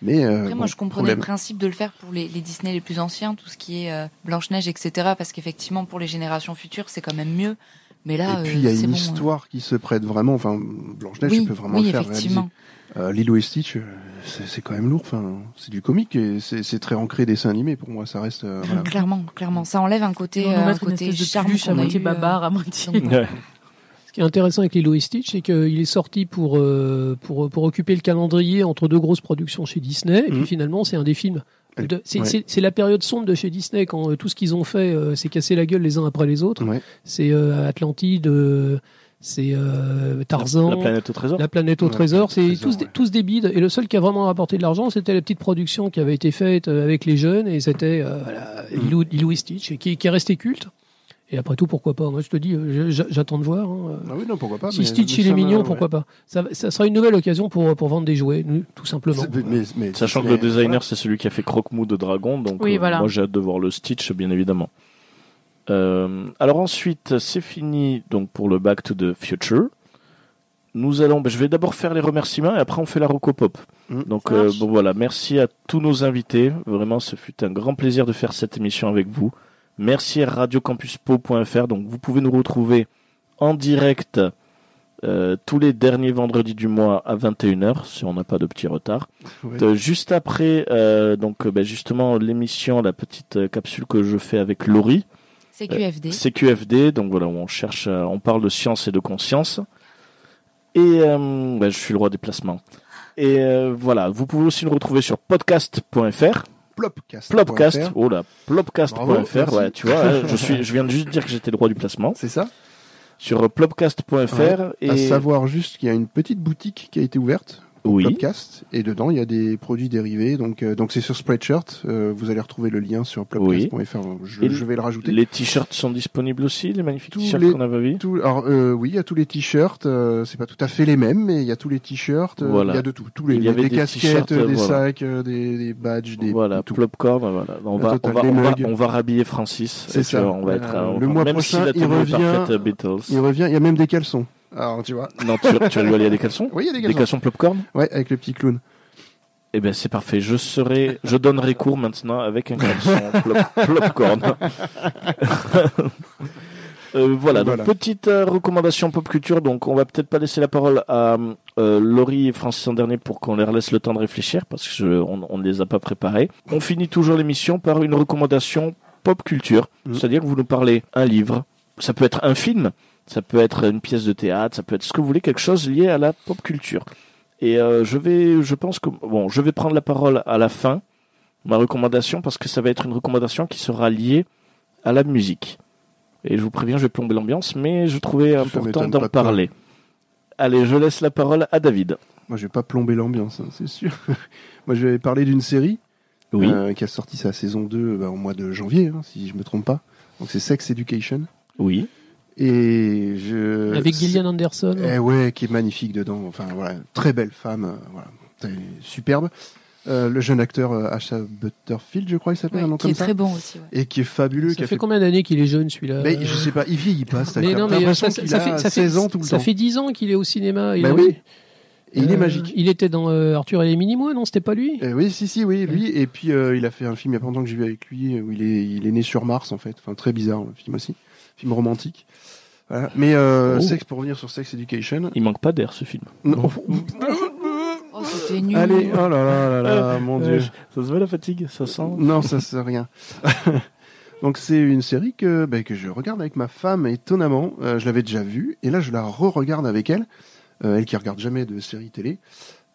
S4: Mais euh,
S6: Après,
S4: bon,
S6: moi, je comprenais
S4: problème.
S6: le principe de le faire pour les, les Disney les plus anciens, tout ce qui est euh, Blanche-Neige, etc. Parce qu'effectivement, pour les générations futures, c'est quand même mieux. Mais là,
S4: Et puis il y a
S6: euh,
S4: une
S6: bon,
S4: histoire qui se prête vraiment. Enfin Blanche Neige,
S6: oui,
S4: tu peux vraiment
S6: oui,
S4: le faire réaliser.
S6: effectivement.
S4: Euh, Lilo et Stitch, euh, c'est c'est quand même lourd. Enfin, c'est du comique et c'est c'est très ancré dessin animé pour moi. Ça reste. euh, voilà.
S6: Clairement, clairement. Ça enlève un côté, euh, un
S8: une
S6: côté
S8: espèce de
S6: charme
S8: à moitié
S6: eu, euh,
S8: babar, à moitié.
S3: Ce qui est intéressant avec Lilo et Stitch, c'est qu'il est sorti pour, euh, pour, pour occuper le calendrier entre deux grosses productions chez Disney. Et puis
S4: Mhm.
S3: finalement, c'est un des films. de- C'est
S4: Ouais.
S3: c'est- c'est la période sombre de chez Disney quand euh, tout ce qu'ils ont fait euh, s'est cassé la gueule les uns après les autres.
S4: Ouais.
S3: C'est euh, Atlantide, euh, c'est euh, Tarzan.
S1: La planète au trésor.
S3: La planète au
S4: Ouais,
S3: trésor, c'est tous, des-
S4: ouais.
S3: tous des bides. Et le seul qui a vraiment rapporté de l'argent, c'était la petite production qui avait été faite avec les jeunes. Et c'était euh, voilà,
S4: Mm.
S3: Lilo, Lilo et Stitch, et qui, qui est resté culte. Et après tout, pourquoi pas Moi, je te dis, euh, j'attends de voir. hein.
S4: Ah oui, non, pourquoi pas.
S3: Si
S4: mais-
S3: Stitch
S4: mais
S3: il est mignon,
S4: ouais.
S3: pourquoi pas ça, ça sera une nouvelle occasion pour, pour vendre des jouets, nous, tout simplement.
S4: C'est- mais- mais-
S1: Sachant que le designer,
S4: voilà.
S1: c'est celui qui a fait Croque-Mou de Dragon, donc
S8: Oui,
S1: euh,
S8: voilà.
S1: moi j'ai hâte de voir le Stitch, bien évidemment. Euh, alors ensuite, c'est fini donc pour le Back to the Future. Nous allons, ben, je vais d'abord faire les remerciements et après on fait la Rocopop.
S4: Mm.
S1: Donc euh, bon voilà, merci à tous nos invités. Vraiment, ce fut un grand plaisir de faire cette émission avec vous. Merci à radiocampuspo.fr. Donc vous pouvez nous retrouver en direct euh, tous les derniers vendredis du mois à 21h si on n'a pas de petit retard.
S4: Ouais.
S1: Euh, juste après, euh, donc ben, justement l'émission, la petite capsule que je fais avec Laurie,
S6: CQFD.
S1: CQFD, donc voilà où on cherche, euh, on parle de science et de conscience. Et euh, ben, je suis le roi des placements. Et euh, voilà, vous pouvez aussi nous retrouver sur podcast.fr,
S4: Plopcast.
S1: Plopcast, oh là, plopcast.fr, ouais, tu vois, je suis, je viens de juste dire que j'étais le roi du placement.
S4: C'est ça
S1: Sur euh, plopcast.fr
S4: Ouais.
S1: et
S4: À savoir juste qu'il y a une petite boutique qui a été ouverte.
S1: Oui,
S4: Plopcast et dedans il y a des produits dérivés donc euh, donc c'est sur Spreadshirt euh, vous allez retrouver le lien sur plopcast.fr je, vais le rajouter
S1: les t-shirts sont disponibles aussi, les magnifiques t-shirts qu'on avait vus?
S4: Alors euh, oui, il y a tous les t-shirts. euh, c'est pas tout à fait les mêmes, mais il y a tous les t-shirts. euh,
S1: Voilà.
S4: Il y a de tout. Tous les,
S1: Il y avait
S4: des,
S1: des
S4: casquettes, des
S1: voilà.
S4: sacs, des, des badges, des
S1: voilà,
S4: tout.
S1: Plopcorn, voilà. On va, on va, on va,
S4: mugs.
S1: on va rhabiller Francis.
S4: C'est ça.
S1: on va être,
S4: le mois
S1: même
S4: prochain,
S1: si
S4: il revient-
S1: Beatles.
S4: Il revient. Il y a même des caleçons. Alors tu vois.
S1: Non, tu, tu rigoles, il y a des caleçons
S4: Oui, il y a des
S1: Des
S4: caleçons.
S1: caleçons Plopcorn
S4: Ouais, avec le petit clown.
S1: Eh ben c'est parfait. Je serai, je donnerai cours maintenant avec un caleçon Plopcorn. Euh, voilà, donc
S4: Voilà.
S1: petite euh, recommandation pop culture. Donc, on va peut-être pas laisser la parole à euh, Laurie et Francis en dernier pour qu'on leur laisse le temps de réfléchir parce que je- on, on ne les a pas préparés. On finit toujours l'émission par une recommandation pop culture,
S4: Mhm.
S1: c'est-à-dire que vous nous parlez un livre, ça peut être un film, ça peut être une pièce de théâtre, ça peut être ce que vous voulez, quelque chose lié à la pop culture? Et euh, je vais, je pense que bon, je vais prendre la parole à la fin, ma recommandation, parce que ça va être une recommandation qui sera liée à la musique. Et je vous préviens, je vais plomber l'ambiance, mais je trouvais
S4: Ça
S1: important d'en parler. Allez, je laisse la parole à David.
S4: Moi, je vais pas plomber l'ambiance, hein, c'est sûr. Moi, je vais parler d'une série
S1: Oui.
S4: euh, qui a sorti sa saison 2 bah, au mois de janvier, hein, si je me trompe pas. Donc c'est Sex Education.
S1: Oui.
S4: Et je
S3: Avec Gillian Anderson.
S4: Eh ouais, qui est magnifique dedans. Enfin voilà, très belle femme, euh, voilà, superbe. Euh, le jeune acteur euh, Asha Butterfield, je crois, il s'appelle
S6: Ouais,
S4: un nom
S6: qui
S4: comme
S6: est
S4: ça.
S6: très bon aussi. ouais.
S4: Et qui est fabuleux. qui
S3: Ça
S4: a
S3: fait combien d'années qu'il est jeune celui-là
S4: Mais je sais pas, il vieillit pas. cet
S3: Mais non, ça, ça fait, ça fait
S4: 16 ans tout le
S3: ça
S4: temps.
S3: fait 10 ans qu'il est au cinéma. Il
S4: Bah
S3: a-
S4: oui. Et il est
S3: Euh,
S4: magique.
S3: Il était dans euh, Arthur et les Minimois, non C'était pas lui?
S4: Eh oui, si, si, oui, lui. Et puis euh, il a fait un film il y a pas longtemps que j'ai vu avec lui où il est, il est né sur Mars en fait. Enfin très bizarre le film aussi, film romantique. Voilà. Mais euh,
S1: Oh.
S4: sexe pour revenir sur Sex Education.
S1: Il manque pas d'air ce film.
S4: Non.
S6: Oh, c'était nul.
S4: Allez, oh là là là là, mon dieu.
S1: Euh, ça se voit la fatigue, ça sent.
S4: Non, ça c'est rien. Donc c'est une série que, bah, que je regarde avec ma femme étonnamment. Euh, je l'avais déjà vue et là je la re-regarde avec elle, Euh, elle qui regarde jamais de séries télé.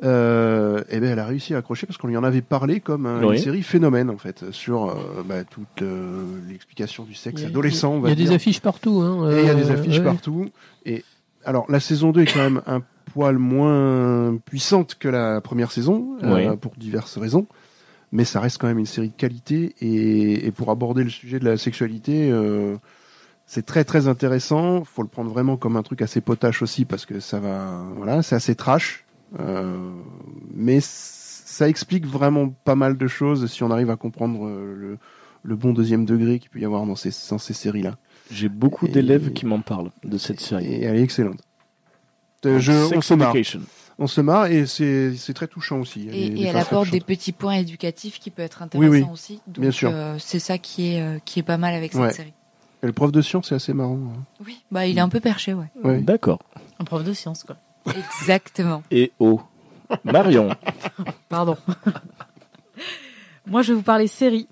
S4: Euh, et ben elle a réussi à accrocher parce qu'on lui en avait parlé comme euh,
S1: Oui.
S4: une série phénomène en fait sur euh, bah, toute euh, l'explication du sexe
S3: Il y a-
S4: adolescent.
S3: Il y a des affiches partout. Hein,
S4: Et il y a des affiches
S3: ouais.
S4: partout. Et alors, la saison 2 est quand même un poil moins puissante que la première saison, euh,
S1: Oui.
S4: pour diverses raisons. Mais ça reste quand même une série de qualité. Et, et pour aborder le sujet de la sexualité, euh, c'est très très intéressant. faut le prendre vraiment comme un truc assez potache aussi, parce que ça va. Voilà, c'est assez trash. Euh, mais ça explique vraiment pas mal de choses si on arrive à comprendre euh, le, le bon deuxième degré qu'il peut y avoir dans ces, dans ces séries-là.
S1: J'ai beaucoup d'élèves qui m'en parlent de cette série.
S4: Et elle est excellente. Euh, je, on se marre. On se marre et c'est c'est très touchant aussi.
S6: Et,
S4: est-
S6: et elle apporte des petits points éducatifs qui peuvent être
S4: Oui,
S6: intéressants
S4: oui.
S6: aussi. Donc,
S4: Bien sûr.
S6: euh, c'est ça qui est, euh, qui est pas mal avec cette
S4: Ouais.
S6: série.
S4: Et le prof de science, c'est assez marrant. hein.
S6: Oui, bah il est un peu perché, ouais.
S4: Ouais.
S1: D'accord.
S8: Un prof de science, quoi.
S6: Exactement.
S1: Et oh, Marion.
S8: Pardon. Moi, je vais vous parler série.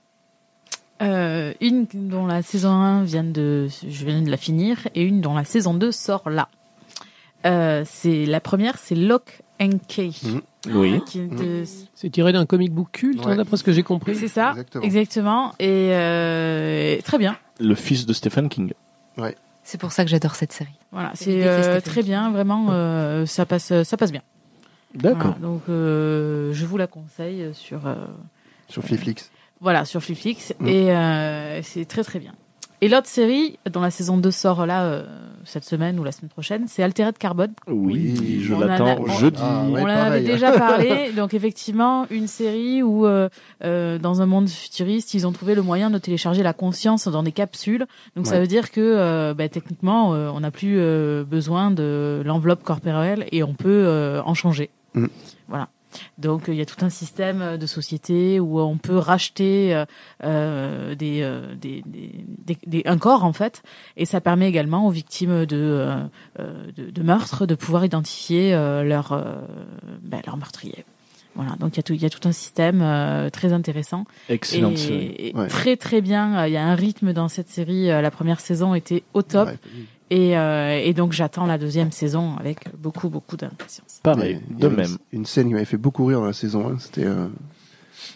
S8: Euh, une dont la saison 1 vient de, je viens de la finir, et une dont la saison 2 sort là. Euh, c'est la première, c'est Lock and Key.
S1: Oui.
S8: Qui est de-
S3: C'est tiré d'un comic book culte,
S4: Ouais.
S3: hein, d'après ce que j'ai compris.
S8: C'est ça,
S4: Exactement.
S8: exactement. Et euh, très bien.
S1: Le fils de Stephen King.
S6: C'est pour ça que j'adore cette série.
S8: Voilà,
S6: C'est
S8: euh, très bien, vraiment, euh, ça passe, ça passe bien.
S1: D'accord.
S8: Voilà, donc euh, je vous la conseille sur, euh,
S4: Sur Fliflix.
S8: voilà, sur Fliflix
S4: Mm.
S8: et euh, c'est très très bien. Et l'autre série, dont la saison 2 sort là euh, cette semaine ou la semaine prochaine, c'est Altered Carbone.
S1: Oui,
S4: Oui,
S1: je l'attends jeudi.
S4: Ah, ouais,
S8: on en avait déjà parlé, donc effectivement une série où euh, euh, dans un monde futuriste ils ont trouvé le moyen de télécharger la conscience dans des capsules. Donc ça veut dire que euh, bah, techniquement euh, on n'a plus euh, besoin de l'enveloppe corporelle et on peut euh, en changer.
S4: Mm.
S8: Voilà. Donc il y a tout un système de société où on peut racheter euh, euh, des, euh, des, des, des- un corps en fait, et ça permet également aux victimes de, euh, euh, de, de meurtres de pouvoir identifier euh, leur euh, ben, leur meurtrier. Voilà, donc il y a tout il y a tout un système euh, très intéressant
S1: Excellente
S8: et,
S1: série.
S4: Ouais.
S8: très très bien. Il y a un rythme dans cette série. Euh, La première saison était au top.
S4: Ouais,
S8: Et, euh, et donc j'attends la deuxième saison avec beaucoup beaucoup d'impatience.
S1: Pareil, de même.
S4: Une, une scène qui m'avait fait beaucoup rire dans la saison 1, c'était euh,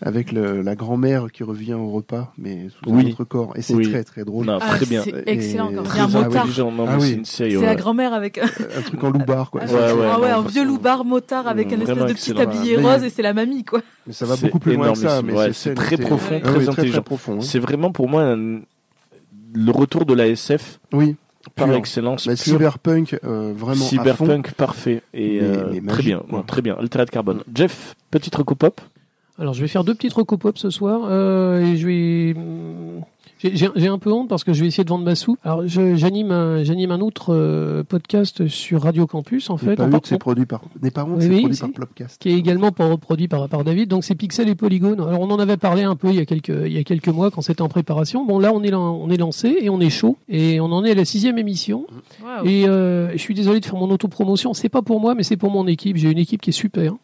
S4: avec le, la grand-mère qui revient au repas, mais sous
S1: Oui.
S4: un autre corps. Et c'est
S1: Oui.
S4: très très drôle.
S1: Non,
S8: Ah,
S1: très bien.
S8: C'est
S4: Et-
S8: excellent. Quand
S4: Très
S8: un
S4: Ah oui,
S8: motard.
S4: Ah oui.
S1: c'est une série.
S8: C'est
S1: ouais.
S8: la grand-mère avec un,
S4: Un truc en loupard, quoi.
S1: Ouais, ouais,
S8: ah ouais, un
S1: non,
S8: vieux loupard motard avec un espèce de petit
S4: Mais-
S8: rose et c'est la mamie quoi.
S4: Mais ça va beaucoup plus loin que ça.
S1: c'est très profond,
S4: Ah
S1: très intelligent.
S4: Très profond. hein.
S1: C'est vraiment pour moi le retour de la SF
S4: Oui.
S1: Par
S4: Pur.
S1: excellence.
S4: Mais cyberpunk, euh, vraiment à fond.
S1: Cyberpunk parfait et
S4: Mais-
S1: euh,
S4: mais
S1: très bien, non, très bien. Altered Carbone. Jeff, petite reco pop?
S3: Alors, je vais faire deux petites recos pop ce soir euh, et je vais. J'ai un peu honte parce que je vais essayer de vendre ma soupe. Alors, j'anime un, j'anime un autre euh, podcast sur Radio Campus, en fait.
S4: pas honte, c'est produit par. N'est pas honte,
S3: Oui,
S4: c'est
S3: oui,
S4: produit par Plopcast.
S3: qui est également produit par, par David. Donc c'est Pixel et Polygone. Alors on en avait parlé un peu il y a quelques il y a quelques mois quand c'était en préparation. Bon là on est on est lancé et on est chaud et on en est à la sixième émission. Et euh, je suis désolé de faire mon autopromotion. C'est pas pour moi mais c'est pour mon équipe. J'ai une équipe qui est super.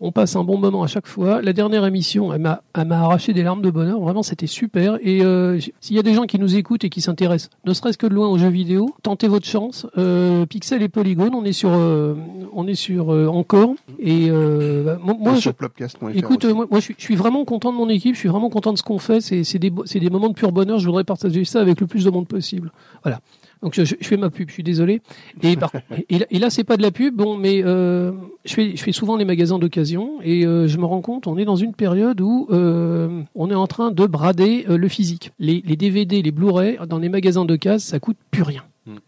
S3: On passe un bon moment à chaque fois. La dernière émission, elle m'a, elle m'a arraché des larmes de bonheur. Vraiment, c'était super. Et euh, s'il y a des gens qui nous écoutent et qui s'intéressent, ne serait-ce que de loin aux jeux vidéo, tentez votre chance. Euh, Pixel et Polygone, on est sur, euh, on est sur euh, encore. Et euh, bah, moi, je,
S4: sur Plopcast.fr
S3: Écoute, moi, moi, je, suis, je suis vraiment content de mon équipe, je suis vraiment content de ce qu'on fait. C'est des, des moments de pur bonheur. Je voudrais partager ça avec le plus de monde possible. Voilà. Donc je, je- fais ma pub, je suis désolé. Et, par- et, là- et là, c'est pas de la pub, bon, mais euh, je, fais, je fais souvent les magasins d'occasion et euh, je me rends compte, on est dans une période où euh, on est en train de brader euh, le physique. Les, les DVD, les Blu-ray dans les magasins d'occasion, ça coûte plus rien.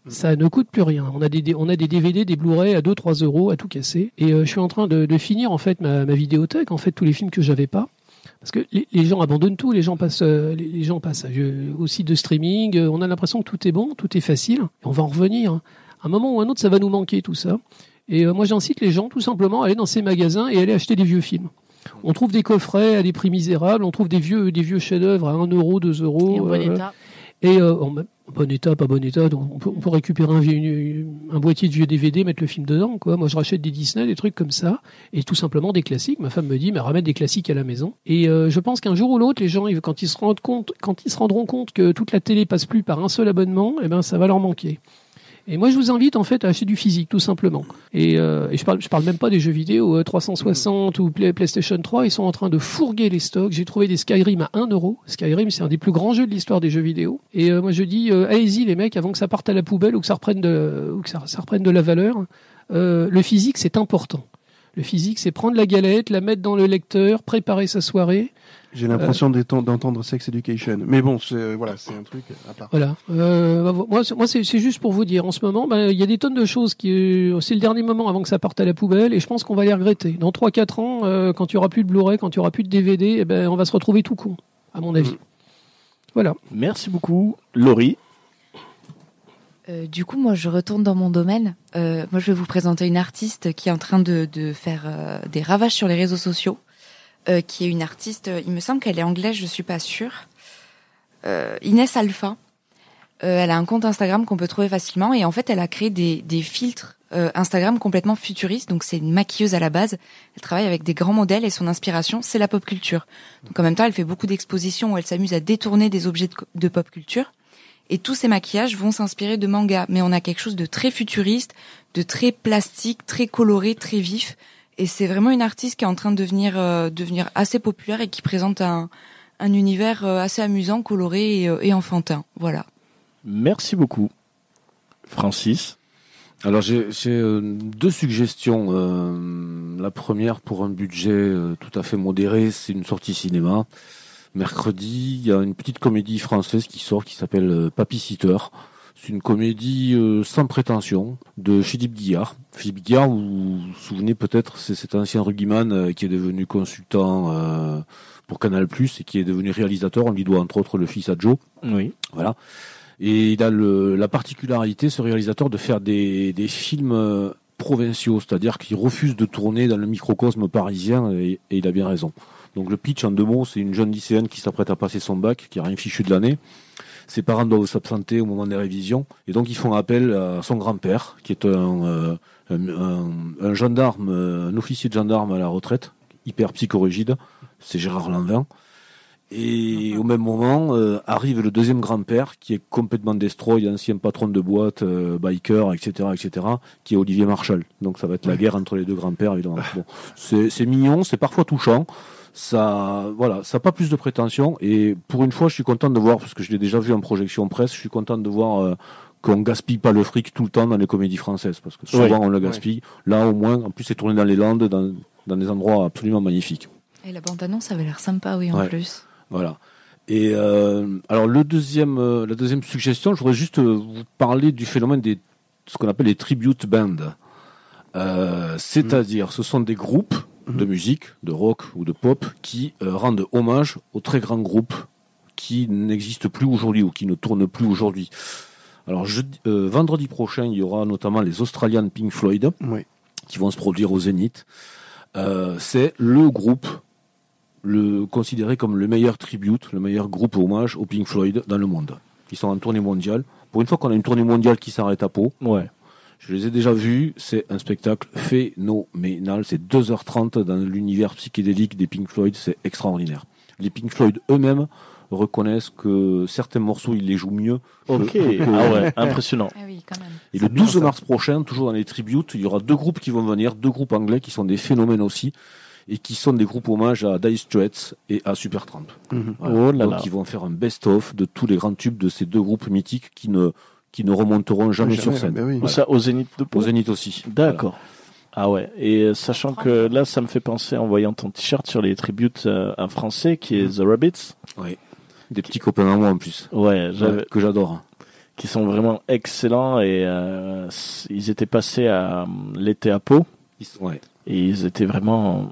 S3: Ça ne coûte plus rien. On a des, on a des DVD, des Blu-ray à 2-3 euros, à tout casser. Et euh, je suis en train de, de finir en fait ma, ma vidéothèque, en fait tous les films que j'avais pas. Parce que les, les gens abandonnent tout, les gens passent, euh, les, les gens passent à- au site de streaming. euh, On a l'impression que tout est bon, tout est facile. Et on va en revenir. hein. À un moment ou un autre, ça va nous manquer tout ça. Et euh, moi, j'incite les gens tout simplement à aller dans ces magasins et aller acheter des vieux films. On trouve des coffrets à des prix misérables, on trouve des vieux, des vieux chefs-d'œuvre à 1 euro, 2 euros.
S8: Et en bon
S3: euh,
S8: état.
S3: Et euh, bon état, pas bon état, donc on peut, récupérer un, vieux- un boîtier de vieux DVD, mettre le film dedans. Quoi. Moi, je rachète des Disney, des trucs comme ça, et tout simplement des classiques. Ma femme me dit, mais ramène des classiques à la maison. Et euh, je pense qu'un jour ou l'autre, les gens, quand ils se compte, quand ils se rendront compte que toute la télé passe plus par un seul abonnement, eh ben, ça va leur manquer. Et moi, je vous invite en fait à acheter du physique, tout simplement. Et, euh, je parle, je parle même pas des jeux vidéo euh, 360 ou Play- PlayStation 3. Ils sont en train de fourguer les stocks. J'ai trouvé des Skyrim à 1 euro. Skyrim, c'est un des plus grands jeux de l'histoire des jeux vidéo. Et euh, moi, je dis, euh, allez-y les mecs, avant que ça parte à la poubelle ou que ça reprenne de, ou que ça, ça reprenne de la valeur. Euh, le physique, c'est important. Le physique, c'est prendre la galette, la mettre dans le lecteur, préparer sa soirée.
S4: J'ai l'impression d'entendre Sex Education. Mais bon, c'est voilà, c'est un truc à part.
S3: Voilà. Euh, bah, moi, c'est- moi c'est c'est juste pour vous dire. En ce moment, bah, il y a des tonnes de choses qui. euh, C'est le dernier moment avant que ça parte à la poubelle, et je pense qu'on va les regretter. Dans 3-4 ans, euh, quand il y aura plus de Blu-ray, quand il y aura plus de DVD, eh ben, on va se retrouver tout con, à mon avis. Voilà.
S1: Merci beaucoup, Laurie.
S6: Euh, du coup, moi, je retourne dans mon domaine. Euh, moi, je vais vous présenter une artiste qui est en train de, de faire euh, des ravages sur les réseaux sociaux, euh, qui est une artiste. Il me semble qu'elle est anglaise, je suis pas sûre. Euh, Inès Alpha. Euh, elle a un compte Instagram qu'on peut trouver facilement et en fait, elle a créé des, des filtres euh, Instagram complètement futuristes. Donc, c'est une maquilleuse à la base. Elle travaille avec des grands modèles et son inspiration, c'est la pop culture. Donc, en même temps, elle fait beaucoup d'expositions où elle s'amuse à détourner des objets de, de pop culture. Et tous ces maquillages vont s'inspirer de manga, mais on a quelque chose de très futuriste, de très plastique, très coloré, très vif. Et c'est vraiment une artiste qui est en train de devenir, euh, devenir assez populaire et qui présente un, un univers euh, assez amusant, coloré et, euh, et enfantin. Voilà.
S1: Merci beaucoup. Francis
S7: Alors j'ai euh, deux suggestions. Euh, la première pour un budget euh, tout à fait modéré, c'est une sortie cinéma. Mercredi, il y a une petite comédie française qui sort qui s'appelle Papy Sitter. C'est une comédie euh, sans prétention de Philippe Guillard. Philippe Guillard, vous vous souvenez peut-être, c'est cet ancien rugbyman euh, qui est devenu consultant euh, pour Canal+, et qui est devenu réalisateur. On lui doit entre autres le fils à Joe.
S1: Oui.
S7: Voilà. Et il a le, la particularité, ce réalisateur, de faire des, des films euh, provinciaux, c'est-à-dire qu'il refuse de tourner dans le microcosme parisien, et, et il a bien raison. Donc le pitch en deux mots, c'est une jeune lycéenne qui s'apprête à passer son bac, qui a rien fichu de l'année. Ses parents doivent s'absenter au moment des révisions, et donc ils font appel à son grand-père, qui est un, euh, un, un- un gendarme, euh, un officier de gendarme à la retraite, hyper psychorigide, c'est Gérard Lanvin. Et au même moment euh, arrive le deuxième grand-père qui est complètement destroy, ancien patron de boîte, euh, biker, etc., etc., qui est Olivier Marshall. Donc ça va être la guerre entre les deux grands-pères évidemment. Bon, c'est c'est mignon, c'est parfois touchant. Ça, voilà, ça n'a pas plus de prétention. Et pour une fois, je suis content de voir parce que je l'ai déjà vu en projection presse. Je suis content de voir euh, qu'on gaspille pas le fric tout le temps dans les comédies françaises parce que souvent on le gaspille. Là, au moins, en plus, c'est tourné dans les Landes, dans, dans des endroits absolument magnifiques.
S6: Et la bande-annonce avait l'air sympa, oui, en
S7: Ouais.
S6: plus.
S7: Voilà. Et euh, alors le deuxième, euh, la deuxième suggestion, je voudrais juste euh, vous parler du phénomène des ce qu'on appelle les tribute bands. Euh, C'est-à-dire, ce sont des groupes de musique, de rock ou de pop, qui euh, rendent hommage aux très grands groupes qui n'existent plus aujourd'hui ou qui ne tournent plus aujourd'hui. Alors, euh, vendredi prochain, il y aura notamment les Australian Pink Floyd
S4: Oui.
S7: qui vont se produire au Zénith. Euh, C'est le groupe le considéré comme le meilleur tribute, le meilleur groupe hommage au Pink Floyd dans le monde. Ils sont en tournée mondiale. Pour une fois qu'on a une tournée mondiale qui s'arrête à Pau,
S1: Ouais.
S7: Je les ai déjà vus, c'est un spectacle phénoménal. C'est 2h30 dans l'univers psychédélique des Pink Floyd, c'est extraordinaire. Les Pink Floyd eux-mêmes reconnaissent que certains morceaux, ils les jouent mieux.
S1: Ok.
S7: que-
S1: Ah ouais, impressionnant.
S6: Ah oui, quand même.
S7: et le 12 mars prochain, toujours dans les tributes, il y aura deux groupes qui vont venir, deux groupes anglais qui sont des phénomènes aussi, et qui sont des groupes hommages à Dire Straits et à Supertramp.
S4: Mhm.
S1: Oh là
S7: Donc
S1: là.
S7: ils vont faire un best-of de tous les grands tubes de ces deux groupes mythiques qui ne, qui ne remonteront jamais,
S4: Jamais,
S7: sur scène.
S4: ben oui.
S1: Ça, au Zénith de Pau
S7: Au Zénith aussi.
S1: D'accord. Ah ouais. Et euh, sachant que là, ça me fait penser en voyant ton t-shirt sur les tributes euh, un français qui est The Rabbits.
S7: Oui. Des petits copains à moi en plus.
S1: Ouais,
S7: que j'adore.
S1: qui sont vraiment excellents et euh, ils étaient passés à l'été à Pau
S7: Ils, sont- ouais.
S1: et ils étaient vraiment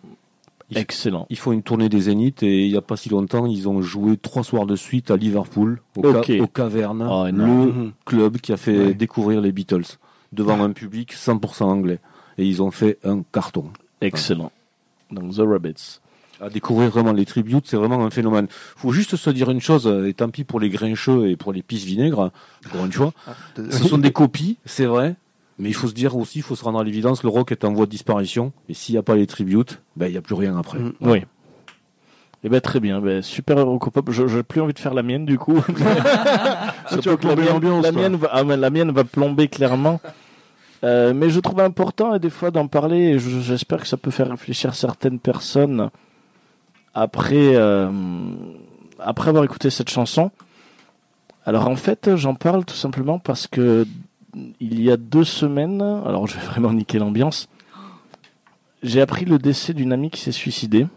S7: Ils-
S1: excellents.
S7: Ils font une tournée des Zéniths et il n'y a pas si longtemps, ils ont joué trois soirs de suite à Liverpool, au, ca-
S1: Ok.
S7: au Caverne,
S1: Oh,
S7: le.
S4: Mhm.
S7: club qui a fait
S4: Ouais.
S7: découvrir les Beatles devant un public 100% anglais. Et ils ont fait un carton.
S1: Excellent. Donc The Rabbits.
S7: à découvrir vraiment les tributes, c'est vraiment un phénomène. Faut juste se dire une chose, et tant pis pour les grincheux et pour les pisse vinaigres, encore une fois, ce sont des copies, c'est vrai, mais il faut se dire aussi, il faut se rendre à l'évidence, le rock est en voie de disparition, et s'il n'y a pas les tributes, ben il n'y a plus rien après.
S4: Mm.
S1: Oui. Eh ben très bien, ben, super Eurocopop. Je j'ai plus envie de faire la mienne du coup. Surtout
S4: tu vas
S1: que la
S4: plomber
S1: mienne,
S4: l'ambiance,
S1: la
S4: toi.
S1: mienne va, ah, la mienne va plomber clairement. Euh, mais je trouve important et des fois d'en parler. Et je- j'espère que ça peut faire réfléchir certaines personnes après euh, après avoir écouté cette chanson. Alors en fait, j'en parle tout simplement parce que il y a deux semaines, alors je vais vraiment niquer l'ambiance, j'ai appris le décès d'une amie qui s'est suicidée.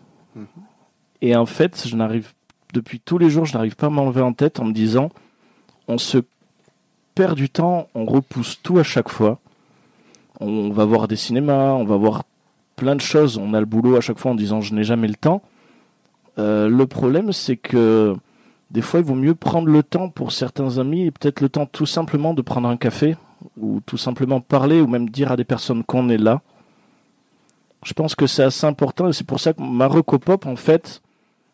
S1: Et en fait, je n'arrive depuis tous les jours, je n'arrive pas à m'enlever en tête en me disant, on se perd du temps, on repousse tout à chaque fois. On va voir des cinémas, on va voir plein de choses. On a le boulot à chaque fois en disant, je n'ai jamais le temps. Euh, le problème, c'est que des fois, il vaut mieux prendre le temps pour certains amis et peut-être le temps tout simplement de prendre un café ou tout simplement parler ou même dire à des personnes qu'on est là. Je pense que c'est assez important et c'est pour ça que ma recopop, en fait,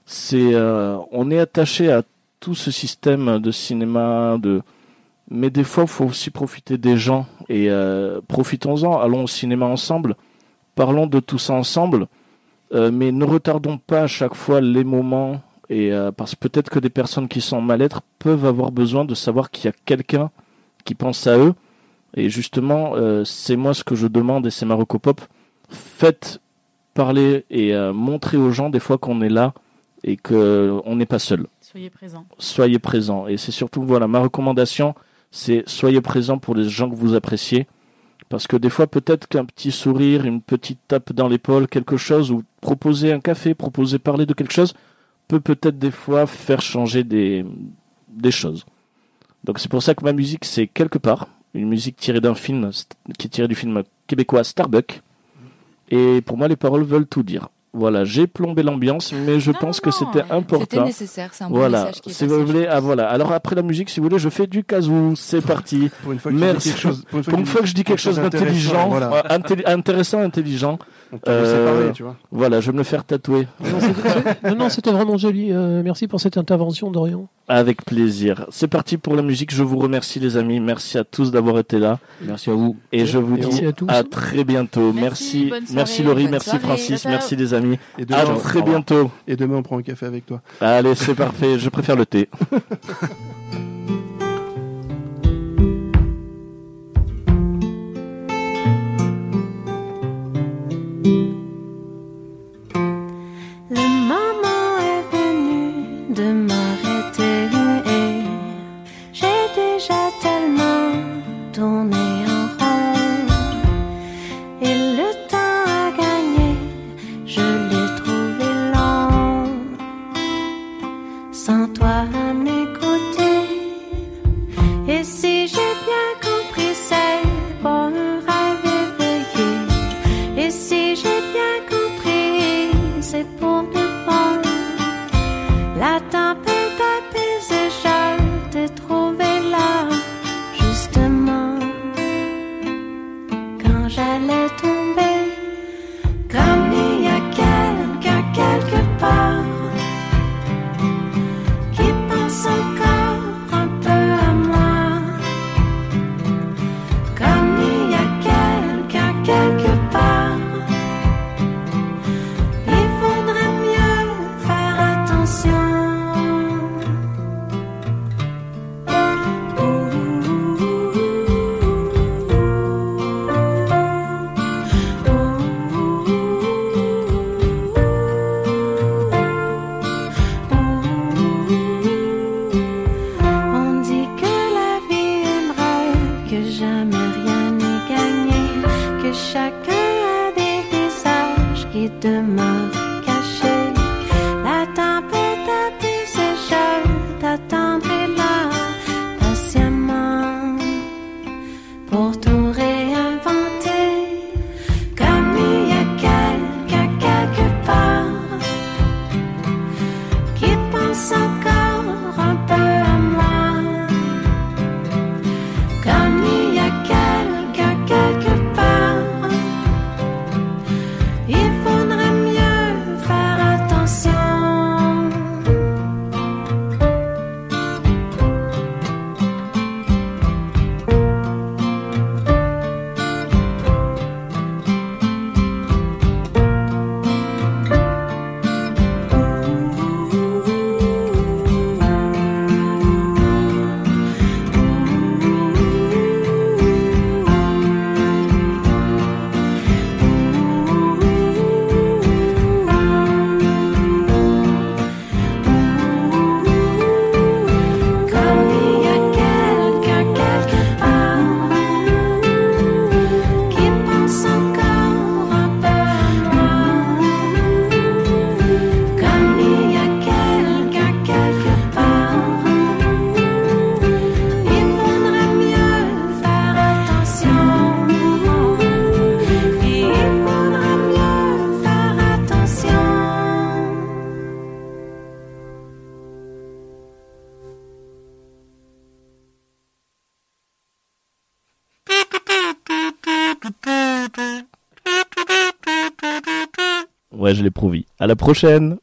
S1: c'est euh, on est attaché à tout ce système de cinéma, de mais des fois, il faut aussi profiter des gens et euh, profitons-en. Allons au cinéma ensemble, parlons de tout ça ensemble, euh, mais ne retardons pas à chaque fois les moments et parce que peut-être que des personnes qui sont en mal-être peuvent avoir besoin de savoir qu'il y a quelqu'un qui pense à eux. Et justement, euh, c'est moi ce que je demande et c'est ma recopop. Faites parler et euh, montrer aux gens des fois qu'on est là et que on n'est pas seul.
S8: Soyez présents.
S1: Soyez présents. Et c'est surtout, voilà, ma recommandation, c'est soyez présents pour les gens que vous appréciez. Parce que des fois, peut-être qu'un petit sourire, une petite tape dans l'épaule, quelque chose, ou proposer un café, proposer parler de quelque chose, peut peut-être des fois faire changer des, des choses. Donc c'est pour ça que ma musique, c'est quelque part une musique tirée d'un film, qui est tirée du film québécois Starbuck. Et pour moi, les paroles veulent tout dire. Voilà, j'ai plombé l'ambiance, mais je pense que c'était important.
S6: C'était nécessaire, c'est un bon
S1: Voilà,
S6: message qui est
S1: si
S6: passé,
S1: vous voulez, ah voilà. Alors après la musique, si vous voulez, je fais du kazoo. C'est parti.
S4: Pour une fois que
S1: Merci.
S4: quelque chose- pour une fois
S1: Pour une
S4: que
S1: je dis quelque chose
S4: intéressant,
S1: d'intelligent,
S4: voilà.
S1: intelli- intéressant, intelligent.
S4: Parler, tu vois.
S1: Voilà, je vais me le faire tatouer.
S3: Non, c'était- non, non, c'était vraiment joli. Euh, merci pour cette intervention, Dorian.
S1: Avec plaisir. C'est parti pour la musique. Je vous remercie les amis. Merci à tous d'avoir été là.
S7: Merci à vous.
S1: Et je vous
S3: Et
S1: dis
S3: merci à tous.
S1: très bientôt. Merci,
S6: soirée,
S1: merci Laurie, merci
S6: soirée.
S1: Francis, merci les amis.
S4: Et demain,
S1: À très bientôt.
S4: Et demain, on prend un café avec toi.
S1: Allez, c'est parfait. Je préfère le thé.
S14: de m'arrêter. J'ai déjà tellement tourné
S1: Ouais, je l'ai prouvé. À la prochaine.